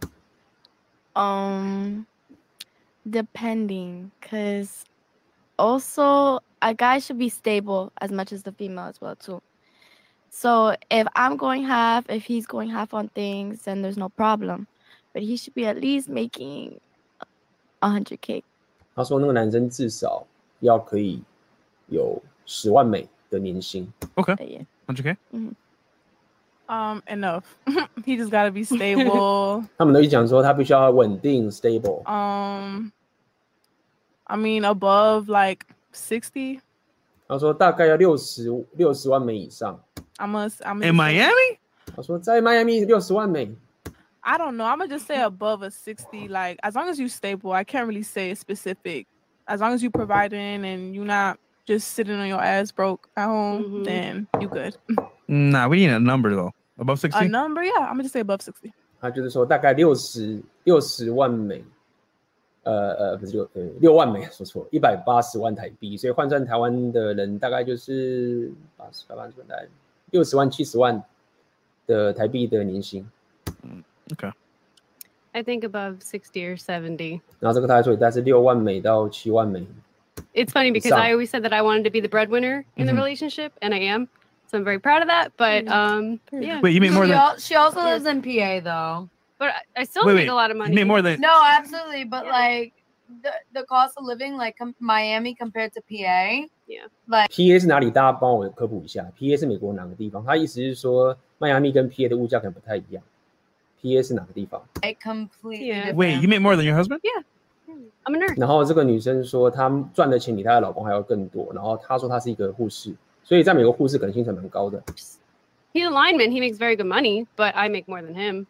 Um, depending, cause also a guy should be stable as much as the female as well too. So if I'm going half, if he's going half on things, then there's no problem. But he should be at least making a hundred k. 他说那个男生至少要可以有十万美的年薪。Okay. 100k. Um, enough. he just gotta be stable. 他们都一讲说他必须要稳定 stable。um, I mean above like sixty. 他说大概要六十六十万美以上。I must. I'm In Miami? 他说在迈阿密六十万美。I don't know. I'm gonna just say above a 60. Like as long as you stable, I can't really say specific. As long as you providing and you're not just sitting on your ass broke at home, then you good. Nah, we need a number though. Above 60? A number, yeah. I'm gonna just say above 60. 他就是说大概六十六十万美，呃呃不是六呃六万美，说错了，一百八十万台币，所以换算台湾的人大概就是八十八万大概六十万七十万的台币的年薪。 Okay. I think above 60 or 70. 然后这个他说大概是六万美到七万美。 It's funny because Some. I always said that I wanted to be the breadwinner in the Mhm. relationship, and I am. So I'm very proud of that. But um, yeah. Wait, you make more she, than- al- she also lives in PA though. But I, I still Wait, make wait, a lot of you money. make more than- No, absolutely. But like the the cost of living, like com- Miami compared to PA. Yeah. Like PA 是哪里？大家帮我科普一下。PA 是美国哪个地方？他意思是说，迈阿密跟 PA 的物价可能不太一样。 PA 是哪个地方？ like completely Yeah. different. Wait, you make more than your husband? Yeah. I'm a nurse. 然后这个女生说，她赚的钱比她的老公还要更多。然后她说她是一个护士，所以在美国护士可能薪水蛮高的。 He's a lineman. He makes very good money, but I make more than him.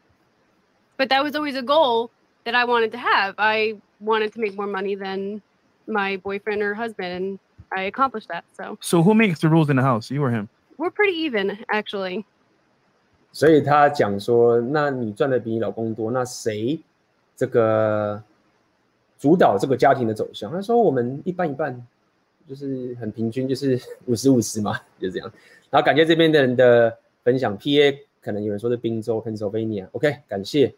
But that was always a goal that I wanted to have. I wanted to make more money than my boyfriend or husband, and I accomplished that. So So who makes the rules in the house? You or him? we're pretty even, actually. 所以他讲说，那你赚的比你老公多，那谁这个主导这个家庭的走向？他说我们一半一半，就是很平均，就是 五十五十嘛，就这样。然后感谢这边的人的分享，PA 可能有人说是宾州 Pennsylvania，OK，、感谢。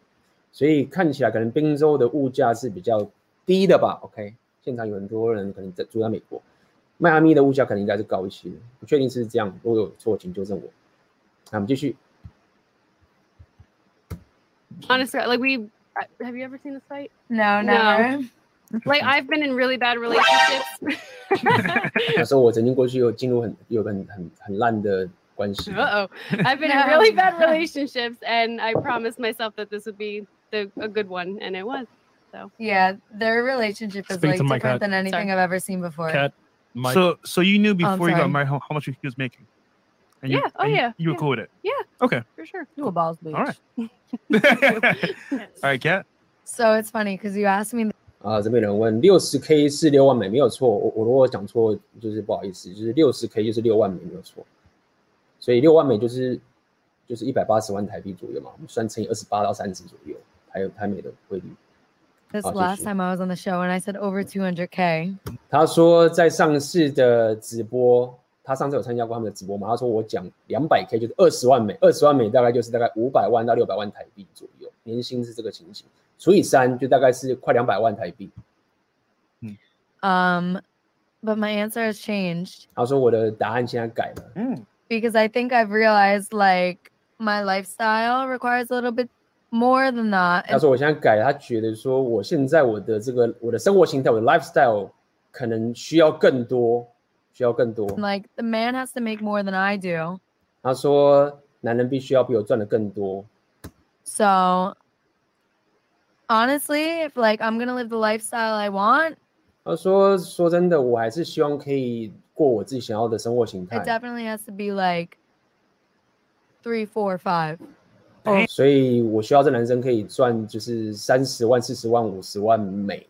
所以看起来可能宾州的物价是比较低的吧？OK，现场有很多人可能在住在美国，迈阿密的物价可能应该是高一些，不确定是这样，如果有错请纠正我。那我们继续。Honestly, like we uh, have you ever seen the site? No, never. Like I've been in really bad relationships. 那时候我曾经过去有进入很有个很很很烂的关系。 Uh oh. I've been in really bad relationships, and I promised myself that this would be the, a good one, and it was. So Yeah, their relationship is Speak like to my different cat. than anything Sorry. I've ever seen before. Cat, Mike. So so you knew Oh, I'm before you got sorry. married how, how much he was making? And you, Yeah, oh, and you- yeah, You were yeah. cool with it. Yeah. Okay. for sure. You a boss bitch. All right. All right, Kat. So it's funny because you asked me 啊，这边有人问六十 K 是六万美，没有错。我我如果讲错，就是不好意思，就是六十 K 就是六万美，没有错。所以六万美就是就是一百八十万台币左右嘛，我们算乘以二十八到三十左右，还有台美的汇率。 this 好，继 last 续 time I was on the show and I said over 200k. 他说在上次的直播， 他上次有参加过他们的直播嘛？他说我讲两百 K 就是二十万美，二十万美大概就是大概五百万到六百万台币左右，年薪是这个情形，除以三就大概是快两百万台币。Um, but my answer has changed 他说我的答案现在改了，嗯 because I think I've realized like my lifestyle requires a little bit more than that. 他说我现在改了，他觉得说我现在我的这个我的生活形态，我的 lifestyle 可能需要更多，需要更多。Like the man has to make more than I do. 他说男人必须要比我赚的更多。So honestly, if like I'm gonna live the lifestyle I want, 他说说真的，我还是希望可以过我自己想要的生活形态 it 态，definitely has to be like three, four, five. 所以我需要这男生可以赚就是三十万、四十万、五十万美，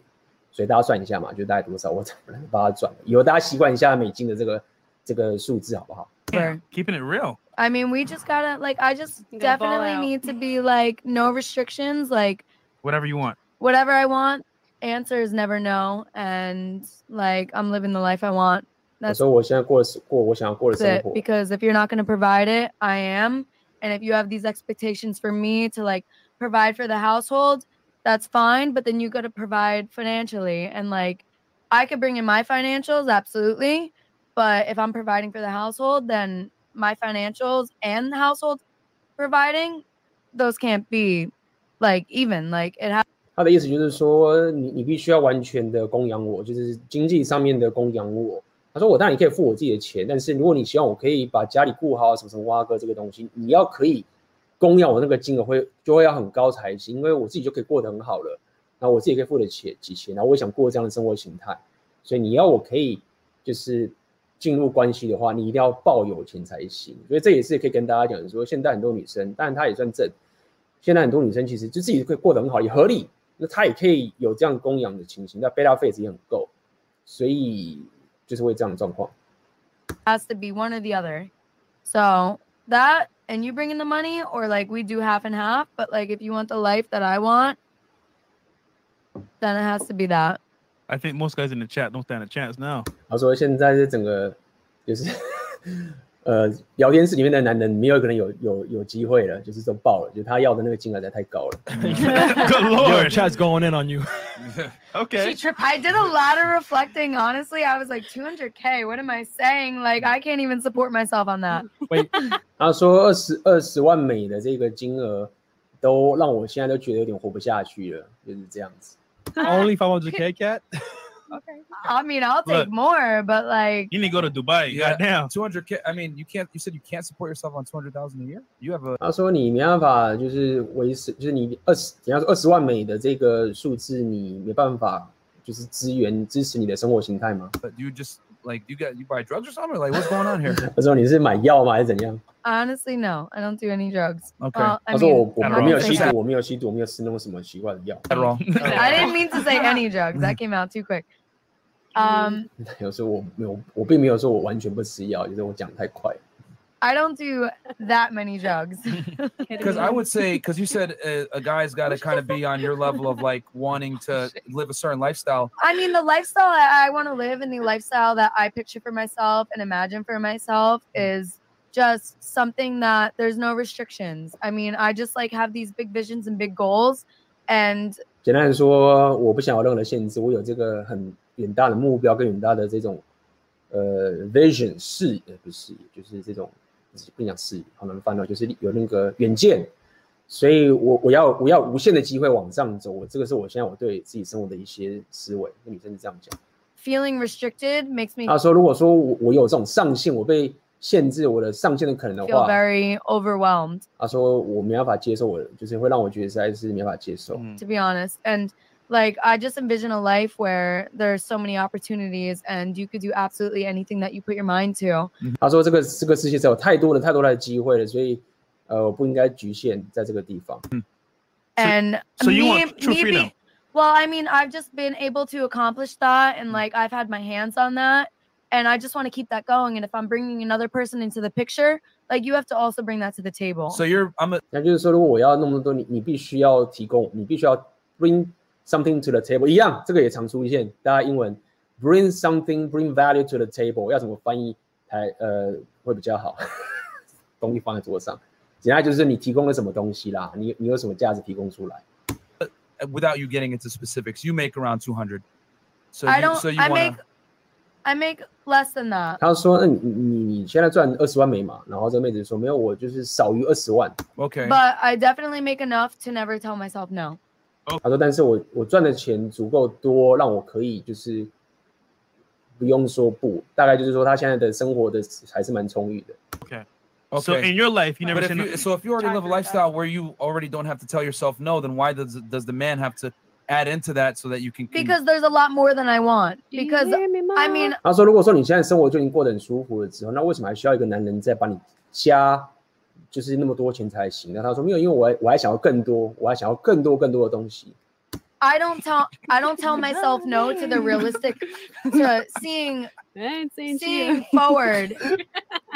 所以大家算一下嘛，就大概多少？我怎么来帮他转？以后大家习惯一下美金的这个这个数字好不好？ Sure. Keeping it real. I mean, we just gotta like. I just You gotta ball definitely out. need to be like no restrictions. Like Whatever you want. whatever I want. Answer is never no, and like I'm living the life I want. 我 That's 说我现在过的过我想要过的生 it. 活。 Because if you're not gonna provide it, I am. And if you have these expectations for me to like provide for the household, that's fine. But then you gotta provide financially, and like I could bring in my financials, absolutely. But if I'm providing for the household, then my financials and the household providing, those can't be like even. Like it has 他的意思就是说，你你必须要完全的供养我，就是经济上面的供养我。他说我当然也可以付我自己的钱，但是如果你希望我可以把家里顾好，什么什么挖哥这个东西，你要可以 供养我那个金额会就会要很高才行，因为我自己就可以过得很好了，然后我自己可以付得起几钱，然后我想过这样的生活形态，所以你要我可以就是进入关系的话，你一定要抱有钱才行。所以这也是可以跟大家讲说，现在很多女生，当然她也算正，现在很多女生其实就自己可以过得很好，也合理。那他也可以有这样供养的情形，那 beta phase 也很够，所以就是会这样的状况。has to be one or the other. So that and you bring in the money or like we do half and half, but like if you want the life that I want, then it has to be that. I think most guys in the chat don't stand a chance now. 他说现在是整个就是 呃聊天室里面的男人没有一个人有有有机会了，就是都爆了，就他要的那个金额在太高了。Good lord, chat's going in on you. okay. She trip. I did a lot of reflecting. Honestly, I was like 200k. What am I saying? Like I can't even support myself on that. Wait, 他说二十二十万美的这个金额，都让我现在都觉得有点活不下去了，就是这样子。only 500k, cat? I mean, I'll take Look. more, but like You need to go to Dubai. Yeah, Goddamn. 200k. I mean, you can't. You said you can't support yourself on 200,000 a year. You have a. 他说你没办法，就是维持，就是你二十，人家说二十万美的这个数字，你没办法，就是支援支持你的生活形态吗？ But you just like you got you buy drugs or something? Or like what's going on here? 他说你是买药吗，还是怎样？ honestly, no, I don't do any drugs. Okay. Well, I 他说 mean, 我我 I 我没有 don't 吸 think 毒，我没有吸毒，我没有吃那种什么奇怪的药。 Adderall. I didn't mean to say any drugs. That came out too quick. Um, 有时候我没有，我并没有说我完全不吃药，就是我讲太快。 I don't do that many drugs. Because I would say, because you said a, a guy's got to kind of be on your level of like wanting to live a certain lifestyle. I mean, the lifestyle I, I want to live and the lifestyle that I picture for myself and imagine for myself is just something that there's no restrictions. I mean, I just like have these big visions and big goals. And 简单的说，我不想有任何的限制，我有这个很 远大的目标跟远大的这种呃 vision 视野，不是，就是这种不讲视野，好难翻到，就是有那个远见。所以我我要我要无限的机会往上走，我这个是我现在我对自己生活的一些思维。那女生是这样讲。feeling restricted makes me 他说，如果说我我有这种上限，我被限制我的上限的可能的 feel 话，very overwhelmed, 他说我没办法接受我，就是会让我觉得实在是没办法接受。to be honest. And like, I just envision a life where there's so many opportunities and you could do absolutely anything that you put your mind to. 他说这个这个世界上有太多的太多的机会了，所以呃我不应该局限在这个地方。 and so you me, want true me be- freedom? well i mean i've just been able to accomplish that and like i've had my hands on that and i just want to keep that going and if i'm bringing another person into the picture like you have to also bring that to the table So you're, I'm a, 那就是说，如果我要那么多，你你必须要提供，你必须要 bring something to the table。一样，这个也常出现，大家英文 bring something bring value to the table 要怎么翻译才呃会比较好？东西放在桌上，简单就是你提供了什么东西啦，你你有什么价值提供出来？ without you getting into specifics, you make around 200. So i you, don't so you i wanna, make i make less than that 他说：“那你你你现在赚二十万美嘛？”然后这个妹子说：“没有，我就是少于二十万。 okay. but i definitely make enough to never tell myself no ” 他说：“但是我我赚的钱足够多，让我可以就是不用说不。大概就是说，他现在的生活的还是蛮充裕的。Okay. Okay. So in your life, you never but if you, so if you already live a lifestyle where you already don't have to tell yourself no, then why does does the man have to add into that so that you can because there's a lot more than i want because i mean 他说：“如果说你现在生活就已经过得很舒服了之后，那为什么还需要一个男人再把你加，就是那么多钱才行？”那他说：“没有，因为我还我还想要更多，我还想要更多更多的东西。I don't tell I don't tell myself no to the realistic to seeing seeing forward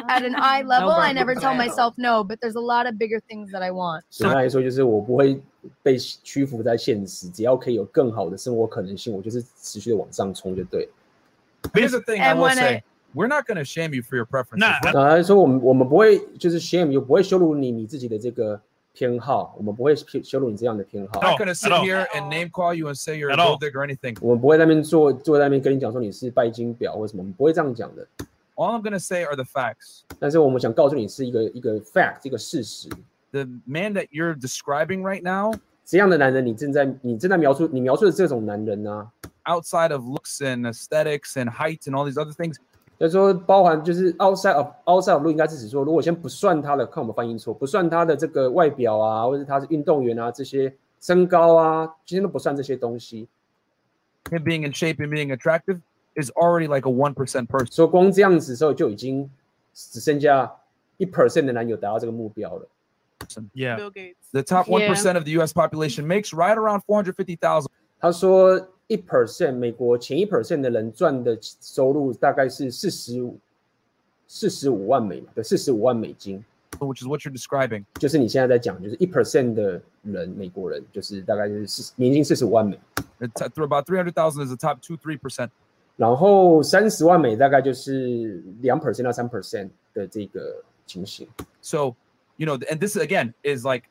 at an eye level. I never tell myself no, but there's a lot of bigger things that I want. 简单来说，就是我不会被屈服在现实，只要可以有更好的生活可能性，我就是持续的往上冲就对了。Here's the thing I will say. I- We're not going to shame you for your preferences. Nah, We're- 那他说我们我们不会就是 shame 又不会羞辱你你自己的这个偏好，我们不会羞羞辱你这样的偏好 I'm。not going to sit at all. here and name call you and say you're a At all. gold digger or anything. 我们不会在那边坐坐在那边跟你讲说你是拜金婊或什么，我们不会这样讲的。 All I'm gonna say are the facts. 但是我们想告诉你是一个一个 fact，一个事实。 The man that you're describing right now, 这样的男人，你正在你正在描述你描述的这种男人呢、 outside of looks and aesthetics and height and all these other things, 就是说包含就是 outside of outside of look 应该是指说，如果先不算他的，看我们翻译错，不算他的这个外表啊，或者他是运动员啊，这些身高啊，今天都不算这些东西。 him being in shape and being attractive is already like a one percent person. 所以光这样子的时候就已经只剩下一 percent 的男友达到这个目标了。 Yeah. Bill Gates. The top one Yeah. percent of the U.S. population makes right around four hundred fifty thousand. 他说一 percent 美国前一 percent 的人赚的收入大概是四十五四十五万美对四十五万美金， which is what you're describing. 就是你现在在讲，就是一 percent 的人美国人就是大概就是四年薪四十五万美， It's at- through about three hundred thousand is the top two three percent. 然后三十万美大概就是两 percent 到三 percent 的这个情形。 So, you know, and this again is like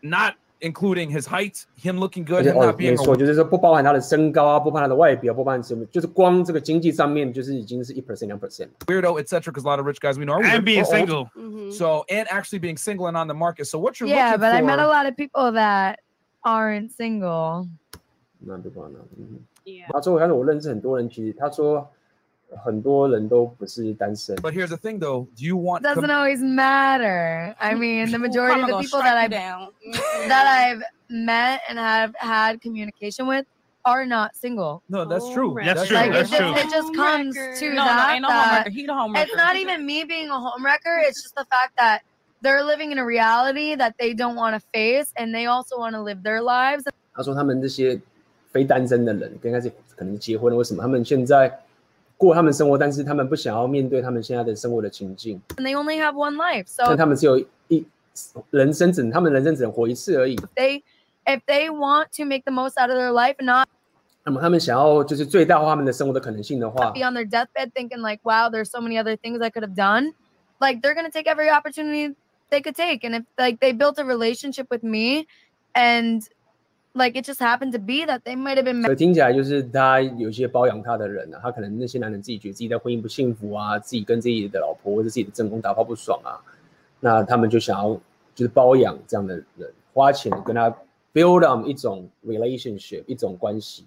not including his height, him looking 而 good, 且 him 哦 not，没 being 错， a 就是说不包含他的身高啊，不包含他的外表，不包含什么，就是光这个经济上面就是已经是一 percent 两 percent。 weirdo, etc. Because a lot of rich guys we know are And weird being or old. single. Mhm. So, and actually being single and on the market. So, what you're Yeah, looking but I met a for- lot of people that aren't single. 那对吧？那嗯， Yeah. 他说，但是我认识很多人，其实他说 很多人都不是单身。 But here's the thing, though. Do you want? Doesn't always matter. I mean, the majority of Karma the gonna people strike that you I've down. that I've met and have had communication with are not single. No, that's true. That's That's true. Like it That's just, true. it just comes to No, no, that. ain't no that homewrecker. He the homewrecker. it's not even me being a homewrecker. It's just the fact that they're living in a reality that they don't want to face, and they also want to live their lives. 他说他们这些非单身的人，刚开始可能结婚了，为什么他们现在 过他们生活，但是他们不想要面对他们现在的生活的情境， and they only have one life. 但 So 他们只有一人生只能他们人生只能活一次而已。 if they if they want to make the most out of their life and not 那么他们想要就是最大化他们的生活的可能性的话 be，on their deathbed thinking like, wow, there's so many other things I could have done. Like they're gonna take every opportunity they could take. And if like they built a relationship with me and like it just happened to be that they might have been 所以听起来就是他有一些包养他的人啊，他可能那些男人自己觉得自己在婚姻不幸福啊，自己跟自己的老婆或者自己的正宫打炮不爽啊，那他们就想要就是包养这样的人，花钱跟他 build on 一种 relationship 一种关系，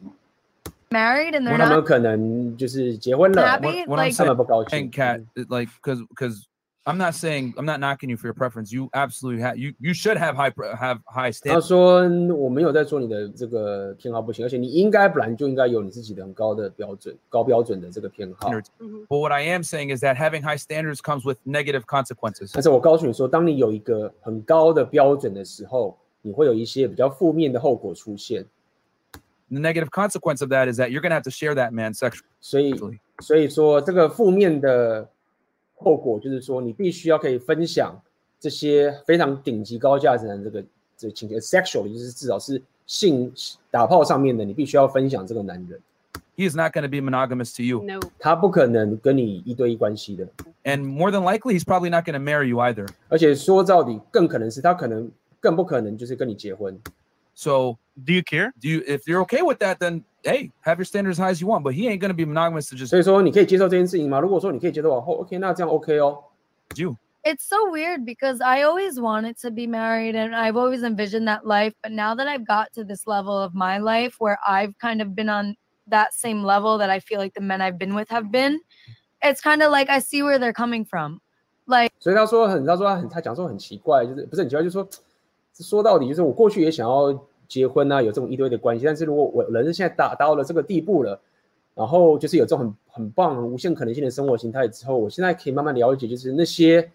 married and 然 they're 后他们 not 可能就是结婚了， happy. What I'm Like 他们不高 And 兴。 cat, it, like, because because I'm not saying I'm not knocking you for your preference. You absolutely have you you should have high pre- have high 他 standards. 说我没有在说你的这个偏好不行，而且你应该本来就应该有你自己的很高的标准、高标准的这个偏好。 But what I am saying is that having high standards comes with negative consequences. 但是我告诉你说，当你有一个很高的标准的时候，你会有一些比较负面的后果出现。 The negative consequence of that is that you're gonna have to share that man sexually. 所以，所以说这个负面的 后果就是说，你必须要可以分享这些非常顶级高价值的这个这个情节，sexually 就是至少是性打炮上面的，你必须要分享这个男人，He is not going to be monogamous to you, No. 他不可能跟你一对一关系的。and more than likely, he's probably not going to marry you either. 而且说到底，更可能是他可能更不可能就是跟你结婚。So, Do you care? do you if you're okay with that, then hey, have your standards as high as you want. But he ain't going to be monogamous to just 所以说，你可以接受这件事情吗？如果说你可以接受的话哦，OK，那这样 OK 哦。 you. it's so weird because I always wanted to be married and I've always envisioned that life. But now that I've got to this level of my life where I've kind of been on that same level that I feel like the men I've been with have been, it's kind of like I see where they're coming from. Like 所以他说很，他说他很，他讲说很奇怪，就是不是很奇怪，就是说说到底，就是我过去也想要 结婚啊，有这种一堆的关系，但是如果我人现在达到了这个地步了，然后就是有这种很很棒、很无限可能性的生活形态之后，我现在可以慢慢了解，就是那些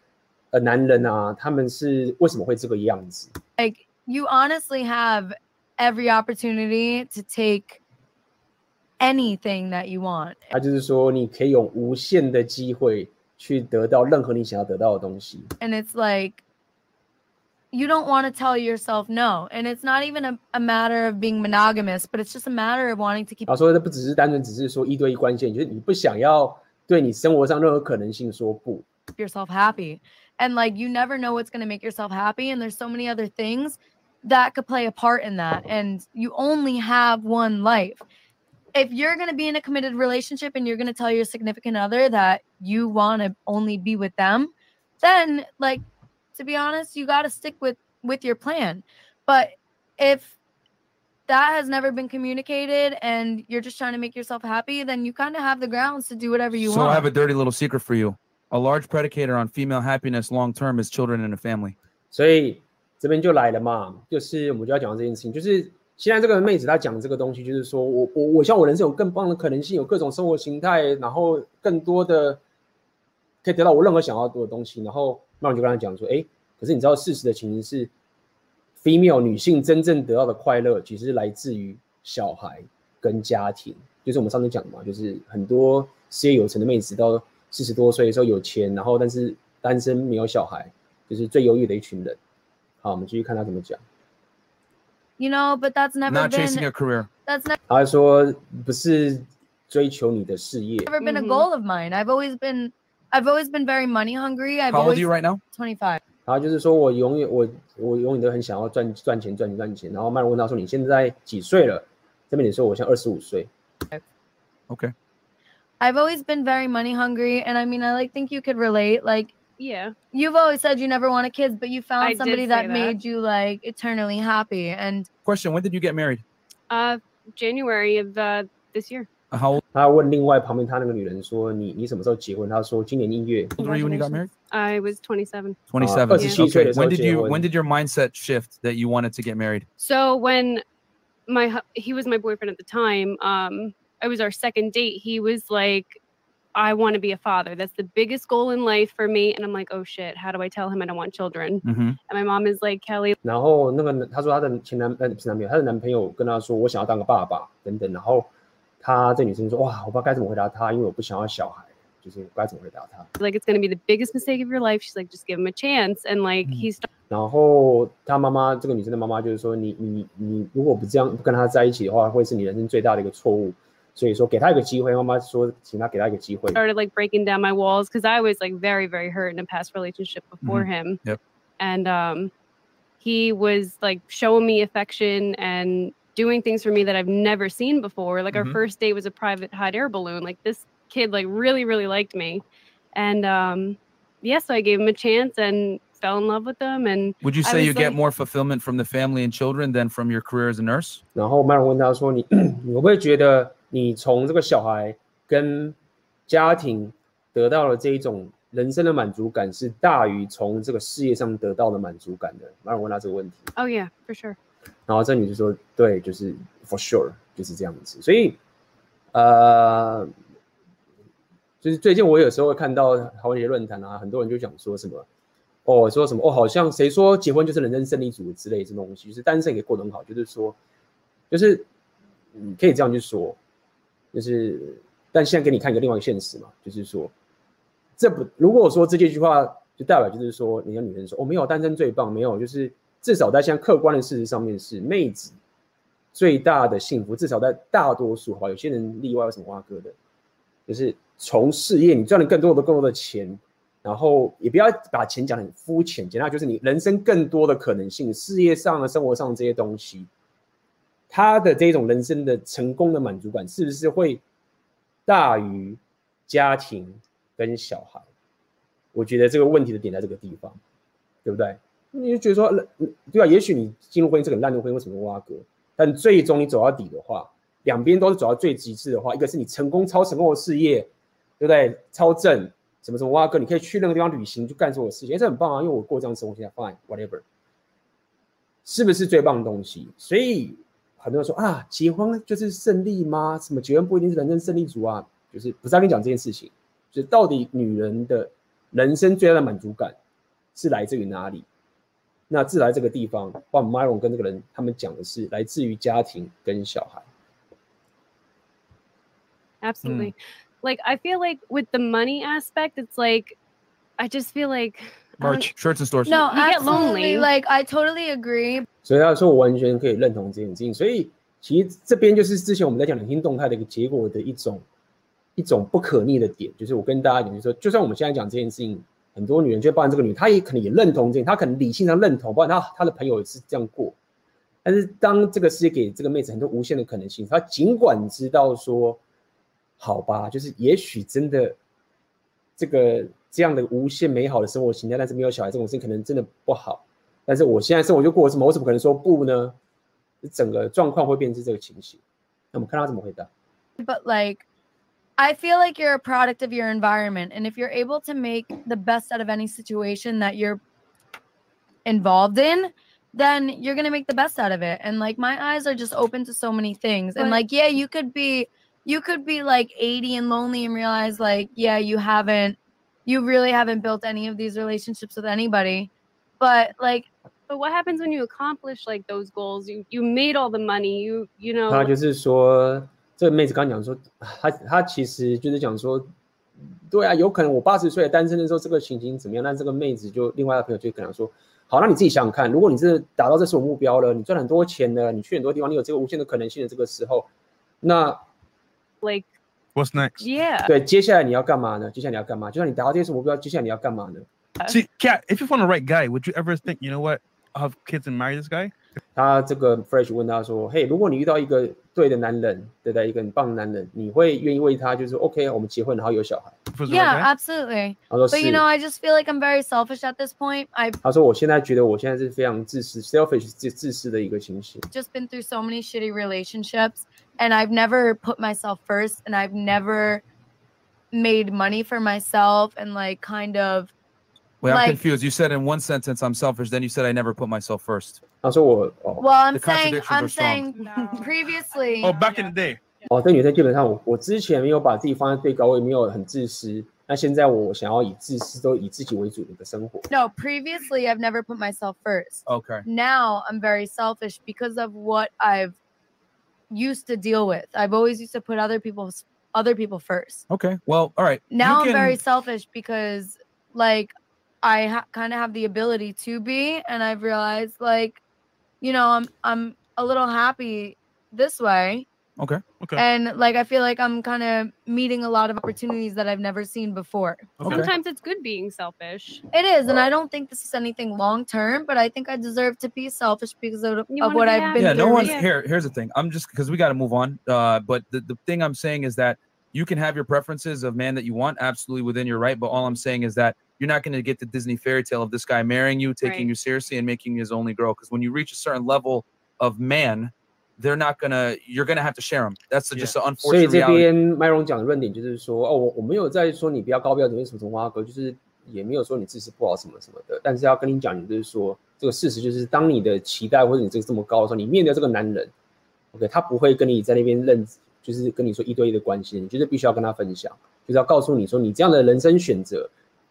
呃男人啊，他们是为什么会这个样子？like you honestly have every opportunity to take anything that you want. 他就是说，你可以有无限的机会去得到任何你想要得到的东西。And it's like you don't want to tell yourself no. And it's not even a, a matter of being monogamous, but it's just a matter of wanting to keep 他说，这不只是单纯只是说一对一关系，就是你不想要对你生活上任何可能性说不。 yourself happy. And like you never know what's going to make yourself happy. And there's so many other things that could play a part in that. And you only have one life. if you're going to be in a committed relationship and you're going to tell your significant other that you want to only be with them, then like to be honest, you got to stick with with your plan. But if that has never been communicated and you're just trying to make yourself happy, then you kind of have the grounds to do whatever you so want. I have a dirty little secret for you. A large predicator on female happiness long term is children in a family. 所以这边就来了嘛，就是我们就要讲这件事情，就是现在这个妹子她讲这个东西，就是说我我我希望我人生有更棒的可能性，有各种生活形态，然后更多的可以得到我任何想要做的东西。然后 那我就跟他讲说，哎，可是你知道事实的情形是，female 女性真正得到的快乐，其实是来自于小孩跟家庭。就是我们上次讲嘛，就是很多事业有成的妹子到四十多岁的时候有钱，然后但是单身没有小孩，就是最忧郁的一群人。好，我们继续看他怎么讲。you know, but that's never Not chasing a career. that's never 他说不是追求你的事业 ever，been a goal of mine. I've always been I've always been very money hungry. I've How old are always you right now? 25. 然后就是说我永远我我永远都很想要赚赚钱赚钱赚钱。然后麦伦问他说你现在几岁了？这边你说我现在二十五岁。 Okay. I've always been very money hungry and I mean I like think you could relate like Yeah. you've always said you never wanted kids but you found I did somebody say that, that. made you like eternally happy and Question: When did you get married? Uh, January of uh, this year. How old 他问另外旁边他那个女人说你你什么时候结婚？他说今年一月。 were you when you got married? I was 27. Twenty-seven. Uh, 27 岁 Okay. 的时候 When did you结婚。 When did your mindset shift that you wanted to get married? So when my hu- he was my boyfriend at the time, um, it was our second date. He was like, "I want to be a father. That's the biggest goal in life for me." And I'm like, "Oh shit! How do I tell him I don't want children?" Mhm. And my mom is like, "Kelly, 然后那个他说他的前男呃不是男朋友，他的男朋友跟他说我想要当个爸爸等等。然后 他这女生说哇我不知道该怎么回答他，因为我不想要小孩，就是我该怎么回答他。 like it's gonna be the biggest mistake of your life." She's like, "Just give him a chance." And like he started 然后他妈妈这个女生的妈妈就是说你你你如果不这样不跟他在一起的话，会是你人生最大的一个错误。所以说给他一个机会，妈妈说请他给他一个机会。 started like breaking down my walls because I was like very, very hurt in a past relationship before Mhm. him. Yep. And um, he was like showing me affection and doing things for me that I've never seen before. Like Mhm. our first date was a private hot air balloon. Like this kid like really, really liked me. And um, yeah, so I gave him a chance and fell in love with him. And Would you I say was you get like- more fulfillment from the family and children than from your career as a nurse? 然后麦隆问他说你你会不会觉得你从这个小孩跟家庭得到了这一种人生的满足感，是大于从这个事业上得到的满足感的？麦隆问他这个问题。 oh yeah, for sure. 然后这女就说：“对，就是 for sure 就是这样子。所以，呃，就是最近我有时候会看到台湾一些论坛啊，很多人就讲说什么，哦，说什么哦，好像谁说结婚就是人生胜利组之类这东西，就是单身也过得很好，就是说，就是你，可以这样去说，就是，但现在给你看一个另外一个现实嘛，就是说，这不如果说这句话就代表就是说，你跟女人说哦，没有单身最棒，没有，就是至少在现在客观的事实上面是妹子最大的幸福，至少在大多数哈，有些人例外，有什么挖哥的，就是从事业你赚了更多的更多的钱，然后也不要把钱讲得很肤浅，简单就是你人生更多的可能性，事业上的、生活上这些东西，他的这种人生的成功的满足感，是不是会大于家庭跟小孩？我觉得这个问题的点在这个地方，对不对？你就觉得说，对啊？也许你进入婚姻是个烂的婚姻，为什么挖哥？但最终你走到底的话，两边都是走到最极致的话，一个是你成功超成功的事业，对不对？超正，什么什么挖哥，你可以去那个地方旅行，去干所有事情，哎，这很棒啊！因为我过这样的生活，现在 fine whatever，是不是最棒的东西？所以很多人说啊，结婚就是胜利吗？什么结婚不一定是人生胜利组啊？就是不是跟你讲这件事情，就是到底女人的人生最大的满足感是来自于哪里？那自来这个地方，包括 Myron 跟这个人，他们讲的是来自于家庭跟小孩。Absolutely. Like I feel like with the money aspect, it's like I just feel like Merch, shirts and stores. No, You get absolutely. lonely. Like I totally agree. 所以他说我完全可以认同这件事情。所以其实这边就是之前我们在讲两性动态的一个结果的一种一种不可逆的点，就是我跟大家讲，就是说，就算我们现在讲这件事情，很多女人就包含这个女人，她也可能也认同这件，她可能理性上认同，包括她她的朋友也是这样过，但是当这个世界给这个妹子很多无限的可能性，她尽管知道说，好吧，就是也许真的这个这样的无限美好的生活形态，但是没有小孩这种事情可能真的不好。但是我现在生活就过什么，我怎么可能说不呢？整个状况会变成这个情形。那我们看他怎么回答。But like, I feel like you're a product of your environment, and if you're able to make the best out of any situation that you're involved in, then you're gonna make the best out of it. And like my eyes are just open to so many things. and But- like, yeah, you could be you could be like 80 and lonely and realize like, yeah, you haven't you really haven't built any of these relationships with anybody. But like But what happens when you accomplish like those goals? You you made all the money. You you know. 他就是说， 这个妹子刚刚讲说，她她其实就是讲说，对啊，有可能我八十岁单身的时候，这个情形怎么样？那这个妹子就另外的朋友就跟她说，好，那你自己想想看，如果你是达到这所目标了，你赚很多钱了，你去很多地方，你有这个无限的可能性的这个时候，那 like What's next? yeah. 对，接下来你要干嘛呢？接下来你要干嘛？就算你达到这些目标，接下来你要干嘛呢？See, Cat, if you found the right guy, would you ever think, you know what, I'll have kids and marry this guy? 他这个 Fresh 问他说：“嘿，如果你遇到一个对的男人，对不对？一个很棒的男人，你会愿意为他就是说 OK，我们结婚，然后有小孩？” If it was the yeah, right guy? absolutely. 他说 But 是 you。know, I just feel like I'm very selfish at this point. I've 他说：“我现在觉得我现在是非常自私，selfish 自自私的一个情形。 just been through so many shitty relationships and I've never put myself first and I've never made money for myself and like kind of Wait, I'm Like- confused. You said in one sentence I'm selfish, then you said I never put myself first. ”他说我：“哦 well I'm The saying contradictions I'm are strong. saying previously Oh, back in the day. 哦，这女生基本上我我之前没有把自己放在最高位，没有很自私。那现在我想要以自私都以自己为主的一个生活。 no previously I've never put myself first Okay. now I'm very selfish because of what I've used to deal with I've always used to put other people's other people first Okay. Well, all right. now You I'm very can- selfish because like I ha- kind of have the ability to be and I've realized like you know I'm I'm a little happy this way Okay. Okay. and like I feel like I'm kind of meeting a lot of opportunities that I've never seen before. Okay. Sometimes it's good being selfish. It is and I don't think this is anything long term, but I think I deserve to be selfish because of, of what be I've been yeah, no through. one's here. Here's the thing. I'm just because we got to move on. Uh, but the, the thing I'm saying is that you can have your preferences of man that you want, absolutely within your right. But all I'm saying is that you're not going to get the Disney fairy tale of this guy marrying you, taking Right. you seriously, and making you his only girl. Because when you reach a certain level of man, they're not gonna. You're gonna have to share them. That's just an unfortunate 这 reality. 边麦荣讲的论点就是说，哦，我我没有在说你不要高标准，什么什么花哥，就是也没有说你自私不好什么什么的，但是要跟你讲，就是说这个事实就是，当你的期待或者你这个这么高的时候，你面对这个男人，OK，他不会跟你在那边认，就是跟你说一对一的关系，你就是必须要跟他分享，就是要告诉你说，你这样的人生选择，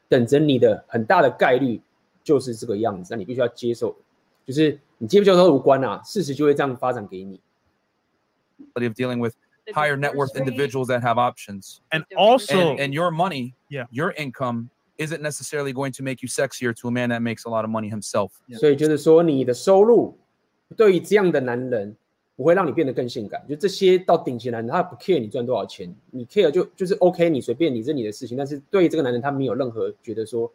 等着你的很大的概率就是这个样子，那你必须要接受，就是你接不接受都无关啊，事实就会这样发展给你。 of dealing with The higher net worth divorce rate. individuals that have options. And Different. also, and, and your money, Yeah. your income isn't necessarily going to make you sexier to a man that makes a lot of money himself. 所以就是说，你的收入对于这样的男人 不会让你变得更性感。就这些到顶级男人，他不 care 你赚多少钱，你 care 就就是 OK，你随便你是你的事情。但是对于这个男人，他没有任何觉得说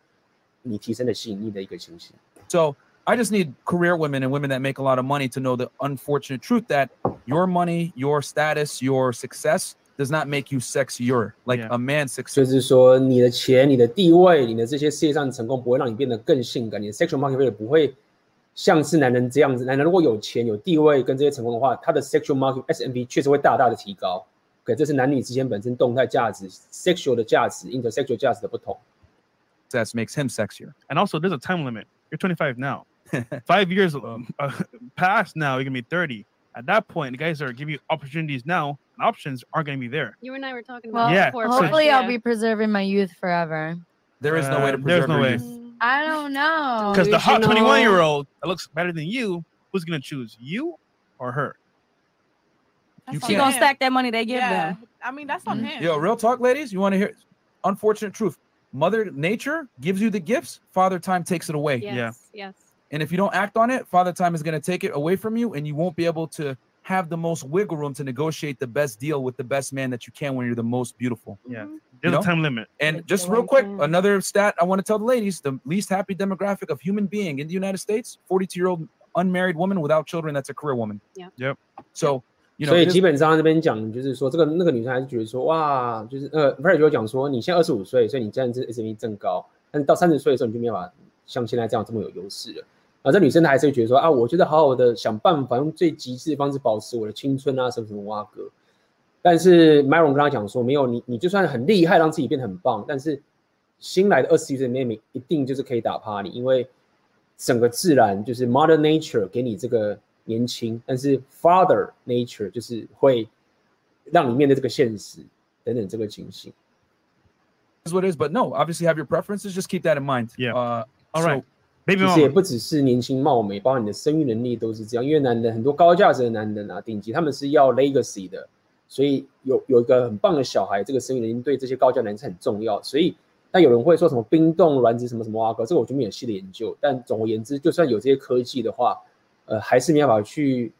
你提升了吸引力的一个情形。 So I just need career women and women that make a lot of money to know the unfortunate truth that your money, your status, your success does not make you sexier. Like Yeah. a man's success. 就是说，你的钱、你的地位、你的这些事业上的成功，不会让你变得更性感。你的 sexual market value 不会 像是男人这样子。男人如果有钱、有地位跟这些成功的话，他的 sexual market SMV 确实会大大的提高。OK，这是男女之间本身动态价值、sexual 的价值、intersexual 价值的不同。 Success makes him sexier. and also, there's a time limit. You're 25 now. Five years um, uh, past now, you're gonna be 30. At that point, the guys are giving you opportunities now, and options aren't gonna be there. You and I were talking Well, about Yeah, before, so- hopefully Fresh, I'll yeah. be preserving my youth forever. There is no way to Uh, preserve there's no your way. youth. I don't know. Because the hot 21 year old that looks better than you, who's gonna choose you or her? You That's She on gonna him. stack that money they give Yeah, them. I mean that's on Mhm. him. Yo, real talk, ladies. You want to hear unfortunate truth? Mother Nature gives you the gifts, Father Time takes it away. Yes, Yeah. yes. And if you don't act on it, Father Time is going to take it away from you, and you won't be able to have the most wiggle room to negotiate the best deal with the best man that you can when you're the most beautiful. Yeah. Mhm. There's know? a time limit. And Like just the real right quick, time. another stat I want to tell the ladies: the least happy demographic of human being in the United States, 42 year old unmarried woman without children that's a career woman. Yeah. Yep. So you know, 所以 it is- 基本上他这边讲就是说，这个那个女生还是觉得说，哇，就是呃 v e r 就讲说，你现在二十五岁，所以你这样子 SME 正高，但是到三十岁的时候，你就没有办法像现在这样这么有优势了。 啊，这女生她还是会觉得说，啊，我觉得好好的想办法，用最极致的方式保持我的青春啊，什么什么哇哥。但是 Myron 跟他讲说，没有你，你就算很厉害，让自己变得很棒，但是新来的二十一岁的妹妹一定就是可以打趴你，因为整个自然就是 Mother Nature 给你这个年轻，但是 Father Nature 就是会让你面对这个现实等等这个情形。is what it is. But no, obviously have your preferences. Just keep that in mind. Yeah. Uh, All so- right. 其实也.不只是年轻貌美，包括你的生育能力都是这样。因为男人很多高价值的男人啊，顶级他们是要 legacy 的，所以有有一个很棒的小孩，这个生育能力对这些高价男人是很重要。所以，但有人会说什么冰冻卵子什么什么啊哥，这个我就没有细的研究。但总而言之，就算有这些科技的话，呃，还是没办法去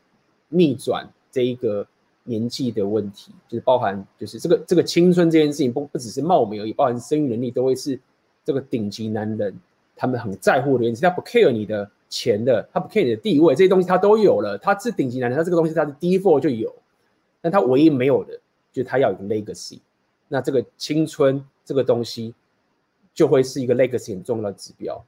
逆转这一个年纪的问题，就是包含就是这个这个青春这件事情不不只是貌美而已，包含生育能力都会是这个顶级男人他们很在乎的原因，他不 care 你的钱的，他不 care 你的地位，这些东西他都有了，他是顶级男人，他这个东西他是 default 就有，但他唯一没有的就是他要有 legacy，那这个青春这个东西就会是一个 legacy 很重要的指标。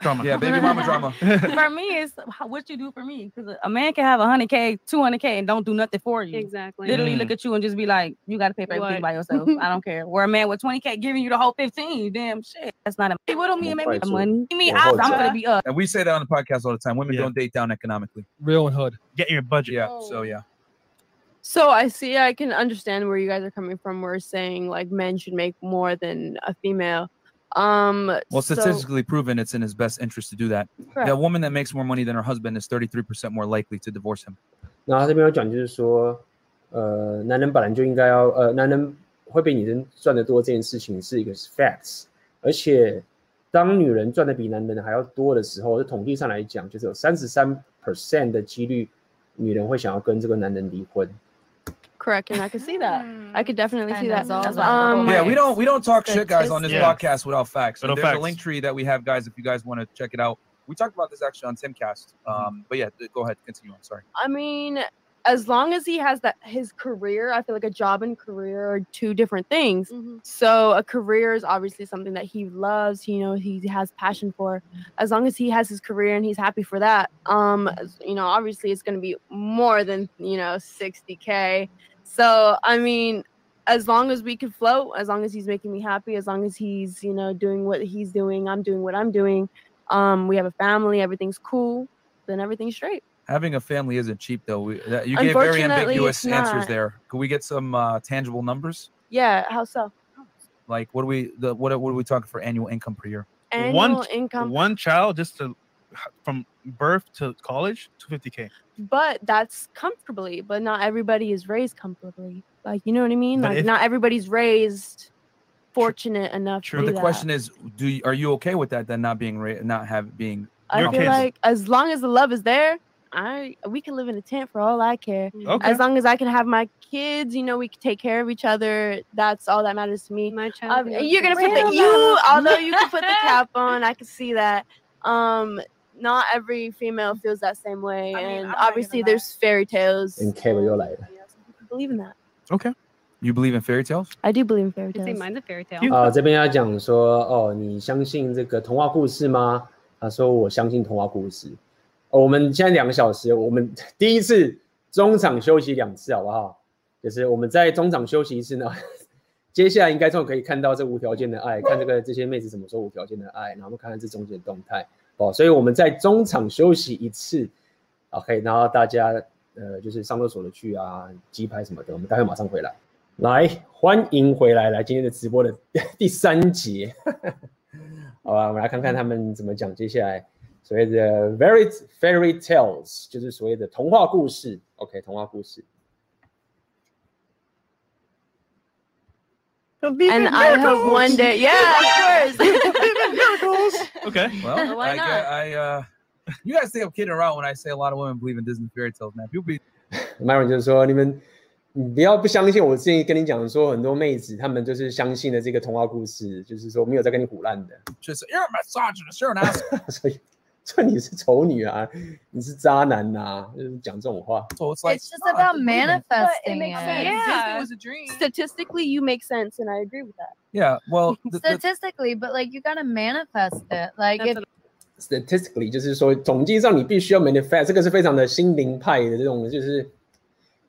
Drama. Yeah, baby mama drama. for me, it's what you do for me. Because a man can have 100K, 200K, and don't do nothing for you. Exactly. Literally Mm. look at you and just be like, you got to pay for everything What? by yourself. I don't care. Where a man with 20K giving you the whole 15, damn shit. That's not a Hey, what do me and make me Right, so- money? Me, I, hold I'm going to be up. And we say that on the podcast all the time. Women Yeah. don't date down economically. Real and hood. Get your budget. Yeah. Oh. So yeah. So I see I can understand where you guys are coming from. We're saying like men should make more than a female. Um Well, so- statistically proven, it's in his best interest to do that. Correct. The woman that makes more money than her husband is 33% more likely to divorce him. 然后他这边有讲，就是说，呃，男人本来就应该要，呃，男人会比女人赚得多这件事情是一个 facts，而且当女人赚的比男人还要多的时候，在统计上来讲，就是有三十三 percent 的几率，女人会想要跟这个男人离婚。 Correct, and I can see that. I could definitely see that. that's all That's that um, Yeah, we don't we don't talk shit, guys, on this Yeah. podcast without facts. And Without there's a link tree that we have, guys, if you guys want to check it out. We talked about this actually on Timcast. Um, but yeah, go ahead, continue. I'm sorry. I mean, as long as he has that his career, I feel like a job and career are two different things. Mhm. So a career is obviously something that he loves, you know, he has passion for. As long as he has his career and he's happy for that, um, you know, obviously it's going to be more than, you know, 60k. So, I mean, as long as we can float, as long as he's making me happy, as long as he's, you know, doing what he's doing, I'm doing what I'm doing. Um, we have a family, everything's cool, then everything's straight. Having a family isn't cheap, though. We, that, you gave very ambiguous answers there. Could we get some uh, tangible numbers? Yeah, how so? Like, what do we the what are- what are we talking for annual income per year? Annual One income. One child just to from birth to college, 250k. but that's comfortably but not everybody is raised comfortably like you know what i mean But like if- not everybody's raised fortunate enough True. to But the that. question is, do you, are you okay with that? Then not being ra- not have being i Your feel kids- like as long as the love is there i we can live in a tent for all i care Okay. as long as i can have my kids you know we can take care of each other that's all that matters to me My child. um, you're gonna put the you although you can put the cap on i can see that um not every female feels that same way I mean, and obviously there's fairy tales 跟 Kayla 又来了。Yeah, some people believe in that Okay. you believe in fairy tales? i do believe in fairy tales mine's a fairy tale. You- 啊、这边要讲说，哦，你相信这个童话故事吗？他说我相信童话故事。哦、我们现在两个小时，我们第一次中场休息两次，好不好？就是我们在中场休息一次呢，接下来应该就可以看到这无条件的爱，看这个这些妹子怎么说无条件的爱，然后我们看看这中间的动态。哦，所以我们在中场休息一次，OK，然后大家呃就是上厕所的去啊，鸡排什么的，我们待会马上回来。来，欢迎回来，来今天的直播的第三节，好吧，我们来看看他们怎么讲接下来所谓的 very fairy tales，就是所谓的童话故事。OK，童话故事。and I hope one day, yeah, of course. Okay. Well, Why I, not? get- I uh, you guys think I'm kidding around when I say a lot of women believe in Disney fairy tales, man. People be Myron 就是说，你们你不要不相信我之前跟你讲说，很多妹子她们就是相信了这个童话故事，就是说没有在跟你唬烂的。 just you're a misogynist, you're an asshole. 所以说你是丑女啊，你是渣男呐、啊，就是讲这种话。So it's like It's just about manifesting it. Yeah. It was a dream. Statistically, you make sense, and I agree with that. yeah, well, the- the- Statistically, but like you gotta manifest it. Like if statistically 就是说统计上你必须要 manifest，这个是非常的心灵派的这种，就是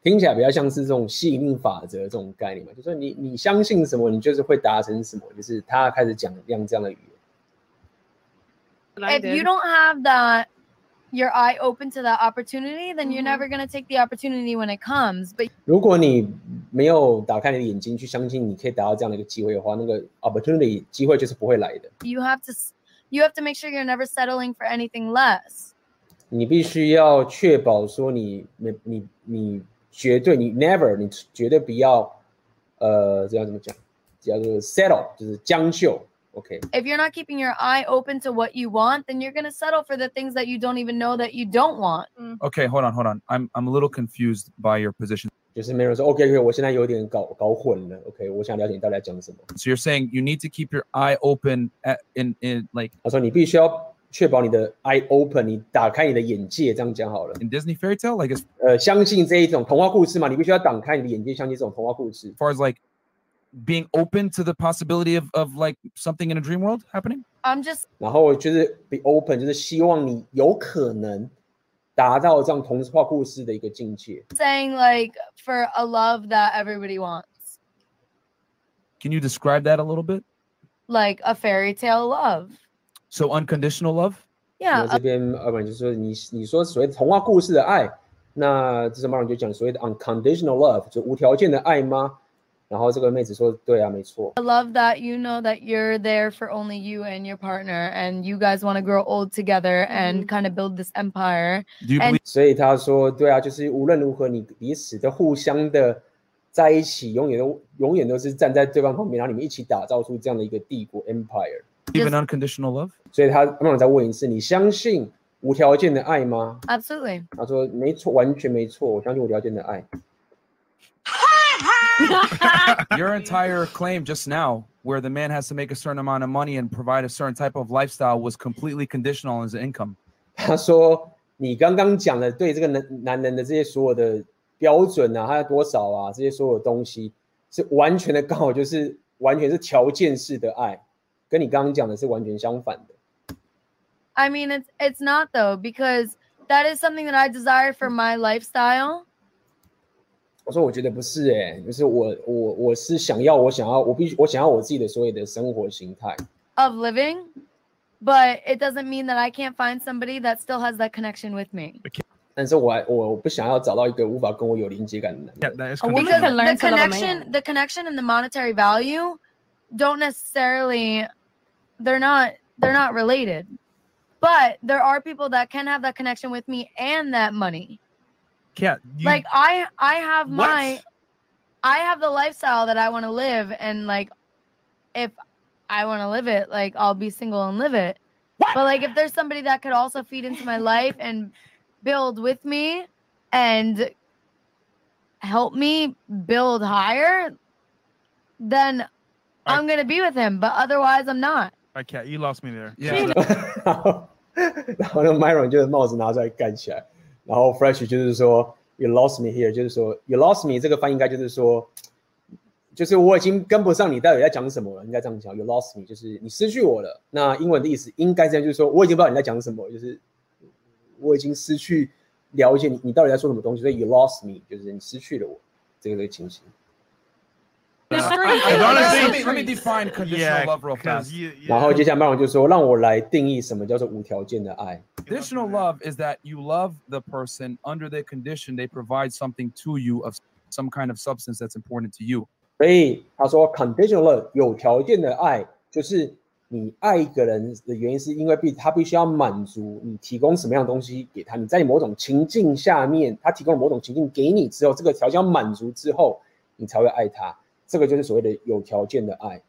听起来比较像是这种吸引力法则这种概念嘛，就说你你相信什么，你就是会达成什么，就是他开始讲这样这样的语言。I if you did. don't have that your eye open to that opportunity, then you're Mhm. never gonna take the opportunity when it comes. But 如果你没有打开你的眼睛去相信你可以达到这样的一个机会的话，那个 opportunity 机会就是不会来的。 you have to s- you have to make sure you're never settling for anything less. 你必须要确保说你你你你绝对你 never 你绝对不要呃这要怎么讲叫做 settle 就是将就 OK If you're not keeping your eye open to what you want, then you're gonna settle for the things that you don't even know that you don't want. okay, hold on, hold on. I'm I'm a little confused by your position. 就是没人说 OK OK 我现在有点搞搞混了 OK 我想了解你到底在讲什么。 So you're saying you need to keep your eye open at, in in like 他说你必须要确保你的 eye open 你打开你的眼界这样讲好了。 in Disney fairy tale, like as 呃相信这一种童话故事嘛，你必须要打开你的眼界，相信这种童话故事。 far as like being open to the possibility of of like something in a dream world happening. I'm just 然后就是 be open 就是希望你有可能达到这样童话故事的一个境界。 saying like for a love that everybody wants, Can you describe that a little bit? like a fairy tale love. So unconditional love. 那 Yeah, 这边要不然就是说你你说所谓的童话故事的爱，那这是马龙就讲所谓的 unconditional love，就无条件的爱吗？ 然后这个妹子说，对啊，没错。I love that you know that you're there for only you and your partner, and you guys want to grow old together and kind of build this empire. You And- believe 所以他说，对啊，就是无论如何，你彼此都互相的在一起，永远都永远都是站在对方旁边，然后你们一起打造出这样的一个帝国 empire。Even unconditional love? 所以他马龙再问一次，你相信无条件的爱吗？Absolutely. 他说没错，完全没错，我相信无条件的爱。your entire claim just now, where the man has to make a certain amount of money and provide a certain type of lifestyle, was completely conditional on his income. 他说你刚刚讲的对这个男男人的这些所有的标准啊，他要多少啊，这些所有东西是完全的，刚好就是完全是条件式的爱，跟你刚刚讲的是完全相反的。 I mean, it's it's not though because that is something that I desire for my lifestyle. 我说我觉得不是哎、就是我我我是想要我想要我必须我想要我自己的所有的生活形态。 of living, but it doesn't mean that I can't find somebody that still has that connection with me. 但是我还我我不想要找到一个无法跟我有连接感的男人。 Yeah, that is A woman Because can learn the to love a connection, man. the connection and the monetary value don't necessarily they're not they're not related. But there are people that can have that connection with me and that money. Cat, you, like I I have What? my I have the lifestyle that I want to live and like if I want to live it, like I'll be single and live it. But like if there's somebody that could also feed into my life and build with me and help me build higher, then I'm gonna be with him. But otherwise I'm not. All right, Cat, you lost me there. Yeah. 然后然后那 Myron 就是帽子拿出来盖起来， 然后 Fresh 就是说 You lost me here，就是说 You lost me 这个翻译应该就是说，就是我已经跟不上你到底在讲什么了，应该这样讲。You lost me 就是你失去我了。那英文的意思应该这样，就是说我已经不知道你在讲什么，就是我已经失去了解你，你到底在说什么东西，所以 You lost me 就是你失去了我这个这个情形。然后接下来 Myron 就说，让我来定义什么叫做无条件的爱。Conditional love is that you love the person under the condition they provide something to you of some kind of substance that's important to you. 所以他说，conditional love 有条件的爱，就是你爱一个人的原因，是因为必他必须要满足你提供什么样的东西给他。你在某种情境下面，他提供了某种情境给你之后，这个条件满足之后，你才会爱他。这个就是所谓的有条件的爱。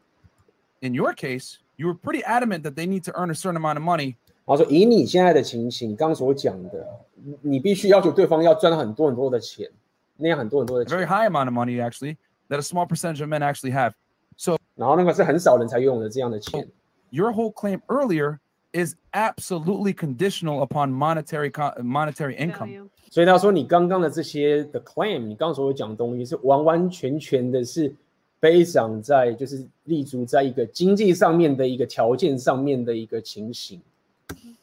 In your case, you were pretty adamant that they need to earn a certain amount of money. 然后说，以你现在的情形，你刚刚所讲的，你你必须要求对方要赚很多很多的钱，那样很多很多的 A very 钱。 high amount of money, actually, that a small percentage of men actually have. So 然后那个是很少人才拥有的这样的钱。 your whole claim earlier is absolutely conditional upon monetary co- monetary income. 所以他说你刚刚的这些的 claim，你刚刚所有讲的东西是完完全全的是 based on 在就是立足在一个经济上面的一个条件上面的一个情形。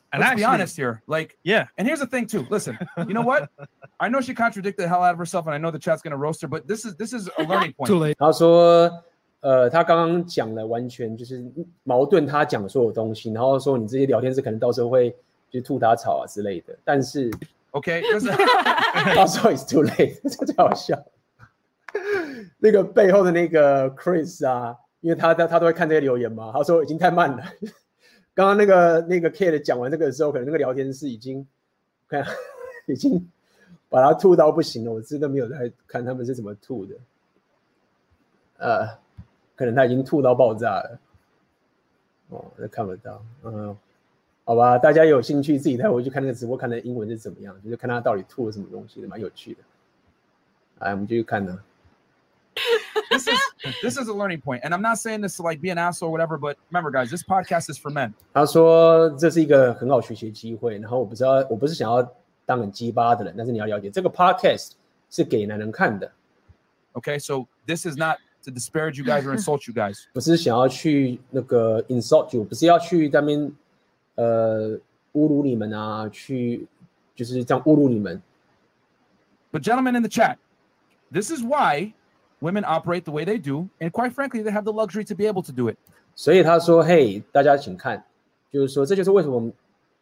And let's be honest here. Like, yeah. And here's the thing too. Listen, you know what? I know she contradicted the hell out of herself, and I know the chat's gonna roast her, but this is this is a learning point. Too late. 他说，呃，他刚刚讲了完全就是矛盾他讲的所有东西，然后说你这些聊天室可能到时候会就吐他草啊之类的，但是 OK，他说 it's too late，这最好笑。那个背后的那个 Chris 啊，因为他他他都会看这些留言嘛，他说已经太慢了。刚刚那个那个 Kate 讲完这个的时候，可能那个聊天室已经看 已经把他吐到不行了。我真的没有在看他们是怎么吐的，呃，可能他已经吐到爆炸了。哦，那看不到，嗯，好吧，大家有兴趣自己再回去看那个直播，看那英文是怎么样，就是看他到底吐了什么东西，蛮有趣的。来，我们继续看呢。this is this is a learning point, and I'm not saying this to like be an asshole or whatever, but remember, guys, this podcast is for men. 他说这是一个很好学习的机会，然后我不知道，我不是想要当很鸡巴的人，但是你要了解这个 podcast 是给男人看的。 Okay, so this is not to disparage you guys or insult you guys. 不是想要去那个 insult you，不是要去那边呃侮辱你们啊，去就是这样侮辱你们。 But gentlemen in the chat, this is why women operate the way they do, and quite frankly, they have the luxury to be able to do it. 所以他说：“嘿，大家请看，就是说，这就是为什么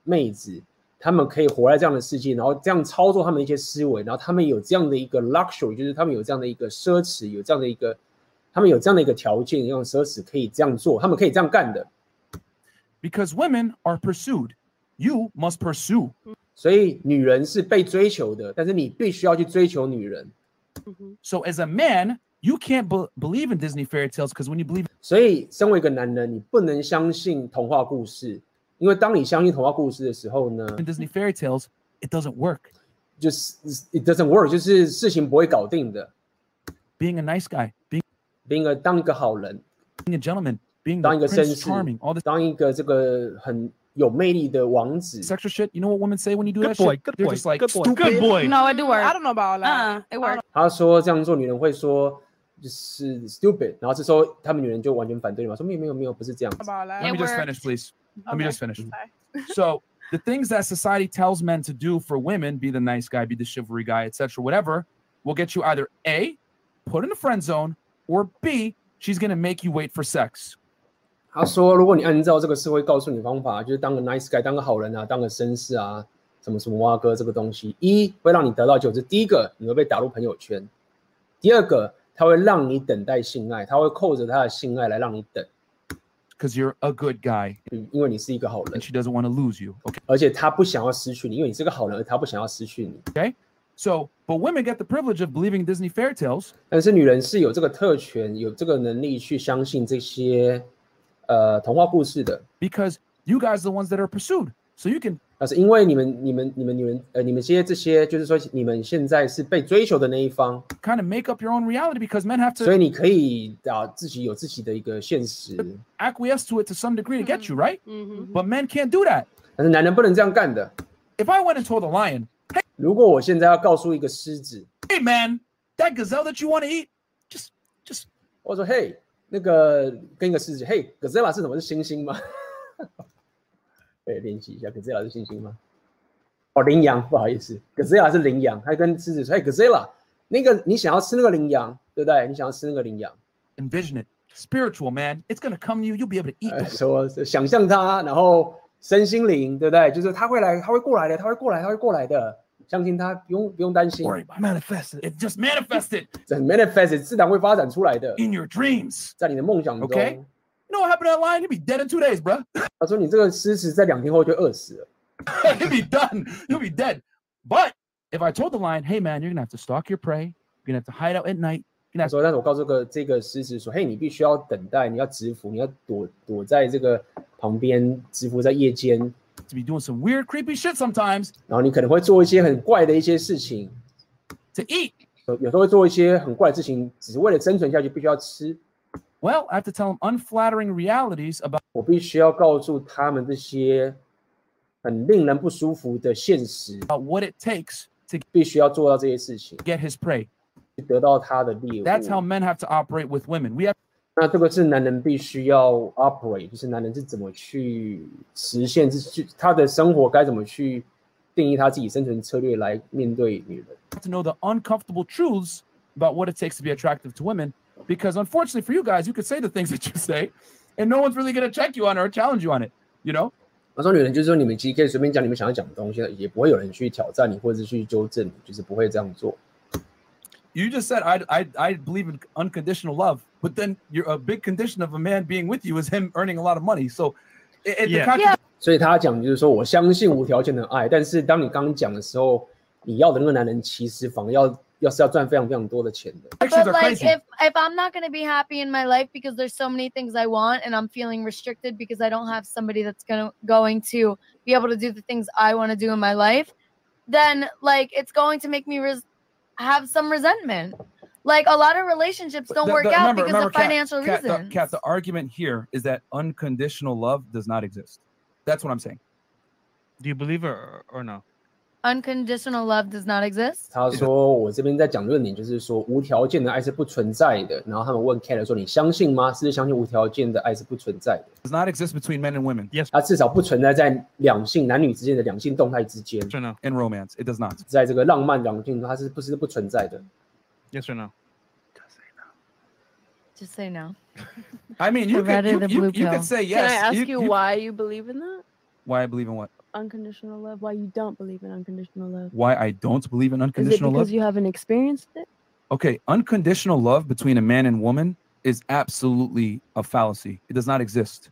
妹子她们可以活在这样的世界，然后这样操作他们的一些思维，然后他们有这样的一个 luxury，就是他们有这样的一个奢侈，有这样的一个，他们有这样的一个条件，让奢侈可以这样做，他们可以这样干的。Because women are pursued, you must pursue. 所以女人是被追求的，但是你必须要去追求女人。So as a man, you can't be- believe in Disney fairy tales because when you believe 所以，身为一个男人，你不能相信童话故事，因为当你相信童话故事的时候呢 in Disney fairy tales, it doesn't work. 就是 it doesn't work，就是事情不会搞定的。 Being a nice guy, being being a 当一个好人， being a gentleman, being 当一 the 个绅 prince 士 charming, all this 当一个这个很 有魅力的王子。 extra shit. You know what women say when you do Good that boy, shit? good They're boy, just like good boy, stupid. good boy. No, it do work. I don't know about all that. Uh, it works. 他说这样做女人会说就是 stupid，然后这时候他们女人就完全反对嘛，说没有没有没有，不是这样子。 About that. Let me It just works. finish, please. Let me Okay. just finish. Sorry. So the things that society tells men to do for women, be the nice guy, be the chivalry guy, etc., whatever, will get you either A, put in a friend zone, or B, she's gonna make you wait for sex. 他说，如果你按照这个社会告诉你的方法，就是当个 nice guy，当个好人啊，当个绅士啊，什么什么蛙哥这个东西，一会让你得到就是第一个，你会被打入朋友圈；第二个，他会让你等待性爱，他会扣着他的性爱来让你等，Because you're a good guy 因为你是一个好人 and，she doesn't want to lose you. Okay. 而且他不想要失去你，因为你是个好人，而他不想要失去你。OK？So，but women get the privilege of believing Disney fairy tales 但是女人是有这个特权，有这个能力去相信这些呃童话故事的。 because you guys are the ones that are pursued. So you can 那是因为你们、你们、你们女人，呃，你们些这些，就是说你们现在是被追求的那一方， kind of make up your own reality because men have 所以 to 你可以啊自己有自己的一个现实， acquiesce to it to some degree to get you, right? Mm-hmm. But men can't do that. 但是男人不能这样干的。 If I went and told a lion, 如果我现在要告诉一个狮子， hey man, that gazelle that you want to eat, just just 我说嘿， 那个跟一个狮子，嘿，Gazella 是什么？是星星吗？对，练习一下，Gazella 是星星吗？哦，羚羊，不好意思，Gazella 是羚羊。他跟狮子说，嘿，Gazella，那个你想要吃那个羚羊，对不对？你想要吃那个羚羊，envision it. Spiritual, man. It's gonna come to you. You'll be able to eat. 说想象它，然后身心灵，对不对？就是它会来，它会过来的，它会过来，它会过来的，相信他，不用不用担心，Worry. Manifest it. Just manifest it 这 manifest 自然会发展出来的，in your dreams. 在你的梦想中。Okay. You know what happened to that lion? He'd be dead in two days, bruh. 他说你这个狮子在两天后就饿死了。He'd be done. He'll be dead. But if I told the lion, hey man, you're gonna have to stalk your prey. You're gonna have to hide out at night. You're 他说，但是我告诉这个这个狮子说，嘿，你必须要等待，你要蛰伏，你要躲躲在这个旁边，蛰伏在夜间 be doing some weird, creepy shit sometimes 然后你可能会做一些很怪的一些事情， to eat. 有有时候会做一些很怪的事情，只是为了生存下去，必须要吃。 Well, I have to tell them unflattering realities about 我必须要告诉他们这些很令人不舒服的现实， what it takes to 必须要做到这些事情， get his prey. 去得到他的猎 That's how 物。 men have to operate with women. We have 那这个是男人必须要 operate，就是男人是怎么去实现，是去他的生活该怎么去定义他自己生存策略来面对女人。to know the uncomfortable truths about what it takes to be attractive to women. Because unfortunately for you guys, you could say the things that you say, and no one's really going to check you on it or challenge you on it. You know? 他说女人就是说你们其实可以随便讲你们想要讲的东西，也不会有人去挑战你或者是去纠正你，就是不会这样做。You just said I I I believe in unconditional love, but then you're a big condition of a man being with you is him earning a lot of money. So, it, it- the Yeah. contra- 所以他讲就是说我相信无条件的爱，但是当你刚刚讲的时候，你要的那个男人其实反而要要是要赚非常非常多的钱的。 actions But are like crazy. if if I'm not gonna be happy in my life because there's so many things I want and I'm feeling restricted because I don't have somebody that's gonna going to be able to do the things I want to do in my life, then like it's going to make me res- have some resentment. Like a lot of relationships don't The- work the- out remember- because remember, of Kat- financial Kat, the- reasons. Kat, the argument here is that unconditional love does not exist. That's what I'm saying. Do you believe it or, or no? Unconditional love does not exist. 他说我这边在讲论点就是说无条件的爱是不存在的。然后他们问 Cat 说你相信吗？是不是相信无条件的爱是不存在的？ Does not exist between men and women. Yes 它至少不存在在两性男女之间的两性动态之间， Yes or no? In romance, it does not. 在这个浪漫两性中，它是不是不存在的？ Yes or no? Just say no. I mean, you The could, red or you, the you, blue you pill? could say Can yes. I ask you, why you believe in that? Why I believe in what? Unconditional love. Why you don't believe in unconditional love? Why I don't believe in Is it unconditional because love? you haven't experienced it? Okay, unconditional love between a man and woman is absolutely a fallacy. It does not exist.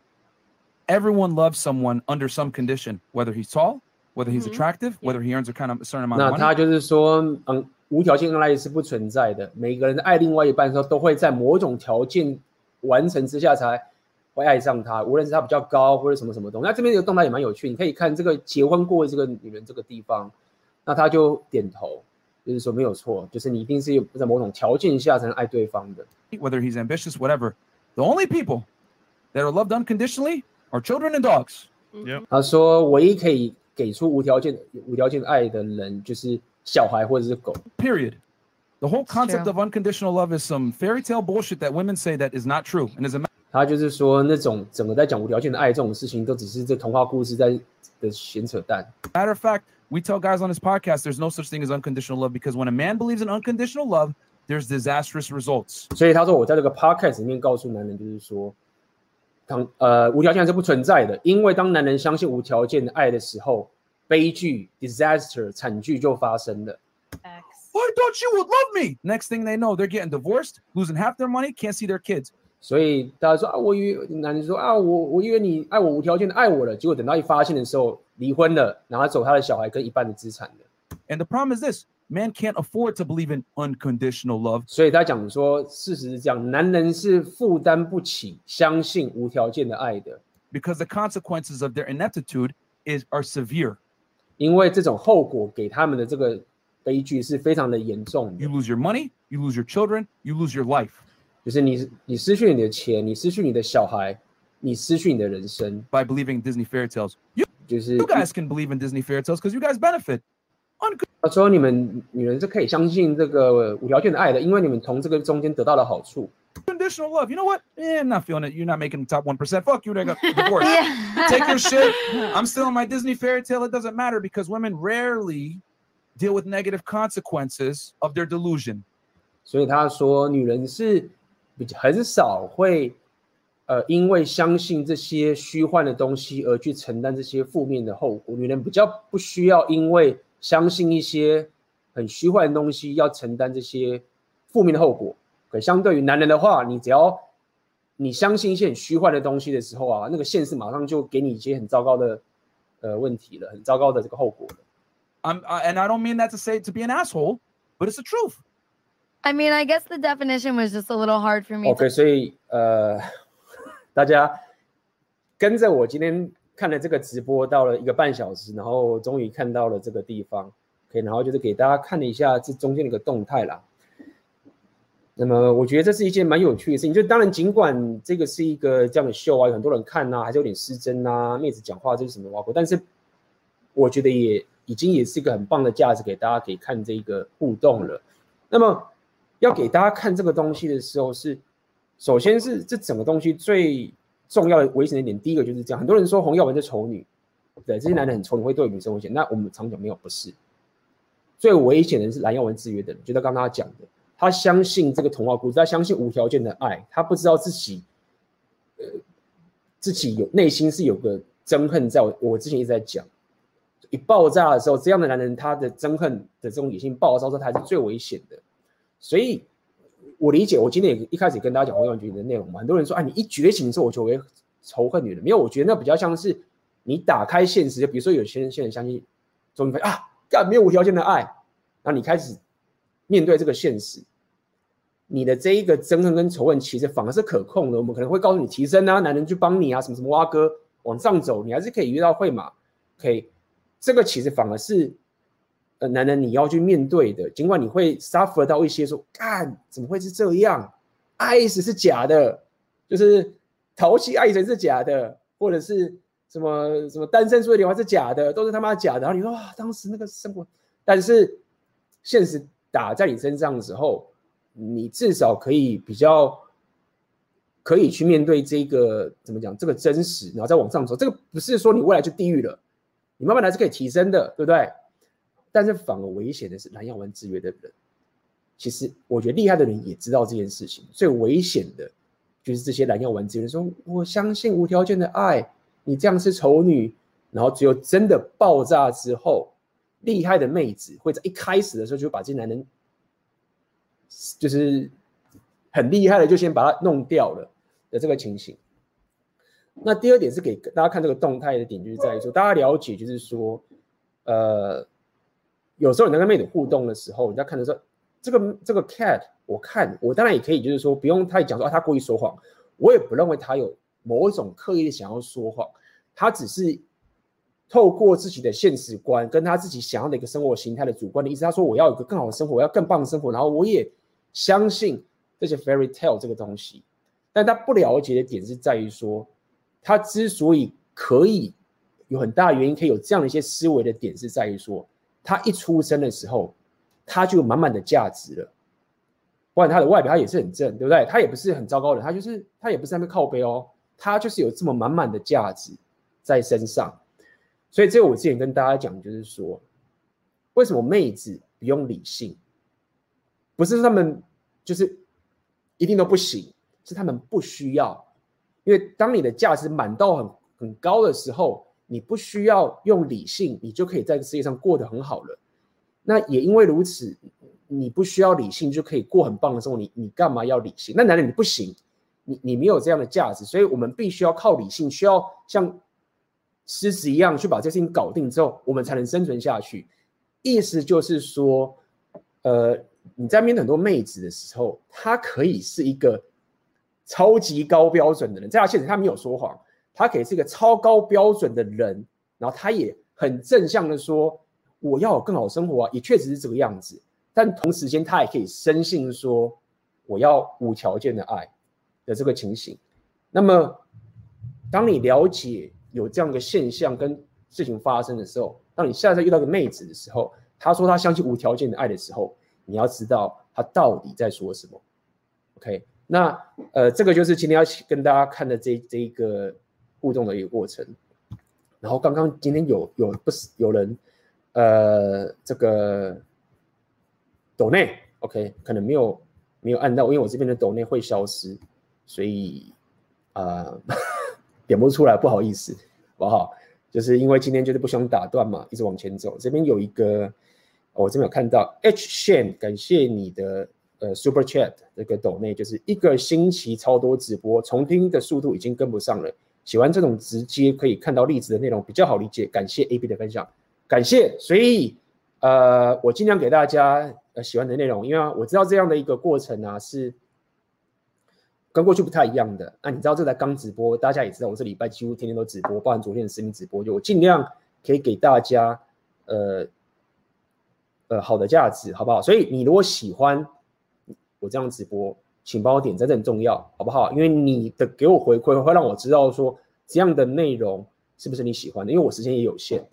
Everyone loves someone under some condition, whether he's tall, whether he's Mhm. attractive, whether he earns a kind of a certain amount 那 of 他 money. 就是说，嗯，无条件爱是不存在的。每个人爱另外一半的时候，都会在某种条件完成之下才 会爱上他，无论是他比较高或者什么什么东西。那这边有个动态也蛮有趣，你可以看这个结婚过的这个女人这个地方，那他就点头，就是说没有错，就是你一定是有在某种条件下才能爱对方的。 whether he's ambitious, whatever. The only people that are loved unconditionally are children and dogs. Yep. 他说，唯一可以给出无条件无条件爱的人，就是小孩或者是狗。 Period. The whole concept true. of unconditional love is some fairy tale bullshit that women say that is not true. And as a ma- 他就是说，那种整个在讲无条件的爱这种事情，都只是这童话故事在的闲扯淡。matter of fact, we tell guys on this podcast there's no such thing as unconditional love because when a man believes in unconditional love, there's disastrous results. 所以他说，我在这个 podcast 里面告诉男人，就是说，当呃无条件是不存在的，因为当男人相信无条件的爱的时候，悲剧 disaster 惨剧就发生了。I thought you would love me. Next thing they know, they're getting divorced, losing half their money, can't see their kids. 所以大家说啊，我以为男人说啊，我我以为你爱我无条件的爱我了，结果等到一发现的时候离婚了，拿走他的小孩跟一半的资产了。And the problem is this man can't afford to believe in unconditional love. 所以他讲说，事实是这样，男人是负担不起相信无条件的爱的，because the consequences of their ineptitude is are severe. 因为这种后果给他们的这个悲剧是非常的严重的 You。lose your money, you lose your children, you lose your life 就是你你失去你的钱，你失去你的小孩，你失去你的人生， by believing Disney fairy tales. You, 就是 you guys can believe in Disney fairy tales because you guys benefit. 他说你们女人是可以相信这个无条件的爱的，因为你们从这个中间得到了好处。 Unconditional love. You know what? Eh, I'm not feeling it. You're not making the top 1%. Fuck you. They got divorced. Yeah. Take your shit. I'm still in my Disney fairy tale. It doesn't matter because women rarely deal with negative consequences of their delusion. 所以他说，女人是 比很少会，呃，因为相信这些虚幻的东西而去承担这些负面的后果。女人比较不需要因为相信一些很虚幻的东西，要承担这些负面的后果。可相对于男人的话，你只要你相信一些很虚幻的东西的时候啊，那个现实马上就给你一些很糟糕的呃问题了，很糟糕的这个后果了。I'm, uh, and I don't mean that to say to be an asshole, but it's the truth. I mean, I guess the definition was just a little hard for me. OK，所以呃，大家跟着我今天看了这个直播，到了一个半小时，然后终于看到了这个地方，可以，然后就是给大家看了一下这中间的一个动态啦。那么我觉得这是一件蛮有趣的事情。就当然，尽管这个是一个这样的秀啊，有很多人看呐、啊，还是有点失真呐，妹子讲话这是什么挖苦，但是我觉得也已经也是一个很棒的价值给大家可以看这个互动了。那么要给大家看这个东西的时候是，首先是这整个东西最重要的危险的点，第一个就是这样，很多人说洪耀文是丑女，对，这些男人很丑你会对女生危险，那我们常讲没有，不是。最危险的是蓝耀文制约的人，就像刚刚他讲的。他相信这个童话故事，他相信无条件的爱，他不知道自己，呃，自己有内心是有个憎恨在。我我之前一直在讲，一爆炸的时候，这样的男人他的憎恨的这种野性爆发的时候，他是最危险的。所以，我理解。我今天也一开始跟大家讲洪耀文觉醒的内容嘛，很多人说，哎，你一觉醒之后我就会仇恨女人，没有，我觉得那比较像是你打开现实，就比如说有些人现在相信，终于发现啊，干没有无条件的爱，那你开始面对这个现实。你的这一个憎恨跟仇恨，其实反而是可控的。我们可能会告诉你提升啊，男人去帮你啊，什么什么挖哥往上走，你还是可以遇到会嘛。OK，这个其实反而是男人你要去面对的。尽管你会 suffer 到一些说，干怎么会是这样？爱死是假的，就是淘气爱神是假的，或者是什么什么单身说的电话是假的，都是他妈假的。然后你说哇，当时那个生活，但是现实打在你身上的时候。你至少可以比较可以去面对这个怎么讲？这个真实，然后再往上走。这个不是说你未来就地狱了，你慢慢来是可以提升的，对不对？但是反而危险的是蓝药丸制约的人。其实我觉得厉害的人也知道这件事情，最危险的就是这些蓝药丸制约的说我相信无条件的爱，你这样是丑女，然后只有真的爆炸之后，厉害的妹子会在一开始的时候就把这些男人。就是很厉害的，就先把他弄掉了的这个情形。那第二点是给大家看这个动态的点，就是在于说，大家了解，就是说，呃，有时候你跟妹子互动的时候，你在看的时候，这个这个 cat，我看我当然也可以，就是说不用太讲说啊，他故意说谎，我也不认为他有某一种刻意的想要说谎，他只是。透过自己的现实观，跟他自己想要的一个生活形态的主观的意思，他说：“我要有一个更好的生活，我要更棒的生活。”然后我也相信这些 fairy tale 这个东西，但他不了解的点是在于说，他之所以可以有很大原因，可以有这样的一些思维的点是在于说，他一出生的时候，他就有满满的价值了。不然他的外表他也是很正，对不对？他也不是很糟糕的，他就是他也不是在那边靠背哦，他就是有这么满满的价值在身上。所以这个我之前跟大家讲，就是说，为什么妹子不用理性？不是他们就是一定都不行，是他们不需要。因为当你的价值满到很很高的时候，你不需要用理性，你就可以在这世界上过得很好了。那也因为如此，你不需要理性就可以过很棒的生活，你你干嘛要理性？那男人你不行，你你没有这样的价值，所以我们必须要靠理性，需要像。狮子一样去把这事情搞定之后，我们才能生存下去。意思就是说，呃，你在面对很多妹子的时候，她可以是一个超级高标准的人，在她现实她没有说谎，他可以是一个超高标准的人，然后他也很正向的说，我要有更好生活啊，也确实是这个样子。但同时间，他也可以深信说，我要无条件的爱的这个情形。那么，当你了解。有这样的现象跟事情发生的时候，当你下次遇到个妹子的时候，她说她相信无条件的爱的时候，你要知道她到底在说什么。OK，那呃，这个就是今天要跟大家看的这这一个互动的一个过程。然后刚刚今天有有不是有人呃这个抖内 OK 可能没有没有按到，因为我这边的抖内会消失，所以啊。呃 点不出来，不好意思，好不好？就是因为今天就是不想打断嘛，一直往前走。这边有一个，我这边有看到 H Shan，感谢你的呃 Super Chat 这个抖内，就是一个星期超多直播，重听的速度已经跟不上了。喜欢这种直接可以看到例子的内容，比较好理解。感谢 AB 的分享，感谢。所以呃，我尽量给大家呃喜欢的内容，因为我知道这样的一个过程啊是。跟过去不太一样的，那、你知道这才刚直播，大家也知道，我这礼拜几乎天天都直播，包含昨天的视频直播，就我尽量可以给大家，呃，呃好的价值，好不好？所以你如果喜欢我这样直播，请帮我点赞，这很重要，好不好？因为你的给我回馈会让我知道说这样的内容是不是你喜欢的，因为我时间也有限，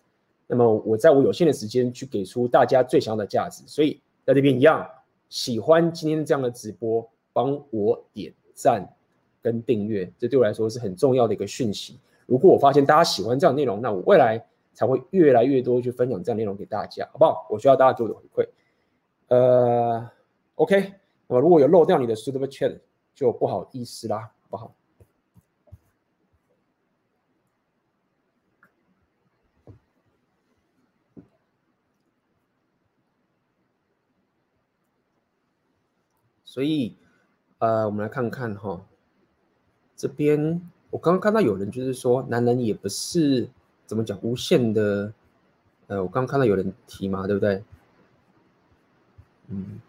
那么我在我有限的时间去给出大家最想要的价值，所以在这边一样，喜欢今天这样的直播，帮我点赞跟订阅，这对我来说是很重要的一个讯息。如果我发现大家喜欢这样的内容，那我未来才会越来越多去分享这样的内容给大家，好不好？我需要大家给我的回馈。呃，OK，那么如果有漏掉你的 Super Chat，就不好意思啦，不好？所以，呃，我们来看看哈，这边我刚刚看到有人就是说，男人也不是怎么讲无限的，呃，我刚刚看到有人提嘛，对不对？嗯，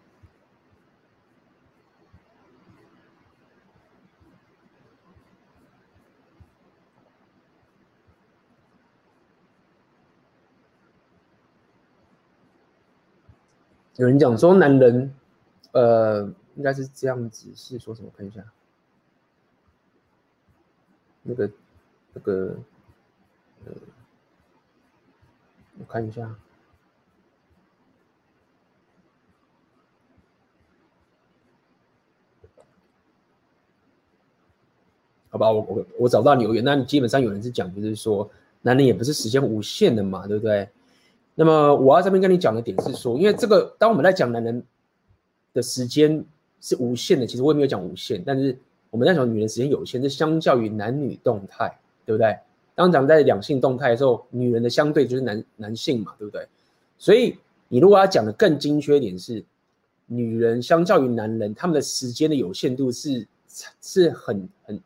有人讲说男人，呃，应该是这样子，是说什么？看一下，那个，那个，呃，我看一下。好吧，我我我找到留言，那你基本上有人是讲，就是说男人也不是时间无限的嘛，对不对？那么我要这边跟你讲的点是说，因为这个当我们在讲男人的时间是无限的，其实我也没有讲无限，但是我们在讲女人时间有限，是相较于男女动态，对不对？当讲在两性动态的时候，女人的相对就是男男性嘛，对不对？所以你如果要讲的更精确一点是，女人相较于男人，他们的时间的有限度是是很很。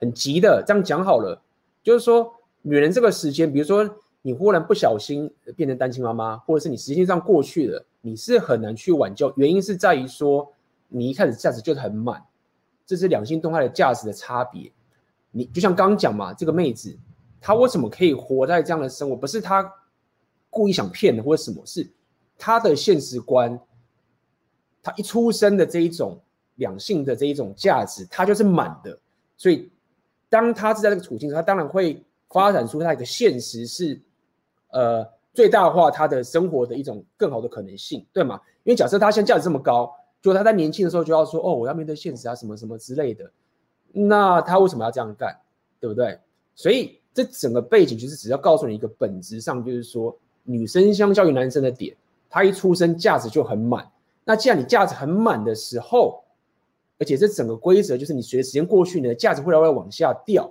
很急的，这样讲好了，就是说，女人这个时间，比如说你忽然不小心变成单亲妈妈，或者是你时间上过去了，你是很难去挽救。原因是在于说，你一开始价值就很满，这是两性动态的价值的差别。你就像刚刚讲嘛，这个妹子她为什么可以活在这样的生活？不是她故意想骗的，或者什么，是她的现实观，她一出生的这一种两性的这一种价值，她就是满的，所以。当她是在这个处境，她当然会发展出他一个现实是，呃，最大化他的生活的一种更好的可能性，对吗？因为假设他现在价值这么高，就他在年轻的时候就要说，哦，我要面对现实啊，什么什么之类的，那他为什么要这样干，对不对？所以这整个背景其实只要告诉你一个本质上，就是说女生相较于男生的点，她一出生价值就很满。那既然你价值很满的时候，而且这整个规则就是，你随着时间过去，你的价值会来往下掉。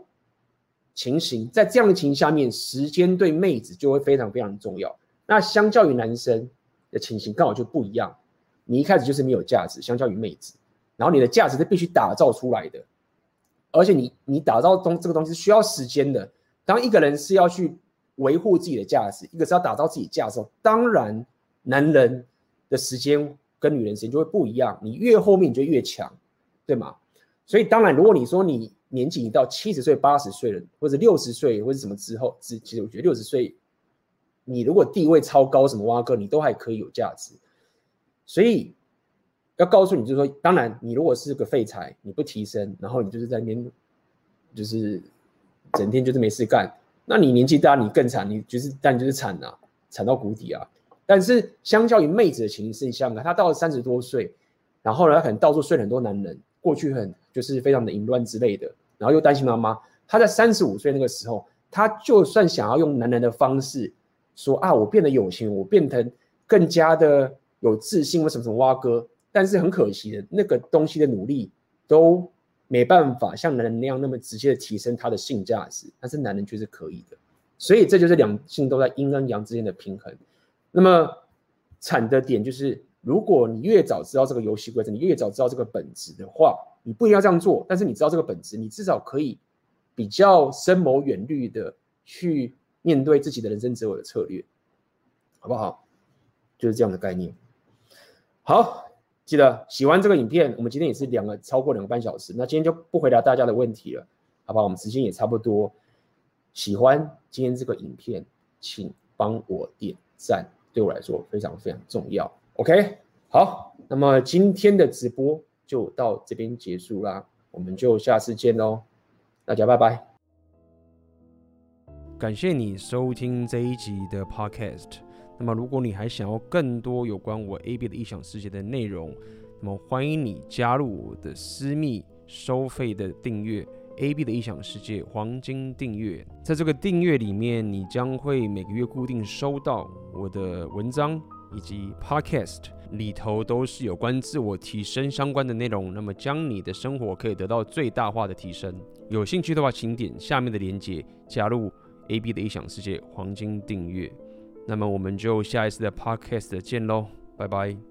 情形在这样的情形下面，时间对妹子就会非常非常重要。那相较于男生的情形，刚好就不一样。你一开始就是没有价值，相较于妹子，然后你的价值是必须打造出来的。而且你你打造东这个东西是需要时间的。当一个人是要去维护自己的价值，一个是要打造自己价值，当然男人的时间跟女人时间就会不一样。你越后面你就越强。对吗？所以当然，如果你说你年纪已到七十岁、八十岁了，或者六十岁，或者什么之后，之其实我觉得六十岁，你如果地位超高，什么挖哥，你都还可以有价值。所以要告诉你，就是说，当然，你如果是个废材，你不提升，然后你就是在那边，就是整天就是没事干，那你年纪大，你更惨，你就是但就是惨啊，惨到谷底啊。但是相较于妹子的情形，你想想看，她到了三十多岁，然后呢，她可能到处睡很多男人。过去很就是非常的淫乱之类的，然后又担心妈妈。他在三十五岁那个时候，他就算想要用男人的方式说啊，我变得有钱，我变成更加的有自信，为什么什么挖哥？但是很可惜的，那个东西的努力都没办法像男人那样那么直接的提升他的性价值，但是男人却是可以的。所以这就是两性都在阴跟阳之间的平衡。那么惨的点就是。如果你越早知道这个游戏规则，你越早知道这个本质的话，你不一定要这样做。但是你知道这个本质，你至少可以比较深谋远虑的去面对自己的人生择偶的策略，好不好？就是这样的概念。好，记得喜欢这个影片，我们今天也是两个超过两个半小时，那今天就不回答大家的问题了，好不好？我们时间也差不多。喜欢今天这个影片，请帮我点赞，对我来说非常非常重要。OK，好。那么今天的直播就到这边结束啦，我们就下次见喽，大家拜拜。感谢你收听这一集的 Podcast。那么如果你还想要更多有关我 AB 的异想世界的内容，那么欢迎你加入我的私密收费的订阅。AB 的异想世界黄金订阅，在这个订阅里面，你将会每个月固定收到我的文章以及 Podcast 里头都是有关自我提升相关的内容，那么将你的生活可以得到最大化的提升。有兴趣的话，请点下面的链接加入 AB 的异想世界黄金订阅。那么我们就下一次的 Podcast 见喽，拜拜。